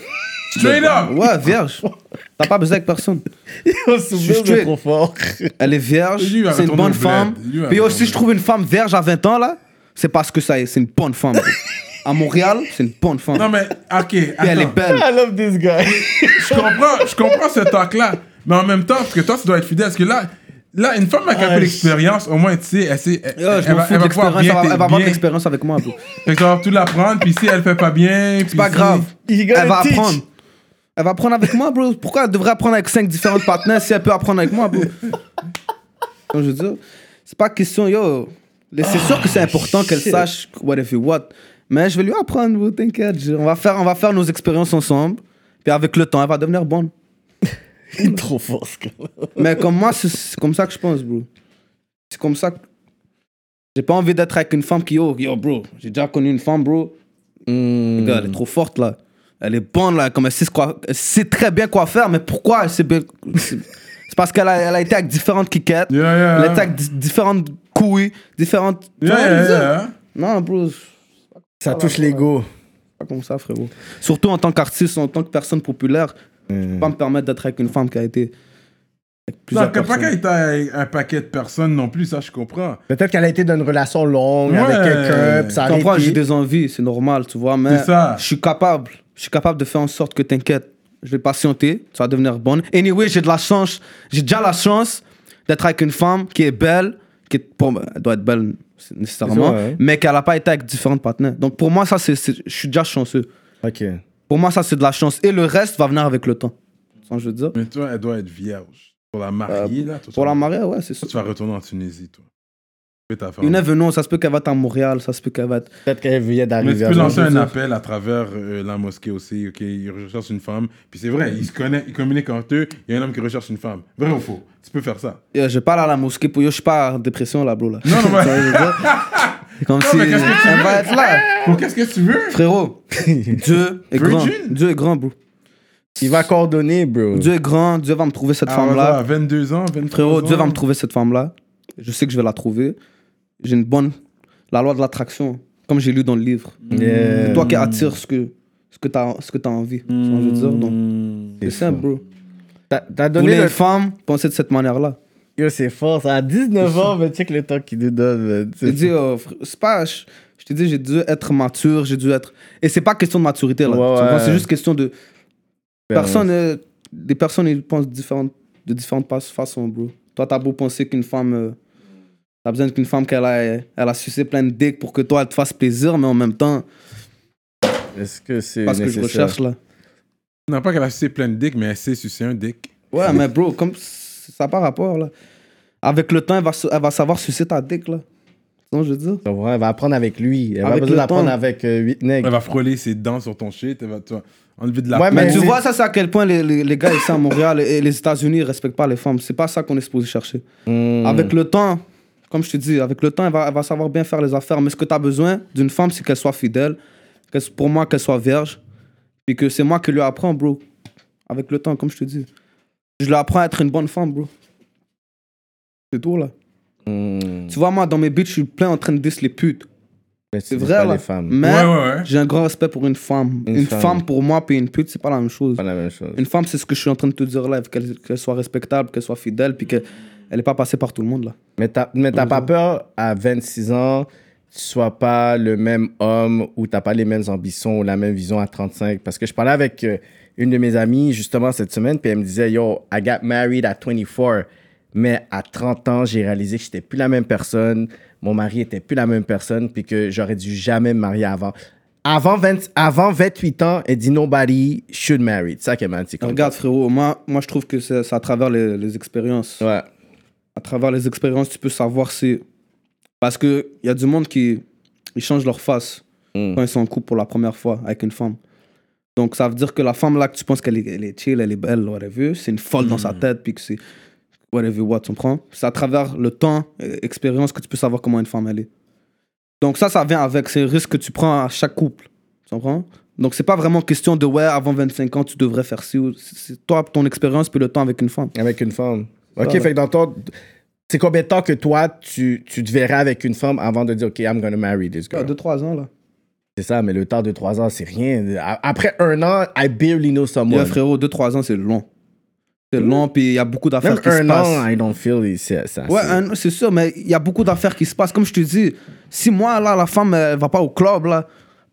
C: Straight up!
E: Ouais, vierge. T'as pas besoin avec personne.
D: souvenir
E: Je suis
D: de trop fort.
E: Elle est vierge,
C: Lui, il va
E: c'est une
C: retourner
E: bonne
C: au bled.
E: femme.
C: Lui, il va
E: Puis
C: retourner
E: aussi,
C: au
E: je trouve une femme vierge à 20 ans, là, c'est parce que ça, c'est une bonne femme. bro. À Montréal, c'est une bonne femme.
C: Non, mais, ok.
E: Puis elle est
C: attends.
E: belle.
D: I love this guy.
C: Je comprends, je comprends ce talk-là. Mais en même temps, parce que toi, tu dois être fidèle. Parce que là, là une femme avec un
D: Ah,
C: peu d'expérience, au moins, tu sais, elle, sait, elle,
E: Yo, je
C: elle
E: m'en
C: va, elle va pouvoir
E: l'expérience,
C: bien.
E: elle va, elle va avoir de l'expérience avec moi. bro.
C: Fait que tu vas tout l'apprendre, puis si elle fait pas bien.
E: C'est pas grave. Elle va
D: teach.
E: apprendre. Elle va apprendre avec moi, bro. Pourquoi elle devrait apprendre avec cinq différentes partenaires si elle peut apprendre avec moi, bro? Comme je veux dire, c'est pas question, yo. C'est sûr que c'est important qu'elle sache what if you what. Mais je vais lui apprendre, bro, t'inquiète. On va, faire, on va faire nos expériences ensemble. Puis avec le temps, elle va devenir bonne.
D: Il est trop fort, ce gars.
E: Mais comme moi, c'est- comme ça que je pense, bro. C'est comme ça que. J'ai pas envie d'être avec une femme qui, yo, yo, bro, j'ai déjà connu une femme, bro. Gars, elle est trop forte là. Elle est bonne là, comme elle sait, quoi, elle sait très bien quoi faire, mais pourquoi elle sait bien. C'est parce qu'elle a, elle a été avec différentes
C: Yeah, yeah,
E: elle a été avec di- différentes couilles, différentes.
C: Yeah.
E: Non, bro,
D: Ça touche l'ego.
E: pas comme ça, frérot. Surtout en tant qu'artiste, en tant que personne populaire, je
C: Hmm.
E: peux pas me permettre d'être avec une femme qui a été. Avec plusieurs
C: Non, que pas qu'elle était avec un paquet de personnes non plus, ça, je comprends.
D: Peut-être qu'elle a été dans une relation longue
C: Ouais.
D: avec quelqu'un, ça a
E: Tu comprends,
D: arrêté.
E: j'ai des envies, c'est normal, tu vois, mais
C: C'est ça.
E: je suis capable. Je suis capable de faire en sorte que t'inquiètes. Je vais patienter, tu vas devenir bonne. Anyway, j'ai de la chance, j'ai déjà la chance d'être avec une femme qui est belle, qui est, bon, elle doit être belle nécessairement,
D: C'est ça, ouais.
E: mais qu'elle n'a pas été avec différentes partenaires. Donc pour moi, ça, c'est, c'est- je suis déjà chanceux.
D: Ok.
E: Pour moi, ça, c'est de la chance. Et le reste va venir avec le temps. Tu que je veux dire.
C: Mais toi, elle doit être vierge. Pour la marier, là. toi,
E: Pour
C: tu-
E: la mariée, ouais, c'est ça.
C: Tu vas retourner en Tunisie, toi. Fais ta femme.
E: You never know, ça se peut qu'elle va être à Montréal, ça se peut qu'elle va être.
D: Peut-être qu'elle vient
C: Mais
D: d'arriver.
C: tu
D: à
C: peux lancer un appel à travers euh, la mosquée aussi. Ok, ils recherchent une femme. Puis c'est vrai, ils se connaissent, ils communiquent entre eux. Il y a un homme qui recherche une femme. Vrai ou faux? Tu peux faire ça.
E: Yo, je parle à la mosquée pour yo, je suis pas en dépression là, bro. Là.
C: Non, non, mais-
E: Comme si
C: mais qu'est-ce que tu
E: elle
C: veux?
E: va être là.
C: Pour qu'est-ce que tu veux?
E: Frérot, Dieu est grand.
C: Virgin?
E: Dieu est grand, bro.
D: Il va coordonner, bro.
E: Dieu est grand, Dieu va me trouver cette
C: Ah,
E: femme-là.
C: à 22 ans, 23
E: Frérot,
C: ans.
E: Dieu va me trouver cette femme-là. Je sais que je vais la trouver. J'ai une bonne. La loi de l'attraction, comme j'ai lu dans le livre.
D: Yeah.
E: C'est toi qui attires ce que, ce que tu as, ce que as envie. Tu vois ce que je veux dire? Donc, c'est simple, bro.
D: T'as t'as
E: Vous
D: donné
E: voulez
D: le...
E: une femme, pensez de cette manière-là.
D: Yo, c'est fort. Ça a 19 ans, mais check le temps qu'il nous donne. man.
E: Je te dis, euh, fr- c'est pas. Je, je te dis, j'ai dû être mature, j'ai dû être. Et c'est pas question de maturité, là.
D: Ouais,
E: Tu comprends?
D: ouais.
E: C'est juste question de. Personne, euh, des personnes, ils pensent différentes, de différentes façons, bro. Toi, t'as beau penser qu'une femme. euh, t'as besoin qu'une femme qu'elle a, elle a sucé plein de dick pour que toi, elle te fasse plaisir, mais en même temps,
D: Est-ce que c'est
E: pas ce que je
D: nécessaire?
E: recherche, là.
C: Non, pas qu'elle a sucé plein de dick, mais elle sait sucer un dick.
E: Ouais, mais bro, comme. Ça n'a pas rapport, là. Avec le temps, elle va, elle va savoir sucer ta dick, là. Que je veux dire?
D: Va, Elle va apprendre avec lui. Elle va
E: Avec
D: besoin
E: le
D: d'apprendre
E: temps.
D: avec euh, huit
C: Elle
D: nègres.
C: va frôler ses dents sur ton shit. Elle va tu enlever de la
D: Ouais.
E: Mais tu vois, ça, c'est à quel point les, les, les gars ici à Montréal et les États-Unis ne respectent pas les femmes. C'est pas ça qu'on est supposé chercher.
D: Hmm.
E: Avec le temps, comme je te dis, avec le temps, elle va, elle va savoir bien faire les affaires. Mais ce que tu as besoin d'une femme, c'est qu'elle soit fidèle. qu'elle- pour moi, qu'elle soit vierge. Puis que c'est moi qui lui apprends, bro. Avec le temps, comme je te dis. Je lui apprends à être une bonne femme, bro. C'est tout, là.
D: Hmm.
E: Tu vois, moi, dans mes beats, je suis plein en train de diss les putes. C'est
D: dis
E: vrai,
D: pas
E: là.
D: les femmes.
E: Mais
C: Ouais, ouais, ouais.
E: j'ai un grand respect pour une femme.
D: Une
E: Une,
D: femme.
E: femme. pour moi, puis une pute, c'est pas la même chose.
D: Pas la même chose.
E: Une femme, c'est ce que je suis en train de te dire là, qu'elle qu'elle soit respectable, qu'elle soit fidèle, puis qu'elle n'est pas passée par tout le monde là.
D: Mais t'as mais t'as pas peur à 26 ans, tu sois pas le même homme ou t'as pas les mêmes ambitions ou la même vision à 35. Parce que je parlais avec euh, une de mes amies justement cette semaine, puis elle me disait Yo, I got married at 24. Mais à 30 ans, j'ai réalisé que j'étais plus la même personne, mon mari était plus la même personne, puis que j'aurais dû jamais me marier avant. Avant, 20 avant 28 ans, elle dit Nobody should marry. C'est ça qu'elle m'a dit.
E: Regarde frérot, moi, moi je trouve que c'est à travers les, les expériences.
D: Ouais.
E: À travers les expériences, tu peux savoir si... Parce qu'il y a du monde qui ils changent leur face
D: Mm.
E: quand ils sont en couple pour la première fois avec une femme. Donc, ça veut dire que la femme là que tu penses qu'elle est, elle est chill, elle est belle, whatever, c'est une folle dans
C: Hmm.
E: sa tête, puis que c'est whatever what, tu comprends? C'est à travers le temps, expérience, que tu peux savoir comment une femme elle est. Donc, ça, ça vient avec, c'est le risque que tu prends à chaque couple, tu comprends? Donc, c'est pas vraiment question de ouais, avant 25 ans, tu devrais faire ci ou c'est toi, ton expérience, puis le temps avec une femme.
D: Avec une femme. Ok, fait que dans ton. C'est combien de temps que toi, tu, tu te verrais avec une femme avant de dire, OK, I'm gonna marry this girl?
E: 2-3 ans là.
D: C'est ça, mais le temps de 3 ans, c'est rien. Après un an, I barely know
E: Yeah,
D: someone.
E: frérot, 2-3 ans, c'est long. C'est long, puis il y a beaucoup d'affaires qui se
D: un
E: passent.
D: an, I don't feel it, ça.
E: Ouais,
D: c'est-
E: un- c'est sûr, mais il y a beaucoup d'affaires qui se passent. Comme je te dis, si moi, là, la femme, elle va pas au club, là,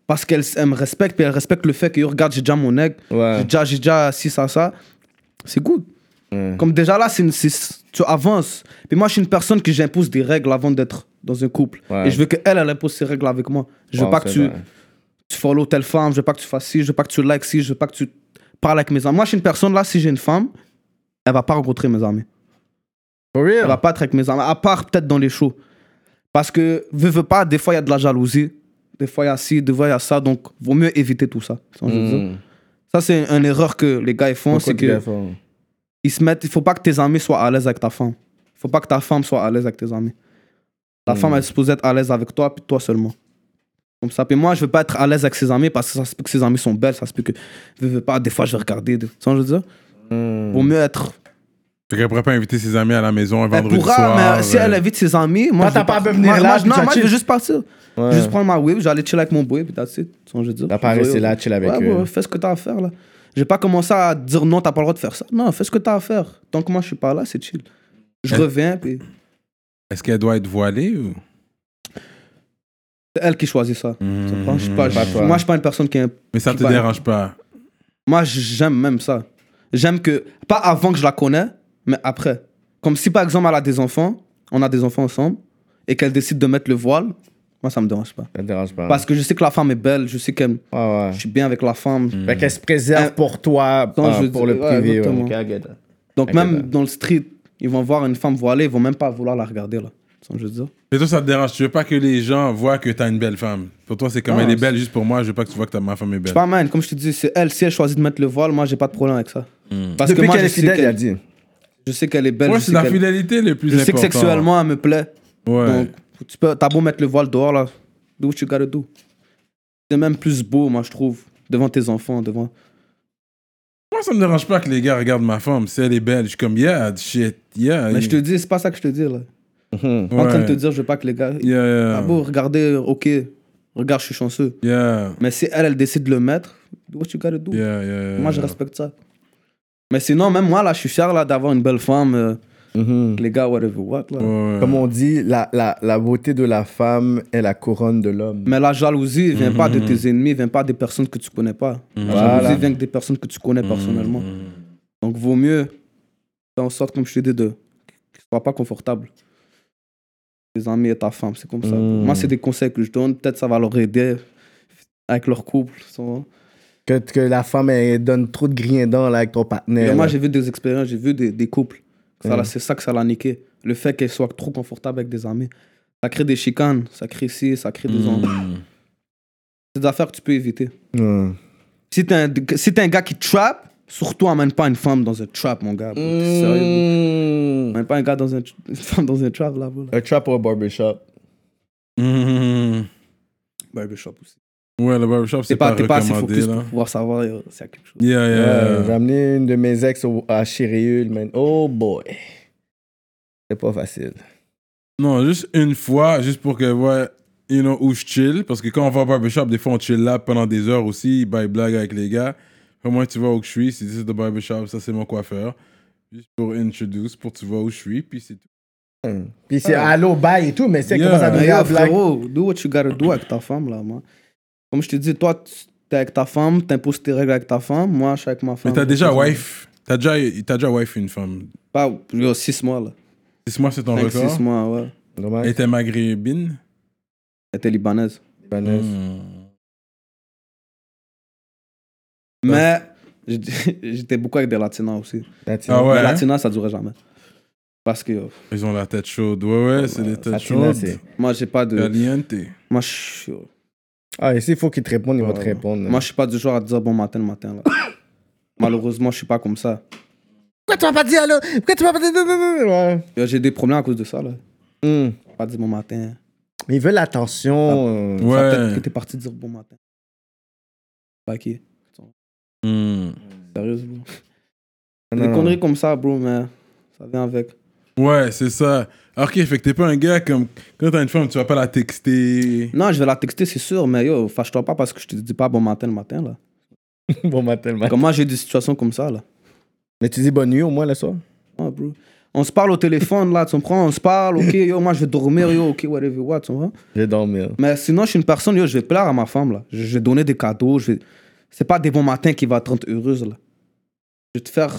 E: parce qu'elle elle me respecte, puis elle respecte le fait que, regarde, j'ai déjà mon
D: Ouais.
E: j'ai déjà, j'ai déjà ci, ça, ça, c'est good.
D: Ouais.
E: Comme déjà là, c'est tu avances. Puis moi, je suis une personne que j'impose des règles avant d'être dans un couple.
D: Ouais.
E: Et je veux qu'elle, elle impose ses règles avec moi. Je veux pas que tu, tu follow telle femme, je veux pas que tu fasses ci, je veux pas que tu likes ci, je veux pas que tu parles avec mes amis. Moi, je suis une personne là, si j'ai une femme, elle va pas rencontrer mes amis.
D: For
E: Elle va
D: real?
E: pas être avec mes amis, à part peut-être dans les shows. Parce que, veux, veux pas, des fois il y a de la jalousie, des fois il y a ci, des fois il y a ça, donc vaut mieux éviter tout ça.
D: Mm.
E: Ça, c'est une erreur que les gars ils font, c'est que? Ils se mettent, il faut pas que tes amis soient à l'aise avec ta femme. Il faut pas que ta femme soit à l'aise avec tes amis. Ta
D: Mm.
E: femme, elle est supposée être à l'aise avec toi, puis toi seulement. Comme ça. Puis moi, je veux pas être à l'aise avec ses amis parce que ça se peut que ses amis sont belles, ça se peut que, veux pas, des fois je vais regarder. Tu vois ce que je veux dire?
D: Mm.
E: Vaut mieux être.
C: Fait qu'elle pourrait pas inviter ses amis à la maison un
E: Elle
C: vendredi
E: pourra,
C: soir.
E: mais si
C: euh,
E: elle invite ses amis, moi,
D: t'as pas à venir
E: moi,
D: là,
E: moi, non, moi, je vais juste partir.
D: Ouais.
E: Juste prendre ma whip, j'allais chill avec mon boy, puis that's it. Tu vois ce que je veux dire?
D: T'as pas resté là, chill avec
E: ouais,
D: eux.
E: ouais, fais ce que t'as à faire, là. J'ai pas commencé à dire non, t'as pas le droit de faire ça. Non, fais ce que t'as à faire. Tant que moi, je suis pas là, c'est chill. Je
C: Elle-
E: reviens, puis
C: Est-ce qu'elle doit être voilée ou?
E: c'est elle qui choisit ça. Comprends? Je suis pas- je- moi, je suis pas une personne qui est.
C: Mais ça
E: qui
C: te dérange pas?
E: Moi, j'aime même ça. J'aime que. Pas avant que je la connais, mais après. Comme si, par exemple, elle a des enfants, on a des enfants ensemble, et qu'elle décide de mettre le voile, moi, ça me dérange pas.
D: Ça te dérange pas.
E: Parce que je sais que la femme est belle, je sais qu'elle.
D: Ouais.
E: Je suis bien avec la femme.
D: Fait qu'elle se préserve
E: Euh,
D: pour toi,
E: non,
D: euh,
E: je
D: pour
E: dis-
D: le
E: ouais,
D: privé.
E: Donc, même dans le street, ils vont voir une femme voilée, ils vont même pas vouloir la regarder, là. Tu vois ce que je veux dire?
C: Et toi, ça te dérange. Tu veux pas que les gens voient que t'as une belle femme. Pour toi, c'est comme
E: Non,
C: elle est belle juste pour moi. Je veux pas que tu vois que ta- ma femme est
E: Je
C: belle.
E: suis pas man, comme je te dis, c'est elle. Si elle choisit de mettre le voile, moi, j'ai pas de problème avec ça. Parce
D: Depuis
E: que moi,
D: qu'elle
E: je
D: est fidèle, a
E: qu'elle
D: dit.
E: je sais qu'elle est belle. Je
C: c'est la fidélité le plus
E: Je sais que
C: important.
E: sexuellement, elle me plaît.
C: Ouais.
E: Tu peux, t'as beau mettre le voile dehors, là. Do what you gotta do. C'est même plus beau, moi, je trouve. Devant tes enfants, devant.
C: Moi, ça me dérange pas que les gars regardent ma femme. Si elle est belle, je suis comme, yeah, shit, yeah.
E: Mais je te dis, c'est pas ça que je te dis, là.
D: Mhm.
E: Je suis en train de te dire, je veux pas que les gars.
C: Yeah, yeah.
E: Ah beau, regardez, ok. Regarde, je suis chanceux.
C: Yeah,
E: Mais si elle, elle décide de le mettre, do what you gotta do.
C: yeah, yeah.
E: Moi, je respecte ça. Mais sinon, même moi, là, je suis fier là, d'avoir une belle femme. euh,
D: Mhm.
E: les gars, whatever, what, là.
C: Ouais.
D: Comme on dit, la, la, la beauté de la femme est la couronne de l'homme.
E: Mais la jalousie vient pas de
C: Mhm.
E: tes ennemis, vient pas des personnes que tu connais pas. La
D: Voilà.
E: jalousie vient que des personnes que tu connais personnellement. Donc, vaut mieux faire en sorte, comme je t'ai dit, de qu'ils soient pas confortables. Tes amis et ta femme, c'est comme ça.
D: Mm.
E: Moi, c'est des conseils que je donne. Peut-être ça va leur aider avec leur couple.
D: Que, que la femme elle donne trop de grien dents là, avec ton
E: Et
D: partenaire.
E: moi, j'ai vu des expériences, j'ai vu des, des couples. Ça,
D: Mm.
E: là, C'est ça que ça l'a niqué. Le fait qu'elles soient trop confortables avec des amis. Ça crée des chicanes, ça crée ci, ça crée des enfants.
C: Mhm.
E: C'est des affaires que tu peux éviter.
D: Mhm.
E: Si t'es un, si un gars qui trap, surtout amène pas une femme dans un trap, mon gars. sérieux.
D: Mhm.
E: Amène pas un gars dans un, une femme dans un trap, là, bro.
D: Un trap ou un barbershop?
C: Mhm.
E: Barbershop aussi.
C: Ouais, le barbershop, c'est
E: pas,
C: pas,
E: pas assez focus
C: là.
E: pour pouvoir savoir euh, s'il y a quelque chose.
C: Yeah, yeah.
D: J'ai amené une de mes ex au- à Chiréul, man. Oh boy. C'est pas facile.
C: Non, juste une fois, juste pour que, ouais, you know, où je chill. Parce que quand on va au barbershop, des fois, on chill là pendant des heures aussi, bail blague avec les gars. Au moins, tu vois où je suis. Si c'est le barbershop, ça, c'est mon coiffeur. Juste pour introduce, pour tu vois où je suis, puis c'est tout.
D: Hum. Puis c'est allô, bye et tout, mais c'est
C: Yeah.
D: comment ça devient blague.
E: do what you gotta do avec ta femme, là, moi. Comme je te dis, toi, tu- t'es avec ta femme, t'imposes tes règles avec ta femme. Moi, je suis avec ma femme.
C: Mais t'as déjà wife. T'as déjà, t'as déjà wife une femme.
E: Pas, yo, 6 mois, là.
C: Six mois, c'est ton
E: 5,
C: record?
E: 6 mois, ouais.
D: Dommage.
C: Elle était maghrébine?
E: Elle était libanaise.
D: Libanaise.
C: Hmm.
E: Mais j'étais beaucoup avec des latinas aussi.
D: It.
C: Ah ouais.
E: Les
C: hein?
E: latinas, ça durait jamais. Parce que
C: Ils ont la tête chaude. Ouais, ouais, c'est des têtes
D: Latina,
C: chaudes.
E: moi, j'ai pas de.
C: Caliente.
E: Moi, je
D: Ah, et s'il faut qu'il te réponde, il va te répondre.
E: Moi, je suis pas du genre à te dire bon matin le matin. Là. Malheureusement, je suis pas comme ça.
D: Pourquoi tu m'as pas dit allô? Pourquoi tu m'as pas dit. Ouais.
E: Yo, J'ai des problèmes à cause de ça. Là.
D: Hmm.
E: Pas dire bon matin.
D: Mais ils veulent l'attention. euh.
E: Ça,
C: Ouais.
E: Peut-être que t'es parti dire bon matin. Pas qui?
C: Hmm.
E: Sérieux, bro?
D: Non,
E: Des conneries comme ça, bro, mais ça vient avec.
C: Ouais, c'est ça. Ok, fait que t'es pas un gars comme. Quand t'as une femme, tu vas pas la texter.
E: Non, je vais la texter, c'est sûr, mais yo, fâche-toi pas parce que je te dis pas bon matin le matin, là.
D: bon matin, le matin.
E: Comme moi, j'ai des situations comme ça, là?
D: Mais tu dis bonne nuit au moins le soir?
E: Ouais, bro. On se parle au téléphone, là, tu comprends? On se parle, ok, yo, moi, je vais dormir, yo, ok, whatever, what, tu comprends?
D: Je vais dormir.
E: Mais sinon, je suis une personne, yo, je vais plaire à ma femme, là. Je vais donner des cadeaux, je vais... C'est pas des bons matins qui vont te rendre heureuse, là. Je vais te faire...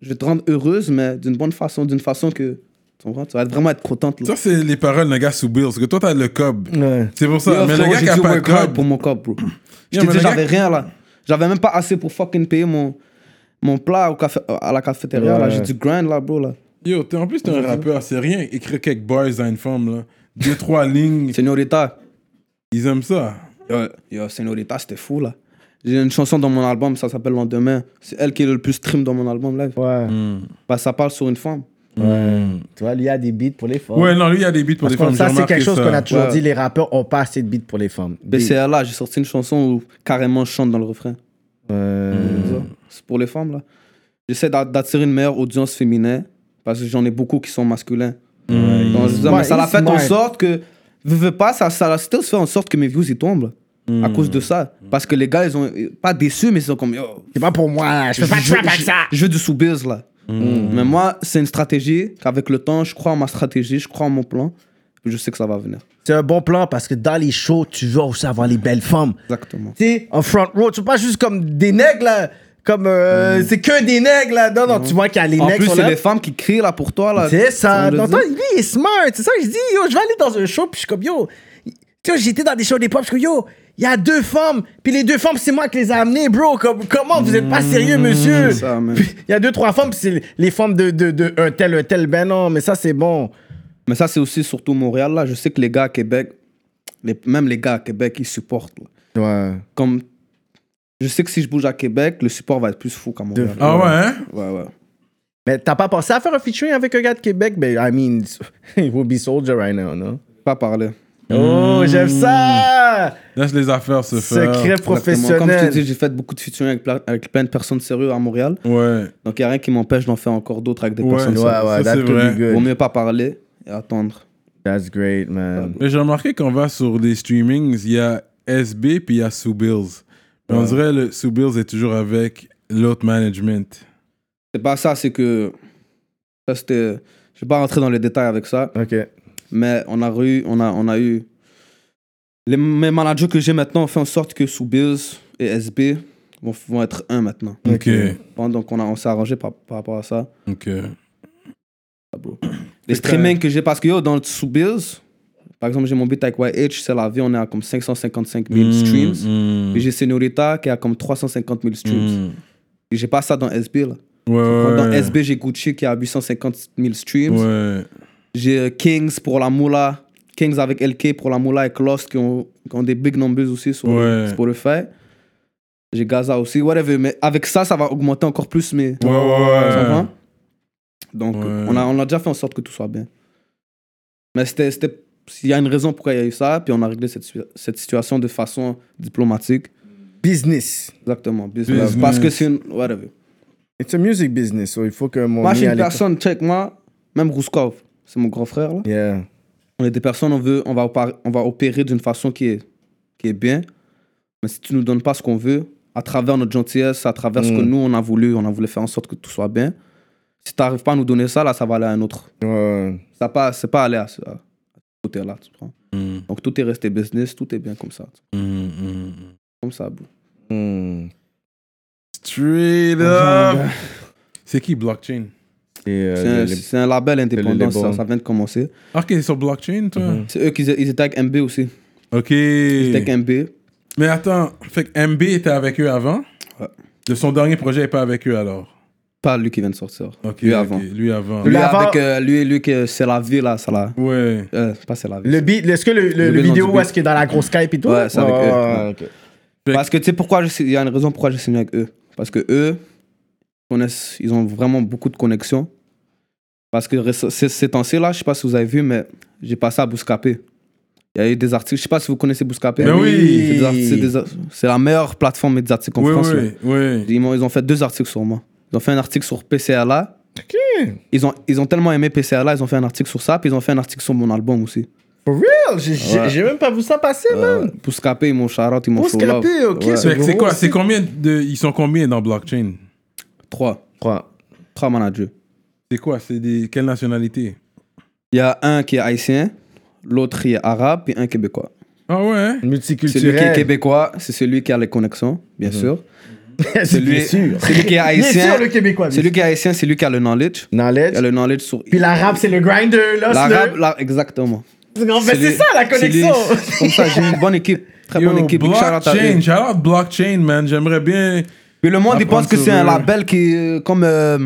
E: Je vais te rendre heureuse, mais d'une bonne façon, d'une façon que... Tu comprends? Tu vas vraiment être contente, là.
C: Ça, c'est les paroles d'un gars sous Bills. Parce que toi, t'as le cob.
D: Ouais.
C: C'est pour ça.
E: Yo,
C: mais le
E: frérot,
C: gars
E: j'ai
C: qui a pas de cob.
E: pour mon cop, bro. Je
C: le gars-
E: j'avais rien, là. J'avais même pas assez pour fucking payer mon... Mon plat au café... à la cafétéria, là. J'ai du grind, là, bro, là.
C: Yo, t'es- en plus, t'es un rappeur. C'est rien. Écrire quelques bars à une femme, là. Deux, trois lignes.
E: Señorita,
C: Ils aiment ça.
E: Yo, yo, Señorita, c'était fou, là. J'ai une chanson dans mon album, ça s'appelle Lendemain. C'est elle qui est le plus stream dans mon album live.
D: Ouais.
E: Bah, ça parle sur une femme.
D: Ouais. Tu vois, il y a des beats pour les femmes.
C: Ouais, non, lui, il y a des beats pour
D: Parce que
C: femmes.
D: ça, c'est quelque chose qu'on a toujours
E: Ouais.
D: dit, les rappeurs ont pas assez de beats pour les femmes.
E: BCLA, j'ai sorti une chanson où carrément je chante dans le refrain.
D: Euh,
E: C'est pour les femmes, là. J'essaie d'a- d'attirer une meilleure audience féminine parce que j'en ai beaucoup qui sont masculins. Donc,
D: Ouais,
E: mais ça l'a fait en sorte que, veux, veux pas, ça, ça a fait en sorte que mes views ils tombent là, à cause de ça. Parce que les gars, ils ont pas déçus, mais ils sont comme,
D: C'est pas pour moi, je peux pas trap avec ça.
E: je veux du sous-biz là. Mais moi, c'est une stratégie qu'avec le temps, je crois en ma stratégie, je crois en mon plan. Puis je sais que ça va venir.
D: C'est un bon plan parce que dans les shows, tu veux aussi avoir les belles femmes.
E: Exactement.
D: Tu sais, en front row, tu veux pas juste comme des nègres là. Comme, euh, c'est que des nègres là. Non, non, tu vois qu'il y a les
E: En
D: nègres
E: plus,
D: sont
E: c'est les femmes qui crient là pour toi là.
D: C'est ça. Lui, il est smart. C'est ça que je dis. Yo, je vais aller dans un show, puis je suis comme, yo. Tu vois, j'étais dans des shows d'époque, parce que yo, il y a deux femmes, puis les deux femmes, c'est moi qui les ai amenées, bro. Comme, comment vous êtes pas sérieux, monsieur? Il y a deux, trois femmes, puis c'est les femmes de, de, de un tel, un tel. Ben non, mais ça, c'est bon.
E: Mais ça, c'est aussi surtout Montréal là. Je sais que les gars à Québec, les- même les gars à Québec, ils supportent. là.
D: Ouais.
E: Comme, je sais que si je bouge à Québec, le support va être plus fou qu'à Montréal.
C: Ah ouais, hein?
E: Ouais, ouais.
D: Mais t'as pas pensé à faire un featuring avec un gars de Québec? Ben, I mean, he will be soldier right now, non?
E: Pas parler.
D: Oh, j'aime ça!
C: Laisse les affaires se faire.
D: Secret
E: Exactement. Comme je te
D: professionnel.
E: dis, j'ai fait beaucoup de featuring avec, plein- avec plein de personnes sérieuses à Montréal.
C: Ouais.
E: Donc, il n'y a rien qui m'empêche d'en faire encore d'autres avec des
C: Ouais,
E: personnes
C: ouais,
E: sérieuses.
D: Ouais, ouais,
C: Ça,
D: that
C: c'est
D: could
C: vrai.
D: good.
E: Vaut mieux pas parler et attendre.
D: That's great, man.
C: Mais j'ai remarqué qu'on va sur des streamings, il y a SB puis il y a Sue Bills. Mais on dirait le Sue Bills est toujours avec l'autre management.
E: C'est pas ça, c'est que. Ça, c'était. Je vais pas rentrer dans les détails avec ça,
D: OK.
E: Mais on a eu. On a, on a eu les, mes managers que j'ai maintenant ont fait en sorte que Soubils et SB vont, vont être un maintenant.
C: Ok.
E: Bon, donc, on, a- on s'est arrangé par, par rapport à ça.
C: Ok.
E: Ah, bro. Les streamings que j'ai, parce que yo, dans le Soubils, par exemple, j'ai mon beat avec YH, c'est la vie, on est à comme 555 000 streams.
C: Mm,
E: Et j'ai Senorita qui a comme 350 000 streams.
C: mm.
E: Et j'ai pas ça dans SB là.
C: Ouais, ouais.
E: Dans SB, j'ai Gucci qui a 850 000 streams.
C: Ouais.
E: J'ai euh, Kings pour la Moula. Kings avec LK pour la Moula et Lost qui ont, qui ont des big numbers aussi sur
C: Ouais.
E: Spotify. J'ai Gaza aussi, whatever. Mais avec ça, ça va augmenter encore plus mes.
C: Ouais, ouais, ouais.
E: Donc,
C: Ouais.
E: on, a, on a déjà fait en sorte que tout soit bien. Mais c'était. c'était- Il y a une raison pourquoi il y a eu ça, puis on a réglé cette, cette situation de façon diplomatique.
D: Business.
E: Exactement. business.
C: Business.
E: Parce que c'est une. Whatever.
D: It's a music business, so il faut que mon
E: Moi, je suis une personne, check moi, même Rouskov, c'est mon grand frère là.
D: Yeah.
E: On est des personnes, on, veut, on, va, opérer, on va opérer d'une façon qui est, qui est bien. Mais si tu nous donnes pas ce qu'on veut, à travers notre gentillesse, à travers ce que
D: Mm.
E: nous on a voulu, on a voulu faire en sorte que tout soit bien. Si tu n'arrives pas à nous donner ça, là, ça va aller à un autre.
D: Ouais.
E: Ça pas, c'est pas aller à ce, à ce côté-là. tu comprends?
C: Mm,
E: Donc tout est resté business, tout est bien comme ça.
C: mm, mm.
E: Comme ça, bro.
C: Straight up. C'est qui Blockchain?
D: Euh,
E: C'est un, label indépendant, ça, ça vient de commencer.
C: Ok, c'est sur Blockchain, toi?
D: Mhm.
E: C'est eux qui ils étaient avec MB aussi.
C: Ok.
E: Ils étaient avec MB.
C: Mais attends, fait que MB était avec eux avant?
E: Ouais.
C: De son dernier projet n'est pas avec eux alors?
E: Pas lui qui vient de sortir.
C: Ok,
E: lui
C: ok,
E: avant.
C: Lui avant.
E: Lui,
D: Lui avant-
E: avec euh, lui, lui que c'est la vie là, ça la.
C: Ouais.
E: Euh, c'est pas c'est la vie.
D: Le beat, est-ce que le, le-
E: Le
D: le
E: beat
D: vidéo est-ce qu'il est dans la grosse Skype et tout?
E: Ouais, c'est avec eux.
D: ouais, ok.
E: Parce que tu sais pourquoi il y a une raison pourquoi j'ai signé avec eux. Parce que eux connaissent, ils ont vraiment beaucoup de connexions. Parce que ces, ces temps-ci là, je sais pas si vous avez vu, mais j'ai passé à Bouscapé. Il y a eu des articles, je sais pas si vous connaissez Bouscapé.
C: Ben oui.
E: C'est des articles- des la meilleure plateforme médiatique en
C: Oui,
E: France.
C: oui, oui.
E: Ils, m'ont- ils ont fait deux articles sur moi. Ils ont fait un article sur PCLA. Ils, ont, ils ont tellement aimé PCLA, ils ont fait un article sur ça, puis ils ont fait un article sur mon album aussi.
D: For real? J'ai-
E: Ouais.
D: même pas vu ça passer, man.
E: Scraper, ils m'ont shout-out, ils m'ont love.
D: scraper, ok,
E: Ouais.
D: c'est
C: Fait quoi. C'est combien de. Ils sont combien dans blockchain?
E: Trois.
D: Trois.
E: Trois managers.
C: C'est quoi? C'est des. Quelle nationalité?
E: Il y a un qui est haïtien, l'autre qui est arabe, puis un québécois.
C: Ah ouais
E: Celui qui est
D: Multiculturel.
E: québécois, c'est celui qui a les connexions, bien sûr.
D: C'est
E: Celui,
D: bien sûr.
E: celui qui est
D: Bien
E: haïtien,
D: sûr, le Québécois.
E: celui qui est haïtien, c'est lui qui a le knowledge. Il
D: Knowledge.
E: a le knowledge sur.
D: Puis l'arabe, c'est le grinder, là.
E: L'arabe, là, exactement.
D: En fait, c'est ça, la connexion.
E: Comme ça, j'ai une bonne équipe. Très
C: Yo,
E: bonne équipe. Big shout out à
C: blockchain, shout out blockchain, man. J'aimerais bien.
E: Puis le monde, il pense que c'est un label qui. euh, Comme. euh,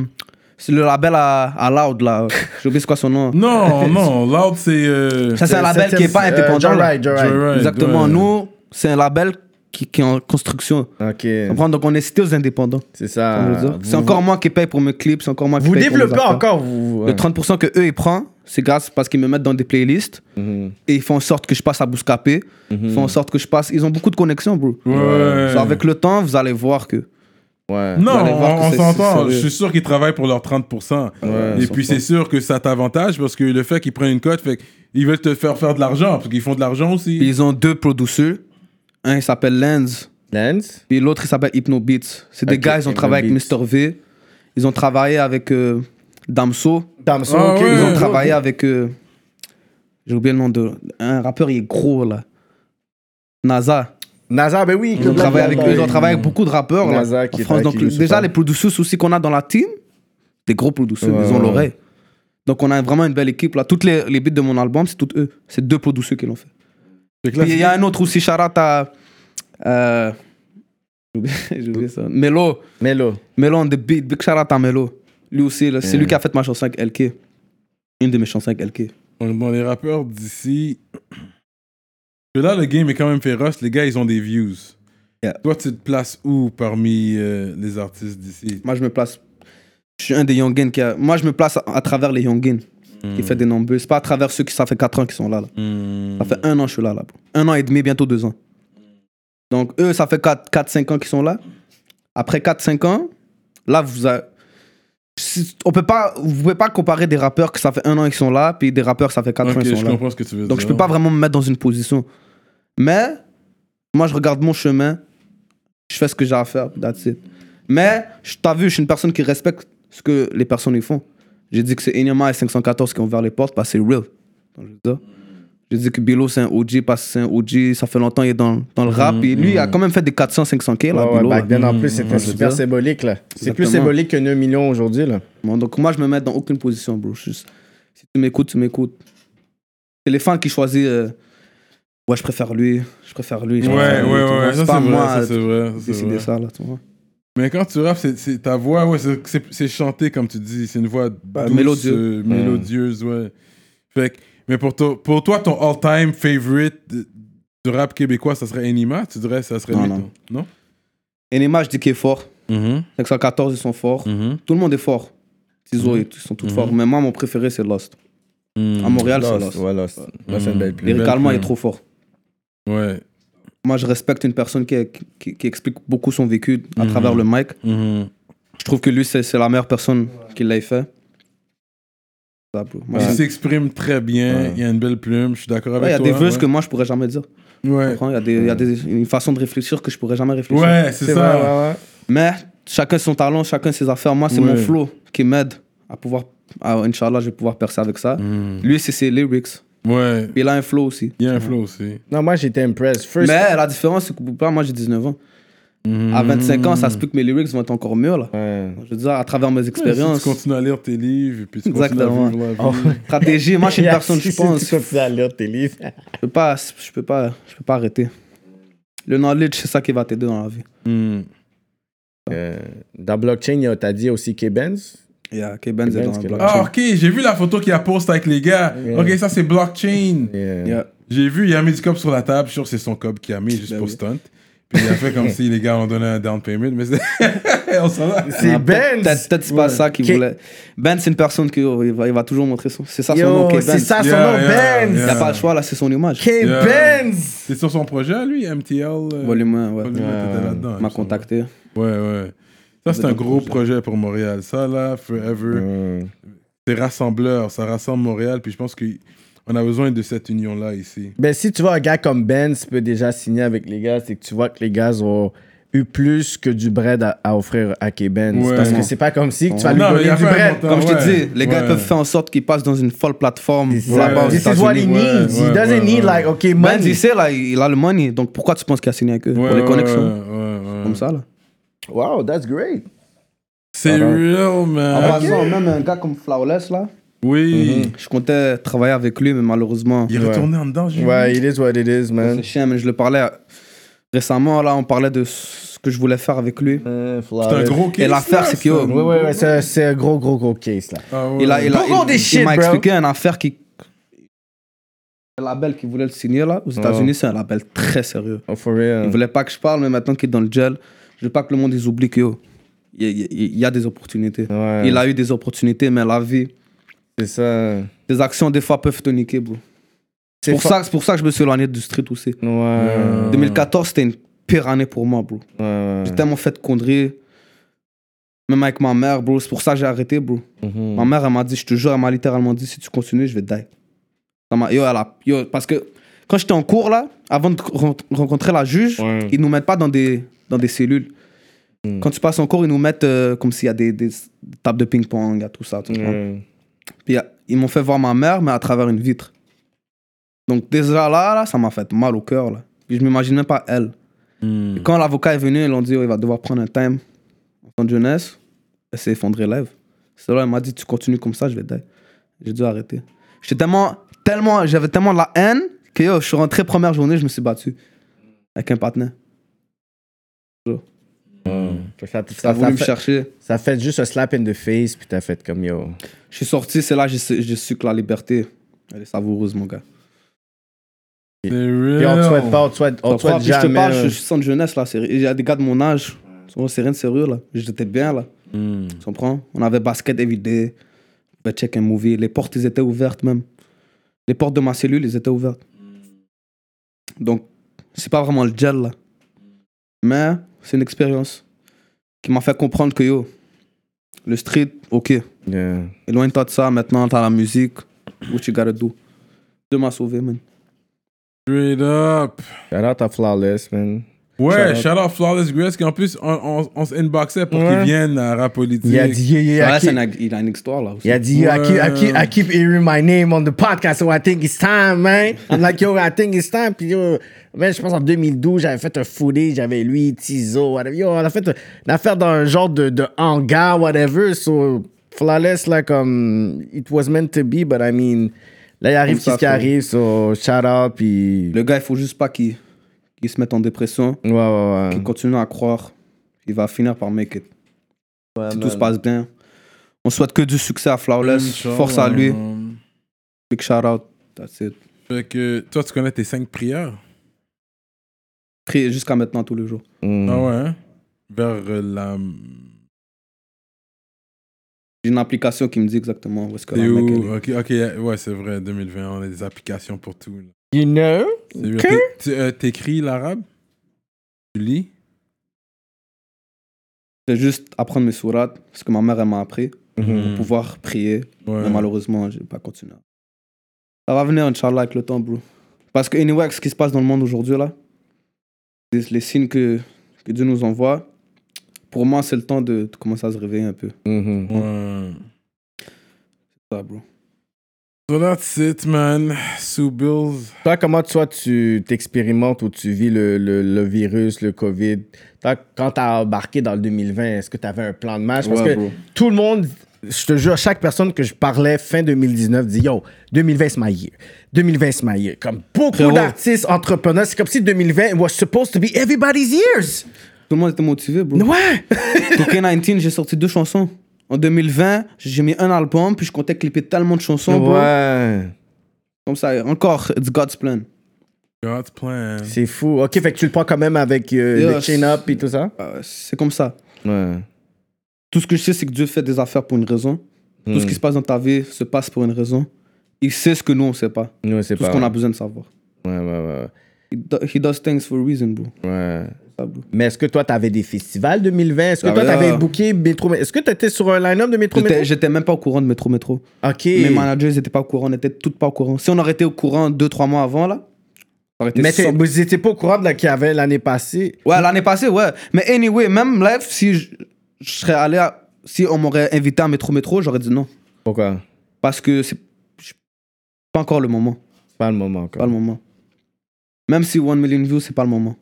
E: c'est le label à, à Loud, là. J'ai oublié c'est quoi son nom.
C: Non, non, Loud, c'est. euh,
E: Ça, c'est un label qui est pas indépendant. là.
D: Joyride, Joyride.
C: Joyride,
E: Exactement.
C: ouais.
E: Nous, c'est un label qui, qui est en construction.
D: Ok,
E: Comprends? Donc, on est cité aux indépendants.
D: c'est
E: Ça
D: ça.
E: veut dire.
D: Vous-
E: C'est encore moi qui paye pour mes clips, c'est encore moi qui
D: Vous
E: paye pour mes
D: développez
E: affaires.
D: encore, vous.
E: Le 30% que eux ils prennent, c'est grâce parce qu'ils me mettent dans des playlists
D: Mhm.
E: et ils font en sorte que je passe à Bouscapé. Ils font en sorte que je passe. Ils ont beaucoup de connexions, bro.
C: Ouais.
E: So, avec le temps, vous allez voir que.
D: Ouais.
C: Non, on, s'entend. Je suis sûr qu'ils travaillent pour leurs 30%.
E: Ouais,
C: Et puis c'est sûr que ça t'avantage parce que le fait qu'ils prennent une cote, fait qu'ils veulent te faire faire de l'argent parce qu'ils font de l'argent aussi.
E: Puis ils ont deux producteurs. Un, il s'appelle Lens.
D: Lens?
E: Puis l'autre, il s'appelle Hypno Beats. C'est des gars, ils ont
D: Hypno
E: travaillé avec. Mr. V. Ils ont travaillé avec euh, Damso.
D: Damso,
C: Ah
D: ok.
C: ouais.
E: Ils ont travaillé avec. euh, J'ai oublié le nom de. Un rappeur, il est gros, là. NASA.
D: Nazar, ben oui.
E: Ils ont travaillé avec eux. Ils ont travaillé avec beaucoup de rappeurs là,
D: NASA qui
E: en
D: est
E: France. Donc,
D: Youssoufa.
E: déjà, les producers aussi qu'on a dans la team, des gros producers, ils ont l'oreille. Donc, on a vraiment une belle équipe là. Toutes les, les beats de mon album, c'est toutes eux. C'est deux producers qui l'ont fait. Il y a un autre aussi, Charat à. Euh, j'ai oublié- ça. Melo.
D: Melo.
E: Melo on the beat. Big out à Melo. Lui aussi, là, c'est lui qui a fait ma chanson avec LK. Une de mes chansons avec LK.
C: dans les rappeurs d'ici, là, le game est quand même féroce. Les gars, ils ont des views.
E: Yeah.
C: Toi, tu te places où parmi euh, les artistes d'ici?
E: Moi, je me place. Je suis un des youngins qui a. Moi, je me place à, à travers les youngins qui fait des nombreux. C'est pas à travers ceux qui, ça fait 4 ans qui sont là. là.
C: Hmm.
E: Ça fait un an que je suis là, là. Un an et demi, bientôt deux ans. Donc, eux, ça fait 4-5 ans qu'ils sont là. Après 4-5 ans, là, vous a- si- on peut pas, vous pouvez pas comparer des rappeurs que ça fait un an qu'ils sont là, puis des rappeurs que ça fait 4 ans qu'ils
C: je
E: sont là.
C: comprends ce que tu veux
E: Donc,
C: dire.
E: je peux pas vraiment me mettre dans une position. Mais, moi, je regarde mon chemin, je fais ce que j'ai à faire, that's it. Mais, t'as vu, je suis une personne qui respecte ce que les personnes y font. J'ai dit que c'est Enyama et 514 qui ont ouvert les portes parce que c'est real. J'ai dit que Bilo c'est un OG parce que c'est un OG, ça fait longtemps qu'il est dans, dans le rap. Et lui, il a quand même fait des 400, 500 K là,
D: Ouais,
E: Bilo.
D: back
E: là.
D: en plus, c'était super symbolique, là. C'est plus symbolique que 9 millions aujourd'hui, là.
E: Bon, donc moi, je me mets dans aucune position, bro. Si tu m'écoutes, tu m'écoutes. C'est les fans qui choisissent. euh, ouais, je préfère lui, je préfère lui. je
C: Ouais,
E: préfère lui,
C: ouais, ouais,
E: C'est pas
C: vrai,
E: moi
C: c'est vrai.
E: décider
C: vrai.
E: ça, là, tu vois.
C: Mais quand tu rappes, c'est- ta voix, ouais, c'est- chanté comme tu dis, c'est une voix douce,
E: mélodieux.
C: euh, mélodieuse, ouais. Fait que- mais pour, toi- pour toi, ton all-time favorite de rap québécois, ça serait Enima, tu dirais, ça serait
E: Non,
C: lui,
E: non.
C: non?
E: Enema, je dis qu'il est fort.
C: Mhm,
E: 514, ils sont forts.
C: mhm,
E: Tout le monde est fort. Tizo, ils sont tous
C: Mhm.
E: forts. Mais moi, mon préféré, c'est Lost.
C: mhm.
E: À Montréal, c'est
D: Lost,
E: Lost.
D: ouais, Lost.
E: Lyricalement, il est trop fort.
C: Ouais.
E: Moi, je respecte une personne qui, qui, qui explique beaucoup son vécu à
C: Mhm.
E: travers le mic.
C: mhm.
E: Je trouve que lui, c'est la meilleure personne qui l'ait fait. Ça, bro. Moi,
C: Il s'exprime très bien,
D: Ouais.
C: il a une belle plume, je suis d'accord
E: Ouais,
C: avec
E: il y a
C: toi.
E: des vœux
C: ouais.
E: que moi, je pourrais jamais dire.
C: Ouais?
E: Il y a, des, il y a des, une façon de réfléchir que je pourrais jamais réfléchir.
C: ouais c'est ça.
E: Mais chacun son talent, chacun ses affaires. Moi, c'est mon flow qui m'aide à pouvoir. à- Inch'Allah, je vais pouvoir percer avec ça.
C: Mhm.
E: Lui, c'est ses lyrics.
C: Ouais,
E: Puis il a un flow aussi.
C: il y a un flow aussi.
D: Non, moi, j'étais impressed. First,
E: Mais la différence, c'est que Bouba, moi, j'ai 19 ans.
C: Mhm.
E: À 25 ans, ça se peut que mes lyrics vont être encore mieux, là.
D: Ouais.
E: Je veux dire, à travers mes
C: Ouais,
E: expériences.
C: si tu continues à lire tes livres, et puis tu continues
E: Exactement.
C: à vivre la vie.
D: Oh.
E: Stratégie, moi, je suis une personne,
D: si-
E: je
D: si
E: pense.
D: Tu continues à lire tes livres.
E: Je peux pas, je peux pas, je peux pas arrêter. Le knowledge, c'est ça qui va t'aider dans la vie.
C: Hmm.
D: Euh, dans blockchain, t'as dit aussi K-Benz.
E: Yeah, K-Benz est dans la
D: là.
C: Ah, ok, j'ai vu la photo qu'il a poste avec les gars.
D: Yeah.
C: Ok, ça c'est blockchain.
D: Yeah.
E: Yeah.
C: J'ai vu, il a mis du cop sur la table. Je suis sûr que c'est son cop qui a mis juste
E: Ben
C: pour
E: oui.
C: stunt. Puis il a fait comme si les gars ont donné un down payment. Mais c'est. On s'en va.
D: C'est
E: Ah,
D: Benz.
E: Peut-être peut-être c'est pas ça qu'il voulait. Ben, c'est une personne qui il va, il va toujours montrer son. C'est ça son
D: Yo,
E: nom, K-Benz.
D: c'est ça son
C: Yeah,
D: nom,
C: yeah,
D: Benz.
E: Il
C: yeah.
E: a pas le choix, là, c'est son image.
D: K-Benz.
C: C'est sur son projet, lui, MTL. euh,
E: Volume 1, ouais.
C: Volume t'étais là-dedans,
E: m'a contacté.
C: Ouais, ouais. Ça, c'est un gros
E: projet.
C: projet pour Montréal. Ça, là, Forever,
D: Mm.
C: c'est rassembleur. Ça rassemble Montréal. Puis je pense qu'on a besoin de cette union-là ici.
D: Ben, si tu vois un gars comme Benz peut déjà signer avec les gars, c'est que tu vois que les gars ont eu plus que du bread à, à offrir à K-Benz.
C: Ouais.
D: Parce que c'est pas comme si que tu vas lui
C: Non, mais il
D: donner
C: a
D: du bread.
C: montant.
E: Comme je
C: ouais.
E: te dis, les gars
C: Ouais.
E: peuvent faire en sorte qu'ils passent dans une folle plateforme
D: This
E: là-bas aux
D: is what he needs. He
C: ouais,
D: doesn't need like, okay,
E: Ben,
D: money.
E: il sait, là, il a le money. Donc pourquoi tu penses qu'il a signé avec eux
C: Ouais,
E: Pour les
C: ouais,
E: connexions?
C: ouais, ouais, ouais.
E: Comme ça, là.
D: Wow, that's great.
C: C'est
D: Alors.
C: real,
E: En
C: man.
E: passant, même un gars comme Flawless, là,
C: Oui.
E: je comptais travailler avec lui, mais malheureusement.
C: Il est retourné en dedans, j'ai
D: Ouais, it is what it is, man.
E: C'est chiant, mais je le parlais euh, récemment, là, on parlait de ce que je voulais faire avec lui.
C: C'est un gros case.
E: Et l'affaire, c'est que,
C: gros-
D: ouais, ouais, c'est un gros, gros, gros case, là.
C: Ah ouais.
E: Il a, il il- il m'a expliqué une affaire qui. Le label qui voulait le signer là, aux États-Unis, c'est un label très sérieux.
D: Oh, for real.
E: Il voulait pas que je parle, mais maintenant qu'il est dans le gel, je veux pas que le monde ils oublie que yo, il y, y a- il y a des opportunités.
D: Ouais.
E: Il a eu des opportunités, mais la vie,
D: C'est ça.
E: des actions des fois peuvent te niquer, bro. C'est pour,
D: fa-
E: ça, c'est pour ça que je me suis éloigné du street aussi.
D: Ouais.
E: 2014, c'était une pire année pour moi, bro.
D: Ouais.
E: J'ai tellement fait de conneries. Même avec ma mère, bro. C'est pour ça que j'ai arrêté, bro.
D: Mhm.
E: Ma mère, elle m'a dit, je te jure, elle m'a littéralement dit, si tu continues, je vais die. Ça m'a- Yo, elle a- yo, parce que quand j'étais en cours, là, avant de ren- rencontrer la juge,
D: Ouais.
E: ils nous mettent pas dans des, dans des cellules.
D: Mm.
E: Quand tu passes en cours, ils nous mettent euh, comme s'il y a des, des tables de ping-pong, il y a tout ça. Puis euh, ils m'ont fait voir ma mère, mais à travers une vitre. Donc déjà là, là ça m'a fait mal au cœur. Là. Puis je m'imagine même pas elle.
C: Hmm.
E: Quand l'avocat est venu, ils l'ont dit, oh, il va devoir prendre un time en de jeunesse. Elle s'est effondrée lève. C'est là, elle m'a dit, tu continues comme ça, je vais. J'ai dû arrêter. J'étais tellement, tellement, j'avais tellement de la haine que yo, je suis rentré première journée, je me suis battu avec un partenaire.
D: Ça, ça,
E: Ça me
D: fait,
E: chercher.
D: ça fait juste un slap in the face, puis t'as fait comme yo.
E: Je suis sorti, c'est là que j'ai su- que la liberté, elle est savoureuse, mon gars.
D: Puis on te souhaite pas, on te souhaite, on te souhaite
E: puis je te
D: jamais.
E: parle, je suis centre jeunesse là. Il y a des gars de mon âge. C'est rien de sérieux là. J'étais bien là.
C: Hmm.
E: Tu comprends? On avait basket everyday. On pouvait check un movie. Les portes, ils étaient ouvertes même. Les portes de ma cellule, ils étaient ouvertes. Donc, c'est pas vraiment le gel là. Mais c'est une expérience qui m'a fait comprendre que yo, le street, ok.
D: yeah.
E: Éloigne-toi de ça. Maintenant, t'as la musique. What you gotta do Dieu m'a sauvé, man.
C: Straight up.
D: Shout out à Flawless, man.
C: Ouais,
D: Shout
C: out Flawless Grace, qui en plus, on, on, on s'inboxait pour
D: Ouais.
C: qu'il vienne à rap politique.
D: Il a dit, yeah, yeah,
E: Ouais,
D: I
E: c'est
D: keep-
E: une- il a une histoire là aussi.
D: Il a dit, I, keep, I, keep,
C: Ouais.
D: I keep hearing my name on the podcast, so I think it's time, man. I'm like, yo, I think it's time. Puis, yo, man, je pense en 2012, j'avais fait un footage, j'avais lui, Tizo, whatever. Yo, on a fait une affaire dans un genre de, de hangar, whatever. So, Flawless, là, comme, it was meant to be, but I mean, là, il arrive ce qui arrive, so, shout out, puis.
E: Le gars, il faut juste pas qu'il qu'il se mette en dépression,
D: Ouais, ouais,
E: qu'il
D: ouais.
E: continue à croire. Il va finir par make it. si tout se passe bien. On souhaite que du succès à Flawless. Force à lui. Big shout out. That's it.
C: Fait que toi, tu connais tes cinq prières?
E: Prie jusqu'à maintenant tous les jours.
C: Ah ouais, hein? Vers euh, la.
E: J'ai une application qui me dit exactement où est-ce que la mec,
C: où?
E: elle est.
C: Ok, ok, ouais, c'est vrai, 2020, on a des applications pour tout. là.
D: You know?
C: C'est. T'é- tu- euh, T'écris l'arabe? Tu lis?
E: C'est juste apprendre mes sourates, ce que ma mère elle m'a appris,
C: Hmm.
D: Mhm.
E: pour pouvoir prier.
C: Ouais.
E: Mais malheureusement, j'ai pas continué. Ça va venir, Inch'Allah, avec le temps, bro. Parce que, anyway, avec ce qui se passe dans le monde aujourd'hui, là, les, les signes que, que Dieu nous envoie, pour moi, c'est le temps de, de commencer à se réveiller un peu.
D: Mhm.
C: Ouais.
E: Ça, bro.
C: So that's it, man. Sue Bills.
D: Toi, comment toi, tu t'expérimentes ou tu vis le, le, le virus, le COVID? Toi, quand tu as embarqué dans le 2020, est-ce que tu avais un plan de match? Parce
E: Ouais,
D: que
E: bro.
D: tout le monde, je te jure, chaque personne que je parlais fin 2019 dit Yo, 2020 c'est my year. 2020 c'est my year. Comme beaucoup d'artistes, entrepreneurs, c'est comme si 2020 was supposed to be everybody's years.
E: Tout le monde était motivé, bro.
D: Ouais!
E: 2K19, j'ai sorti deux chansons. En 2020, j'ai mis un album, puis je comptais clipper tellement de chansons, bro.
D: Ouais.
E: Comme ça, encore, it's God's plan.
C: God's plan.
D: C'est fou. Ok, fait que tu le prends quand même avec euh, le chain-up et tout ça?
E: Euh, c'est comme ça.
D: Ouais.
E: Tout ce que je sais, c'est que Dieu fait des affaires pour une raison. Tout ce
D: Hmm.
E: qui se passe dans ta vie se passe pour une raison. Il sait ce que nous, on sait pas.
D: Ouais, c'est
E: Tout
D: pas.
E: ce qu'on a besoin de savoir.
D: Ouais, ouais, ouais.
E: He, do- he does things for a reason, bro.
D: ouais. Mais est-ce que toi, t'avais des festivals 2020? Est-ce que
E: Ah
D: toi, t'avais booké Métro? Est-ce que t'étais sur un line-up de Métro
E: J'étais-
D: Métro?
E: J'étais même pas au courant de Métro Métro.
D: Ok.
E: Mes managers, ils étaient pas au courant. On était tous pas au courant. Si on aurait été au courant deux, trois mois avant, là,
D: Mais
E: sorti-
D: vous pas au courant de la qu'il y avait l'année passée?
E: Ouais, l'année passée, ouais. Mais anyway, même live, si je, je serais allé à- Si on m'aurait invité à Métro Métro, j'aurais dit non.
D: Pourquoi?
E: Parce que c'est pas encore le moment.
D: Pas le moment
E: Pas
D: encore.
E: le moment. Même si 1 million views, c'est pas le moment.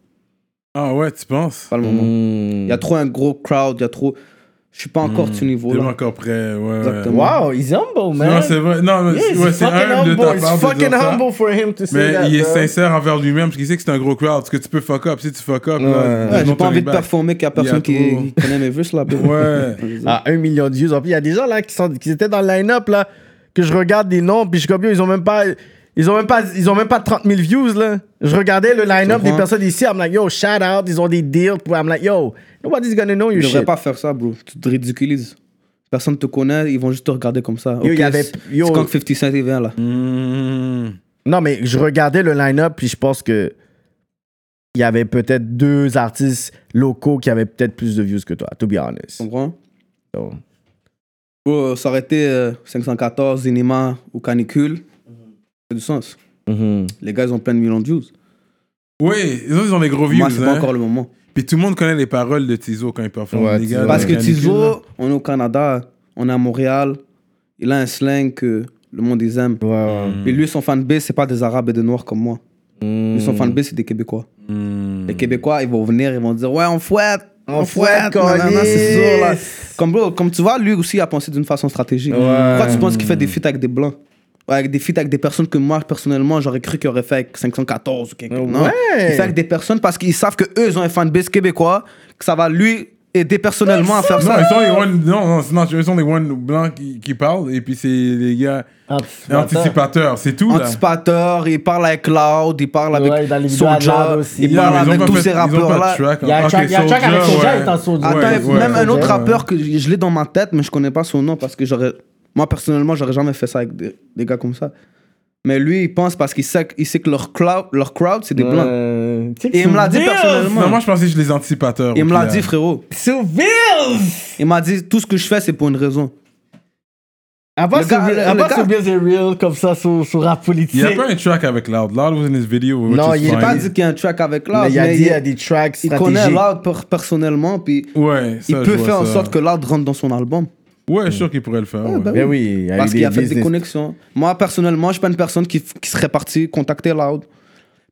C: Ah ouais, tu penses?
E: Pas le moment.
D: Hmm.
E: Il y a trop un gros crowd, il y a trop. Je suis pas encore de ce
C: T'es pas
E: niveau-là.
C: encore prêt, ouais. ouais.
E: Exactement.
D: Wow, he's humble, man.
C: Non, c'est vrai. Non, mais
D: Yeah,
C: ouais, c'est humble de ta
D: It's
C: part de
D: fucking
C: dire ça.
D: humble for him to say
C: Mais
D: that,
C: il est sincère envers lui-même parce qu'il sait que c'est un gros crowd. Parce que tu peux fuck up. Si tu fuck up,
D: Ouais.
C: là,
E: j'ai pas envie de performer qu'il y a personne qui, connaît mes verses là.
C: Ouais.
D: À un million de views. En plus, il y a des gens là qui, sont, qui étaient dans le line-up là, que je regarde des noms, puis je suis comme, yo, ils ont même pas. Ils ont même pas, ils ont même pas 30 000 views, là. Je regardais le line-up des personnes ici, I'm like, yo, shout out, ils ont des deals. pour- I'm like, yo, nobody's gonna know
E: Tu
D: your
E: devrais
D: shit.
E: pas faire ça, bro. Tu te ridiculises. Personne te connaît, ils vont juste te regarder comme ça.
D: Yo,
E: Ok,
D: y avait-
E: c'est-
D: yo.
E: c'est quand que 50 Cent il vient là?
C: Mmh.
D: Non, mais je regardais le line-up, puis je pense que il y avait peut-être deux artistes locaux qui avaient peut-être plus de views que toi, to be honest.
E: Tu comprends?
D: So,
E: Bro, ça aurait été euh, 514, Zinima ou Canicule. Ça fait du sens.
D: mhm.
E: Les gars, ils ont plein de millions de views.
C: Oui, ils ont des gros views.
E: Moi, c'est pas
C: hein.
E: encore le moment.
C: Puis tout le monde connaît les paroles de Tizo quand il performe.
D: Ouais,
C: les gars,
E: Parce
C: de
E: que. Tizo, on est au Canada, on est à Montréal. Il a un slang que le monde ils aiment.
D: Ouais, ouais.
E: Et lui, son fanbase, c'est pas des Arabes et des Noirs comme moi. Lui, son fanbase, c'est des Québécois.
C: Mmh.
E: Les Québécois, ils vont venir, ils vont dire Ouais, on fouette,
D: On
E: on,
D: fouette,
E: fouette, nanana, c'est sûr. Là. Comme, bro, comme tu vois, lui aussi a pensé d'une façon stratégique. Pourquoi tu penses qu'il fait des feats avec des blancs? Avec des feats avec des personnes que moi, personnellement, j'aurais cru qu'il aurait fait avec 514 ou quelque chose. Non?
D: Ouais.
E: Il fait avec des personnes parce qu'ils savent qu'eux, ils ont un fanbase québécois, que ça va lui aider personnellement à faire
C: Non,
E: ça.
C: ils sont les one, non, non, non, ils sont les one blancs qui, qui parlent et puis c'est les gars anticipateurs, c'est tout là.
E: Anticipateur, il parle avec Loud, il parle avec
D: Ouais,
E: Soulja,
C: Yeah, ils ont
E: avec tous
C: fait-
E: ces
C: ils
E: rappeurs-là.
C: track.
D: Il y a un track- il y a un track avec
C: Soulja,
D: Soulja,
C: ouais.
D: il est en Soulja.
E: Attends,
C: Ouais, ouais,
E: même un autre rappeur que je, je l'ai dans ma tête, mais je connais pas son nom parce que j'aurais. Moi, personnellement, j'aurais jamais fait ça avec des, des gars comme ça. Mais lui, il pense parce qu'il sait, que- il sait que leur crowd, leur crowd c'est des blancs.
D: Euh,
E: Et il me l'a dit personnellement.
C: Non, moi je pensais que je les anticipateurs.
E: Il me l'a dit, frérot.
D: Bills!
E: Il m'a dit tout ce que je fais, c'est pour une raison.
D: Avant,
E: Le gars-
D: Sous
E: le-
D: Bills- avant
E: le gars-
D: Sous Bills est real comme ça sur, sur rap politique.
C: Il y a pas un track avec Loud. Loud was in his video. which
D: Non,
C: is
D: il
C: fine.
E: pas dit qu'il y a un track avec Loud,
D: mais il a dit il y a des tracks
E: il connaît. Loud per- personnellement, puis
C: Ouais, ça,
E: il peut faire en sorte que Loud rentre dans son album.
C: Ouais, je suis sûr qu'il pourrait le faire. ouais.
E: ben
D: Ben oui, il y a
E: Parce
D: eu
E: qu'il a fait des
D: business.
E: connexions. Moi, personnellement, je suis pas une personne qui, qui serait partie contacter Loud.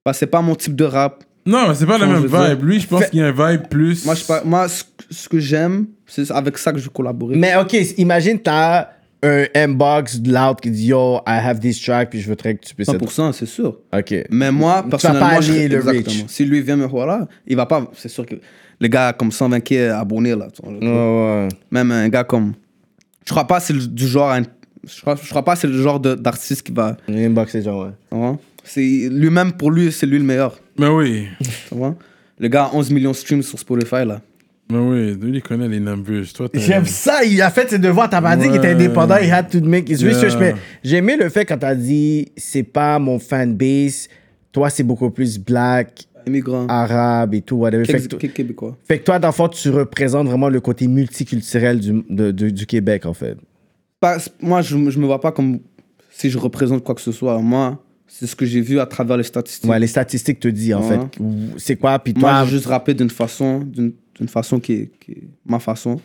E: Parce que c'est pas mon type de rap.
C: Non, mais c'est pas la
E: Comment
C: même
E: je veux
C: vibe. Lui, je pense
D: Fait-
C: qu'il y a un vibe plus.
E: Moi, je sais pas, moi ce, ce que j'aime, c'est avec ça que je vais collaborer.
D: Mais ok, imagine t'as un inbox de loud qui dit yo, I have this track, puis je voudrais que tu puisses. être-
E: 100%, c'est sûr.
D: Ok.
E: Mais moi,
D: vas
E: personnellement,
D: pas
E: je
D: allier le
E: exactement.
D: reach.
E: Si lui vient me voir là, il va pas. C'est sûr que les gars comme 120K abonnés là. tu vois,
D: Ouais, ouais.
E: Même un gars comme. Je crois pas c'est le- du genre. à Je crois, je crois pas c'est le genre de- d'artiste qui va.
D: Inbox, c'est genre, ouais.
E: C'est lui-même pour lui, c'est lui le meilleur.
C: Mais oui.
E: Tu vois? Le gars a 11 millions de streams sur Spotify là.
C: Mais oui, lui, il connaît les numbers. Toi, t'as-
D: J'aime ça, il a fait ses devoirs. T'as pas dit qu'il était indépendant, il had to make his
C: Yeah.
D: research. Mais j'ai aimé le fait quand t'as dit c'est pas mon fanbase, toi c'est beaucoup plus black,
E: Immigrant.
D: arabe et tout, whatever. Fait que,
E: Qué- Québécois.
D: fait que toi, fond, tu représentes vraiment le côté multiculturel du, de- de- du Québec, en fait.
E: Pas- moi, je, je me vois pas comme si je représente quoi que ce soit. Moi, c'est ce que j'ai vu à travers les statistiques.
D: Ouais, les statistiques te disent, en
E: Ouais.
D: fait. C'est quoi, puis
E: Moi,
D: toi.
E: j'ai juste rappé d'une façon, d'une façon qui est, qui est ma façon.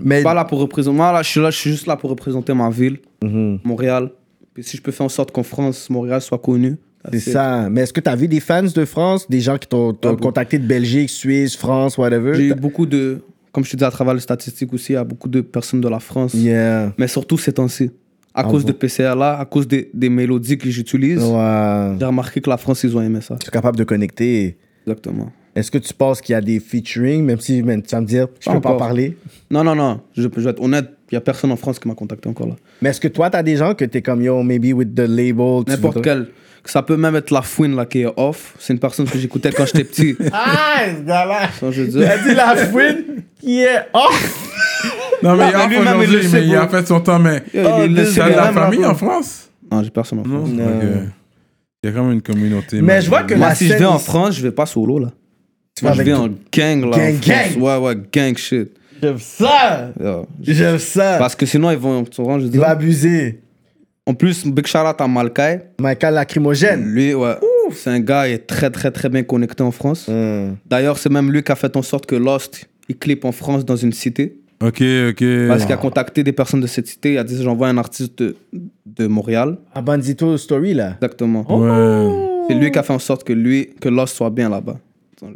D: Mais,
E: Je suis pas là pour représenter. Moi, là, je suis là, je suis juste là pour représenter ma ville,
D: Mhm.
E: Montréal. Puis si je peux faire en sorte qu'en France, Montréal soit connu.
D: C'est ça. Mais est-ce que tu as vu des fans de France, des gens qui t'ont t'ont
E: Ah
D: contacté de Belgique, Suisse, France, whatever?
E: J'ai eu beaucoup de. Comme je te dis, à travers les statistiques aussi, il y a beaucoup de personnes de la France.
D: Yeah.
E: Mais surtout ces temps-ci. À
D: Ah
E: cause
D: bon?
E: de PCR là, à cause des, des mélodies que j'utilise,
D: Ouais.
E: j'ai remarqué que la France, ils ont aimé ça.
D: Tu es capable de connecter.
E: Exactement.
D: Est-ce que tu penses qu'il y a des featuring, même si man, tu vas me dire, je
E: Pas
D: peux pas parler?
E: Non, non, non. Je, je vais être honnête, il n'y a personne en France qui m'a contacté encore là.
D: Mais est-ce que toi, t'as des gens que t'es comme yo, maybe with the label? tu
E: N'importe
D: voudrais-
E: quel. Ça peut même être la fouine là qui est off. C'est une personne que j'écoutais quand j'étais petit.
D: Ah, ce gars-là! Il a dit la fouine qui est off!
C: Non, mais il
E: Non, mais il sait,
C: mais il a fait son temps, mais.
D: Oh,
E: sait
C: T'as de la famille en France?
E: Non, j'ai personne en. France.
C: Il y a quand même une communauté.
D: Mais je vois que
E: Moi, si je vais en France, je vais pas solo là.
D: Tu
E: Moi,
D: vas
E: je en gang là.
D: Gang,
E: en
D: gang.
E: Ouais, ouais, gang shit.
D: J'aime ça! J'aime ça!
E: Parce que sinon, ils vont. Tu vois, je veux
D: Il va
E: dire.
D: abuser.
E: En plus, big shout out à Malkai.
D: Michael lacrymogène.
E: Lui, ouais. C'est un gars, il est très, très, très bien connecté en France.
D: Hum.
E: D'ailleurs, c'est même lui qui a fait en sorte que Lost, il clip en France dans une cité.
C: Ok, ok.
E: Parce qu'il a contacté des personnes de cette cité. Il a dit J'envoie un artiste de, de Montréal.
D: À Bandito Story, là.
E: Exactement.
C: Ouais.
E: C'est lui qui a fait en sorte que lui, que Lost soit bien là-bas.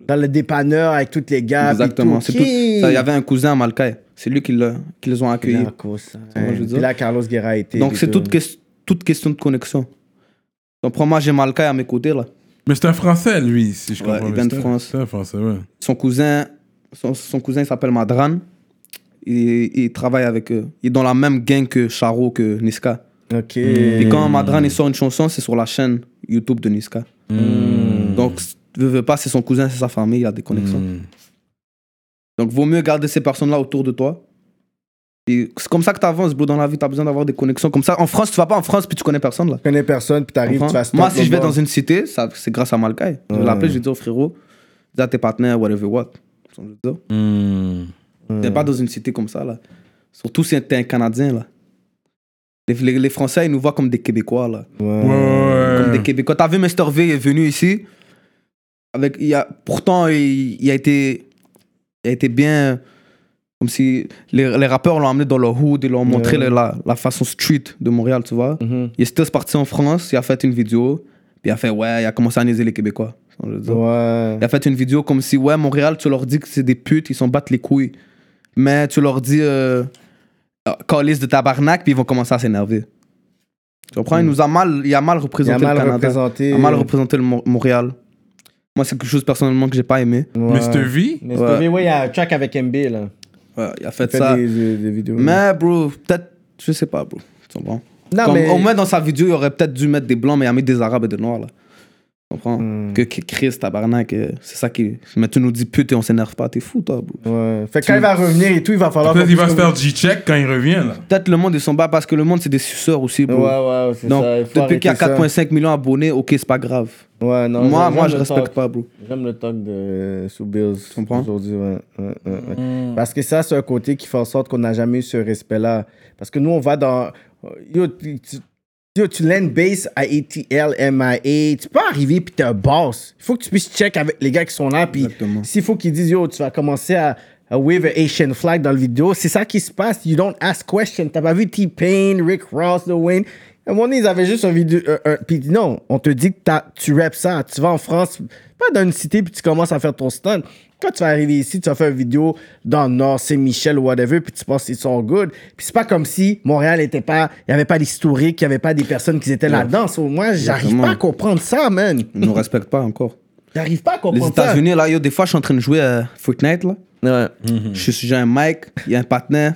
D: Dans le dépanneur avec tous les gars.
E: Exactement. Il y avait un cousin à Malkai. C'est lui qui, les ont accueillis.
D: Puis
E: dire?
D: là, Carlos Guerra a été.
E: Donc c'est
D: tout.
E: toute, ques- toute question de connexion. Donc pour moi, j'ai Malkai à mes côtés là.
C: Mais c'est un Français, lui, si je
E: Ouais,
C: comprends
E: il
C: bien.
E: vient de France.
C: C'est un Français, ouais.
E: Son cousin, son, son cousin il s'appelle Madran. Il, il travaille avec eux. Il est dans la même gang que Charo, que Niska.
D: Ok.
E: Et quand Madran il sort une chanson, c'est sur la chaîne YouTube de Niska.
C: Hmm.
E: Donc, veux, veux pas, c'est son cousin, c'est sa famille, il y a des connexions.
C: Hmm.
E: Donc, vaut mieux garder ces personnes-là autour de toi. Et C'est comme ça que tu avances, bro, dans la vie. Tu as besoin d'avoir des connexions. Comme ça, en France, tu vas pas en France puis tu connais personne, là.
D: Tu connais personne, puis t'arrives, tu vas
E: Moi, si je vais dans une cité, ça- c'est grâce à Malkai. Je vais l'appeler, je vais dire, frérot, dis à tes partenaires, whatever what.
C: Hmm.
E: T'es pas dans une cité comme ça, là. Surtout si t'es un Canadien, là. Les, les- les Français, ils nous voient comme des Québécois, là.
C: Ouais,
E: Comme des Québécois. T'as vu, Mr. V est venu ici. Avec, il a, pourtant, il, il a été, il a été bien. Comme si les, les rappeurs l'ont amené dans le hood, ils lui ont montré la, la façon street de Montréal, tu vois.
D: Mhm.
E: Il était parti en France, il a fait une vidéo, puis il a fait, ouais, il a commencé à niaiser les Québécois.
D: Ouais.
E: Il a fait une vidéo comme si, ouais, Montréal, tu leur dis que c'est des putes, ils s'en battent les couilles. Mais tu leur dis, euh, euh, calice de tabarnak, puis ils vont commencer à s'énerver. Tu comprends? Il nous a mal, il a mal
D: Il a
E: représenté
D: mal
E: le Canada.
D: représenté.
E: Il a mal représenté le Mo- Montréal. Moi, c'est quelque chose personnellement que j'ai pas aimé.
D: Ouais.
C: Mr. V?
D: Mr.
E: Ouais.
D: V, ouais, il y a un track avec MB, là.
E: Ouais, il a
D: Il
E: fait,
D: fait
E: ça.
D: des, des- des vidéos.
E: Mais, bro, peut-être, je sais pas, bro. Tu comprends?
D: non,
E: Comme,
D: mais...
E: Au moins, dans sa vidéo, il aurait peut-être dû mettre des blancs, mais il a mis des arabes et des noirs, là. Comprends?
D: Hmm.
E: Que, que Chris, tabarnak, euh, c'est ça qui. Mais tu nous dis pute et on s'énerve pas, t'es fou, toi, bro.
D: Ouais. Fait que quand il va revenir et tout, il va falloir...
C: Peut-être il va se faire G-check quand il revient, là.
E: Peut-être le monde, ils sont bas parce que le monde, c'est des suceurs aussi,
D: Ouais,
E: bro.
D: ouais, c'est
E: Donc,
D: ça. il faut
E: depuis qu'il y a
D: arrêter ça.
E: 4,5 millions d'abonnés, ok, c'est pas grave.
D: Ouais, non.
E: moi, moi, je respecte
D: talk.
E: pas, bro.
D: J'aime le talk de sous Bills
E: comprends?
D: aujourd'hui, ouais. ouais, ouais, ouais. Parce que ça, c'est un côté qui fait en sorte qu'on n'a jamais eu ce respect-là. Parce que nous, on va dans. Yo, yo, tu land base à ATL, MIA. Tu peux arriver puis t'es un boss. Il faut que tu puisses check avec les gars qui sont là. Puis s'il faut qu'ils disent, yo, tu vas commencer à, à wave a Asian flag dans le vidéo, c'est ça qui se passe. You don't ask questions. T'as pas vu T-Pain, Rick Ross, Lil Wayne? À un moment donné, ils avaient juste un vidéo. un- puis non, on te dit que tu rappes ça. Tu vas en France, pas dans une cité, puis tu commences à faire ton stunt. Quand tu vas arriver ici, tu vas faire une vidéo dans le Nord, Saint-Michel ou whatever, puis tu penses qu'ils sont good. Puis c'est pas comme si Montréal était pas. Il y avait pas d'historique, il y avait pas des personnes qui étaient là-dedans. So, moi, j'arrive pas à comprendre ça, man.
E: Ils nous respectent pas encore.
D: J'arrive pas à
E: Les
D: comprendre ça.
E: États-Unis, là, yo, des fois, je suis en train de jouer à Fortnite, là.
D: Ouais.
E: Je suis j'ai un mic, il y a un partenaire,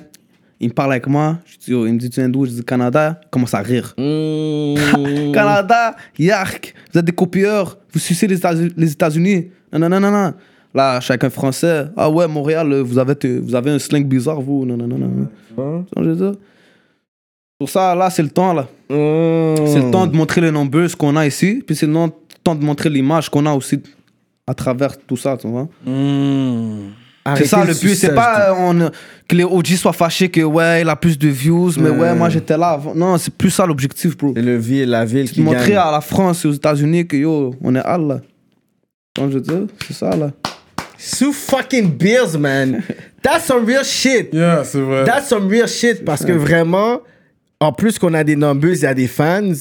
E: il me parle avec moi, je dis, yo, il me dit, tu viens d'où? Je dis, Canada, il commence à rire.
D: Mmh.
E: Canada, yark, vous êtes des copieurs, vous sucez les les États-Unis. Non, non, non, non, non. Là, chacun français, ah ouais, Montréal, euh, vous avez, vous avez un slang bizarre, vous. Non, non, non, non.
D: Hein?
E: Je veux dire? Pour ça, là, c'est le temps, là.
D: Mmh.
E: C'est le temps de montrer les nombreux, ce qu'on a ici, puis c'est le temps de montrer l'image qu'on a aussi à travers tout ça, tu vois. C'est
D: Arrêtez
E: ça le but, c'est pas on- que les OG soient fâchés que ouais, il a plus de views, mais
D: Ouais.
E: ouais, moi j'étais là avant. Non, c'est plus ça l'objectif, bro.
D: C'est le ville, la ville qui
E: Montrer
D: gagne.
E: à la France et aux États-Unis que yo, on est hal là. Comme je veux dire, c'est ça là.
D: Sous fucking Bills, man. That's some real shit.
C: Yeah, c'est vrai.
D: That's some real shit parce que vraiment, en plus qu'on a des numbers, il y a des fans,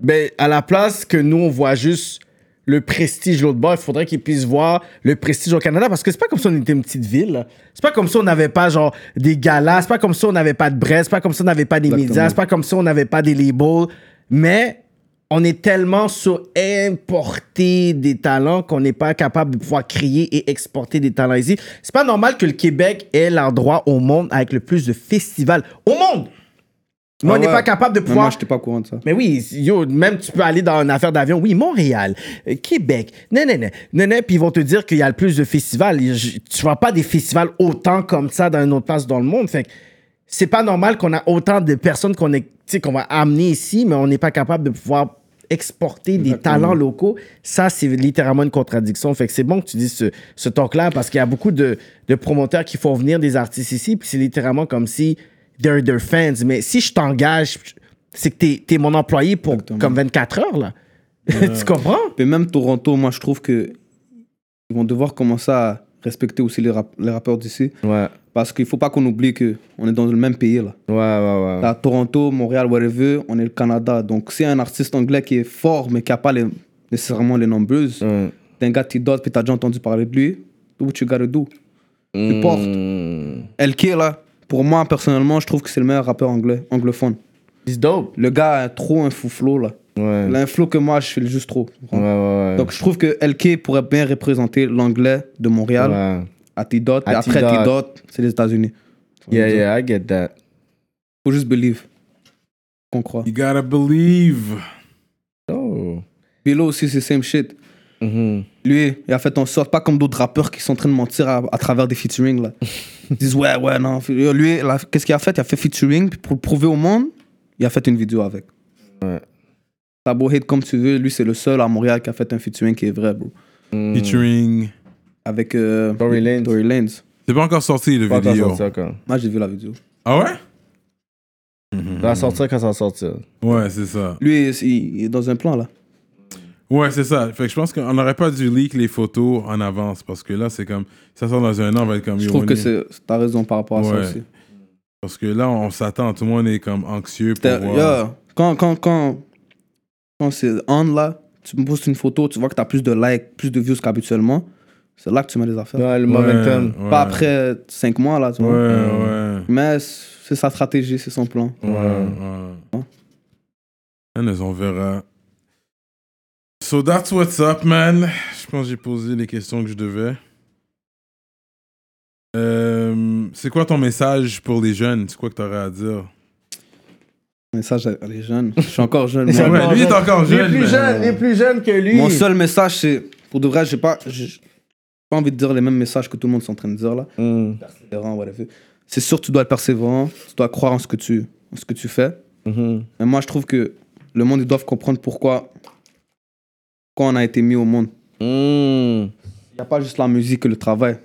D: ben, à la place que nous, on voit juste le prestige l'autre bord, il faudrait qu'ils puissent voir le prestige au Canada parce que c'est pas comme si on était une petite ville. C'est pas comme si on n'avait pas genre des galas, c'est pas comme si on n'avait pas de Brest, c'est pas comme si on n'avait pas des
E: Exactement.
D: médias, c'est pas comme si on n'avait pas des labels, mais on est tellement sur importer des talents qu'on n'est pas capable de pouvoir créer et exporter des talents ici. C'est pas normal que le Québec ait l'endroit au monde avec le plus de festivals au monde. Mais
E: Ah
D: on n'est
E: ouais.
D: pas capable de
E: Mais
D: pouvoir
E: Moi, j'étais pas au courant de ça.
D: mais oui, yo, même tu peux aller dans une affaire d'avion. Oui, Montréal, euh, Québec, non, non, non, non, puis ils vont te dire qu'il y a le plus de festivals. Je- Tu vois pas des festivals autant comme ça dans une autre place dans le monde. Fait que c'est pas normal qu'on a autant de personnes qu'on qu'on va amener ici, mais on n'est pas capable de pouvoir exporter des talents locaux. Ça, c'est littéralement une contradiction. Fait que c'est bon que tu dises ce, ce talk-là parce qu'il y a beaucoup de, de promoteurs qui font venir des artistes ici, puis c'est littéralement comme si they're their fans. Mais si je t'engage, c'est que t'es es mon employé pour
E: Exactement.
D: comme 24 heures, là. tu comprends?
E: Et même Toronto, moi, je trouve que ils vont devoir commencer à respecter aussi les, rap- les rappeurs d'ici.
D: Ouais,
E: Parce qu'il faut pas qu'on oublie qu'on est dans le même pays, là.
D: ouais, ouais, ouais.
E: À Toronto, Montréal, whatever, on est le Canada. Donc, si un artiste anglais qui est fort, mais qui n'a pas les, nécessairement les nombreuses,
D: Ouais.
E: t'es un gars qui dort, puis t'as déjà entendu parler de lui, do what you gotta do? Tu portes.
D: Mm.
E: LK, là, pour moi, personnellement, je trouve que c'est le meilleur rappeur anglais, anglophone.
D: It's dope.
E: Le gars a trop un fou flow, là.
D: Ouais.
E: Il a un flow que moi, je fais juste trop.
D: Ouais, ouais, ouais.
E: Donc, je trouve que LK pourrait bien représenter l'anglais de Montréal
D: Ouais.
E: à T-Dot. Et après
D: T-Dot.
E: C'est les États-Unis.
D: Yeah, yeah, I get that.
E: Faut juste believe. Qu'on croit.
C: You gotta believe.
D: Oh.
E: Bilo aussi, c'est same shit.
D: Mhm.
E: Lui, il a fait en sorte, pas comme d'autres rappeurs qui sont en train de mentir à, à travers des featuring là. Ils disent ouais, ouais, non. Lui, qu'est-ce qu'il a fait? Il a fait featuring, pour le prouver au monde, il a fait une vidéo avec.
D: Ouais.
E: T'as beau hate comme tu veux, lui, c'est le seul à Montréal qui a fait un featuring qui est vrai, bro.
D: Mm.
C: Featuring.
E: Avec euh,
D: Tory Lanez.
E: Tory Lanez.
C: C'est pas encore sorti le
D: Pas
C: vidéo.
D: sorti encore.
E: Moi, j'ai vu la vidéo.
C: Ah ouais?
D: Ça va sortir quand ça va sortir.
C: Ouais, c'est ça.
E: Lui, il, est dans un plan là.
C: Ouais, c'est ça. Fait que je pense qu'on n'aurait pas dû leak les photos en avance parce que là, c'est comme. Ça sort dans un an, on va être comme.
E: Je trouve que
C: est-
E: c'est- t'as raison par rapport à ça
C: Ouais.
E: aussi.
C: Parce que là, on s'attend. Tout le monde est comme anxieux pour voir.
E: yeah, Quand, quand, quand, quand c'est on là, tu me postes une photo, tu vois que t'as plus de likes, plus de views qu'habituellement. C'est là que tu mets les affaires.
D: Ouais, le
C: Ouais,
D: momentum.
C: ouais.
E: Pas après 5 mois là, tu
C: Ouais,
E: vois.
C: ouais.
E: Mais c'est sa stratégie, c'est son plan.
C: Ouais, ouais. Anyways, on verra. So that's what's up, man. Je pense que j'ai posé les questions que je devais. Euh, c'est quoi ton message pour les jeunes? C'est quoi que t'aurais à dire?
E: Message à les jeunes. Je suis encore jeune.
D: C'est
E: moi.
C: Ouais, lui, il est encore jeune.
D: Les plus
C: mais-
D: jeunes, les plus jeunes que lui.
E: Mon seul message, c'est. Pour de vrai, j'ai pas. J'ai j'ai pas envie de dire les mêmes messages que tout le monde est en train de dire là.
D: Mm.
E: Persévérant, whatever. C'est sûr, tu dois être persévérant. Tu dois croire en ce que tu, en ce que tu fais.
D: Mhm.
E: Mais moi, je trouve que le monde, ils doivent comprendre pourquoi, pourquoi on a été mis au monde.
D: Mm.
E: Il n'y a pas juste la musique et le travail.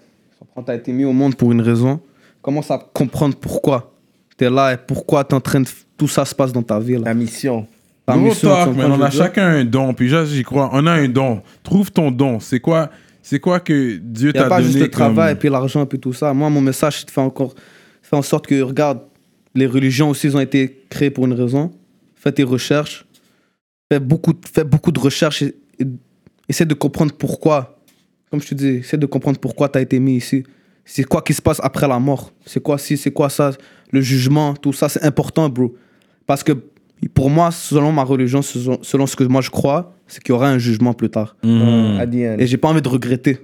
E: Quand tu as été mis au monde pour une raison, commence à comprendre pourquoi tu es là et pourquoi tu en train de. Tout ça se passe dans ta vie. Là?
D: La mission.
E: Ta
C: Gros
E: mission,
C: talk, man. On a chacun un don. Puis j'y crois. On a un don. Trouve ton don. C'est quoi, c'est quoi que Dieu
E: Il n'y a
C: t'a
E: pas
C: donné
E: juste le
C: comme-
E: travail et puis l'argent et puis tout ça. Moi, mon message, c'est de faire encore. Faire en sorte que, regarde, les religions aussi, ils ont été créées pour une raison. Fais tes recherches. Fais beaucoup, de- fais beaucoup de recherches et, et essaie de comprendre pourquoi. Comme je te dis, essaie de comprendre pourquoi tu as été mis ici. C'est quoi qui se passe après la mort? C'est quoi si C'est quoi ça? Le jugement, tout ça, c'est important, bro. Parce que pour moi, selon ma religion, selon, selon ce que moi je crois, c'est qu'il y aura un jugement plus tard.
D: End.
E: Et j'ai pas envie de regretter.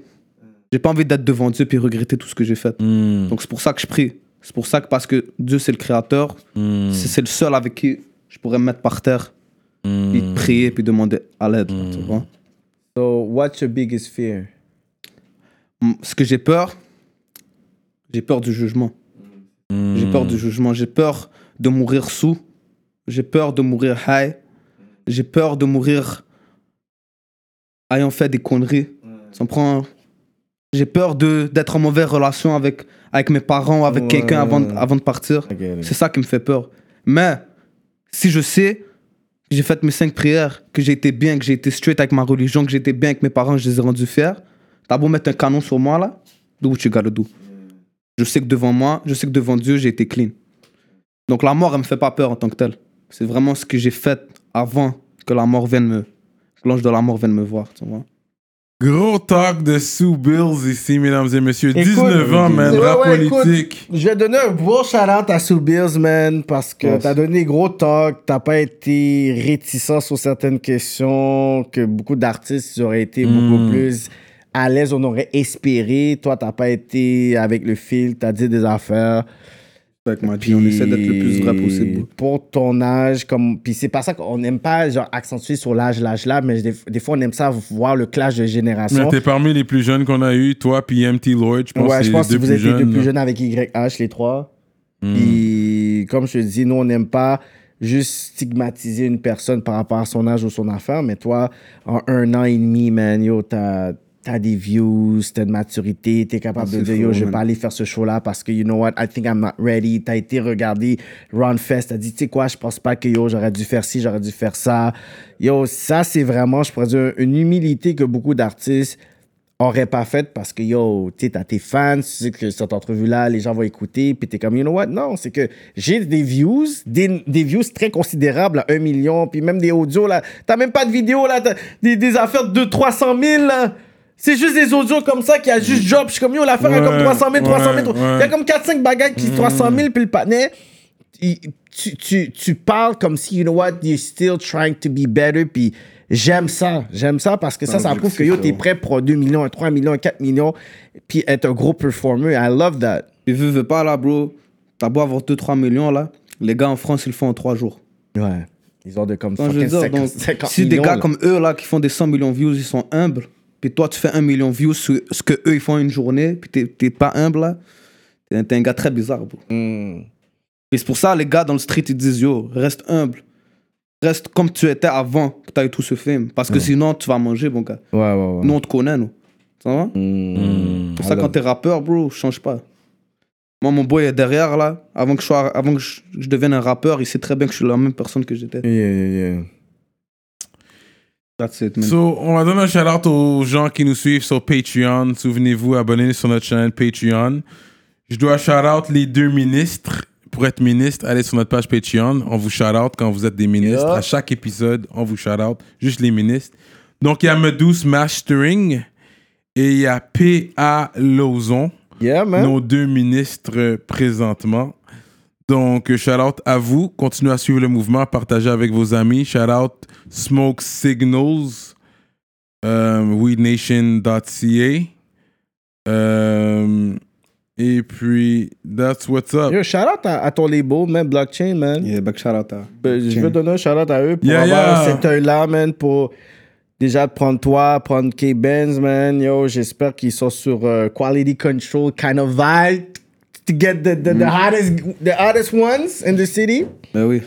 E: J'ai pas envie d'être devant Dieu puis regretter tout ce que j'ai fait.
C: Mhm.
E: Donc c'est pour ça que je prie. C'est pour ça que parce que Dieu c'est le créateur,
C: Mhm.
E: c'est le seul avec qui je pourrais me mettre par terre, puis
C: Mhm.
E: prier puis demander à l'aide. tu vois.
D: So, what's your biggest fear?
E: Ce que j'ai peur, j'ai peur du jugement. J'ai peur du jugement. J'ai peur de mourir sous. J'ai peur de mourir high. J'ai peur de mourir ayant fait des conneries. Me prend. J'ai peur de d'être en mauvaise relation avec, avec mes parents ou avec
D: Ouais.
E: quelqu'un avant, de- avant de partir. C'est ça qui me fait peur. Mais si je sais que j'ai fait mes cinq prières, que j'ai été bien, que j'ai été straight avec ma religion, que j'ai été bien avec mes parents, je les ai rendus fiers, t'as beau mettre un canon sur moi là, do what you gotta do. Je sais que devant moi, je sais que devant Dieu, j'ai été clean. Donc la mort, elle me fait pas peur en tant que telle. C'est vraiment ce que j'ai fait avant que la mort vienne me. que l'ange de la mort vienne me voir, tu vois.
C: Gros talk de Sue Bills ici, mesdames et messieurs.
D: Écoute,
C: 19 ans, man,
D: ouais,
C: rap
D: ouais, écoute,
C: politique.
D: Je vais donner un gros shout-out à Sue Bills, man, parce que
E: Yes.
D: t'as donné gros talk, t'as pas été réticent sur certaines questions, que beaucoup d'artistes auraient été beaucoup plus à l'aise, on aurait espéré. Toi, t'as pas été avec le fil, t'as dit des affaires.
E: Fait que, Maji, on essaie d'être le plus vrai possible.
D: Pour ton âge, comme. Puis c'est pas ça qu'on n'aime pas, genre, accentuer sur l'âge, l'âge là, mais des, des fois, on aime ça voir le clash de
C: Mais
D: génération.
C: t'es parmi les plus jeunes qu'on a eu, toi puis MT Lloyd. Je pense
D: ouais, je pense que vous êtes les deux plus jeunes avec YH, les trois.
C: Hmm.
D: Puis, comme je te dis, nous, on n'aime pas juste stigmatiser une personne par rapport à son âge ou son affaire, mais toi, en un an et demi, man, yo, t'as as des views, t'as une maturité, t'es capable de dire, yo, je vais pas aller faire ce show-là parce que, you know what, I think I'm not ready. T'as été regarder Ron Fest, t'as dit, tu sais quoi, je pense pas que, yo, j'aurais dû faire ci, j'aurais dû faire ça. Yo, ça, c'est vraiment, je pourrais dire, une humilité que beaucoup d'artistes aurait pas fait parce que yo, tu t'as tes fans, tu sais que cette entrevue-là, les gens vont écouter, puis t'es comme, you know what? Non, c'est que j'ai des views, des, des views très considérables, là, un million, puis même des audios, là. T'as même pas de vidéo, là, t'as des, des affaires de 300 000, là. C'est juste des audios comme ça qui a juste job. Je suis comme, yo, l'affaire a
C: Ouais,
D: comme 300 000, 300 000.
C: ouais,
D: Il y a
C: ouais.
D: comme 4-5 bagages qui 300 000, puis le patinet, tu, tu, tu parles comme si, you know what, you're still trying to be better, puis j'aime ça. J'aime ça parce que ça, ça prouve que yo, t'es prêt pour 2 millions, un 3 millions, un 4 millions, puis être un gros performer. I love that.
E: Et veux, veux pas, là, bro. T'as beau avoir 2-3 millions, là. Les gars en France, ils le font en 3 jours.
D: Ouais. Ils ont de comme
E: Non, je veux
D: fucking
E: dire,
D: 50,
E: donc,
D: 50
E: si des gars
D: là.
E: comme eux, là, qui font des 100 millions de views, ils sont humbles, puis toi, tu fais 1 million de views sur ce que eux ils font en une journée, puis t'es- t'es pas humble, là, t'es t'es un gars très bizarre, bro.
D: Hmm.
E: Et c'est pour ça, les gars dans le street, ils disent, yo, reste humble. Reste comme tu étais avant que tu eu tout ce film. Parce que sinon, tu vas manger, mon gars.
D: Ouais, ouais, ouais.
E: Nous, on te connaît, nous. Ça va?
D: Hmm.
E: C'est pour ça, quand t'es rappeur, bro, change pas. Moi, mon boy est derrière, là. Avant que je, sois, avant que je, je devienne un rappeur, il sait très bien que je suis la même personne que j'étais.
D: Yeah, yeah, yeah.
E: That's it, man.
C: So, on va donner un shout-out aux gens qui nous suivent sur Patreon. Souvenez-vous, abonnez-vous sur notre chaîne Patreon. Je dois shout-out les deux ministres. Pour être ministre, allez sur notre page Patreon. On vous shout-out quand vous êtes des ministres.
D: Yeah.
C: À chaque épisode, on vous shout-out. Juste les ministres. Donc, il y a Medus Mastering et il y a P.A. Lozon.
D: Yeah, man.
C: nos deux ministres présentement. Donc, euh, shout out à vous. Continuez à suivre le mouvement, partagez avec vos amis. Shout out Smoke Signals, euh, weednation.ca. Euh, et puis, that's what's up.
D: Yo, shout out à, à ton label, man, Blockchain, man.
E: Yeah, back shout out à-
D: Ben, je veux donner un shout-out à eux pour
C: Yeah,
D: avoir
C: yeah.
D: cet œil-là, man, pour déjà prendre toi, prendre K-Benz, man. Yo, j'espère qu'ils sont sur euh, Quality Control kind of vibe to get the, the, the, hottest, the hottest ones in the city?
E: Ben oui.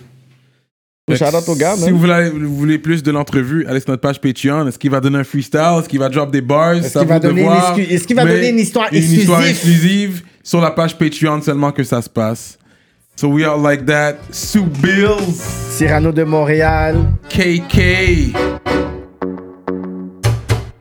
D: Shout-out aux gars,
C: si
D: man.
C: vous voulez, vous voulez plus de l'entrevue, allez sur notre page Patreon. Est-ce qu'il va donner un freestyle? Est-ce qu'il va drop des bars?
D: Est-ce qu'il va donner une qu'il va
C: Mais
D: donner une histoire
C: Une histoire
D: exclusive?
C: exclusive sur la page Patreon seulement que ça se passe. So we are like that. Sue Bills,
D: Cyrano de Montréal.
C: KK.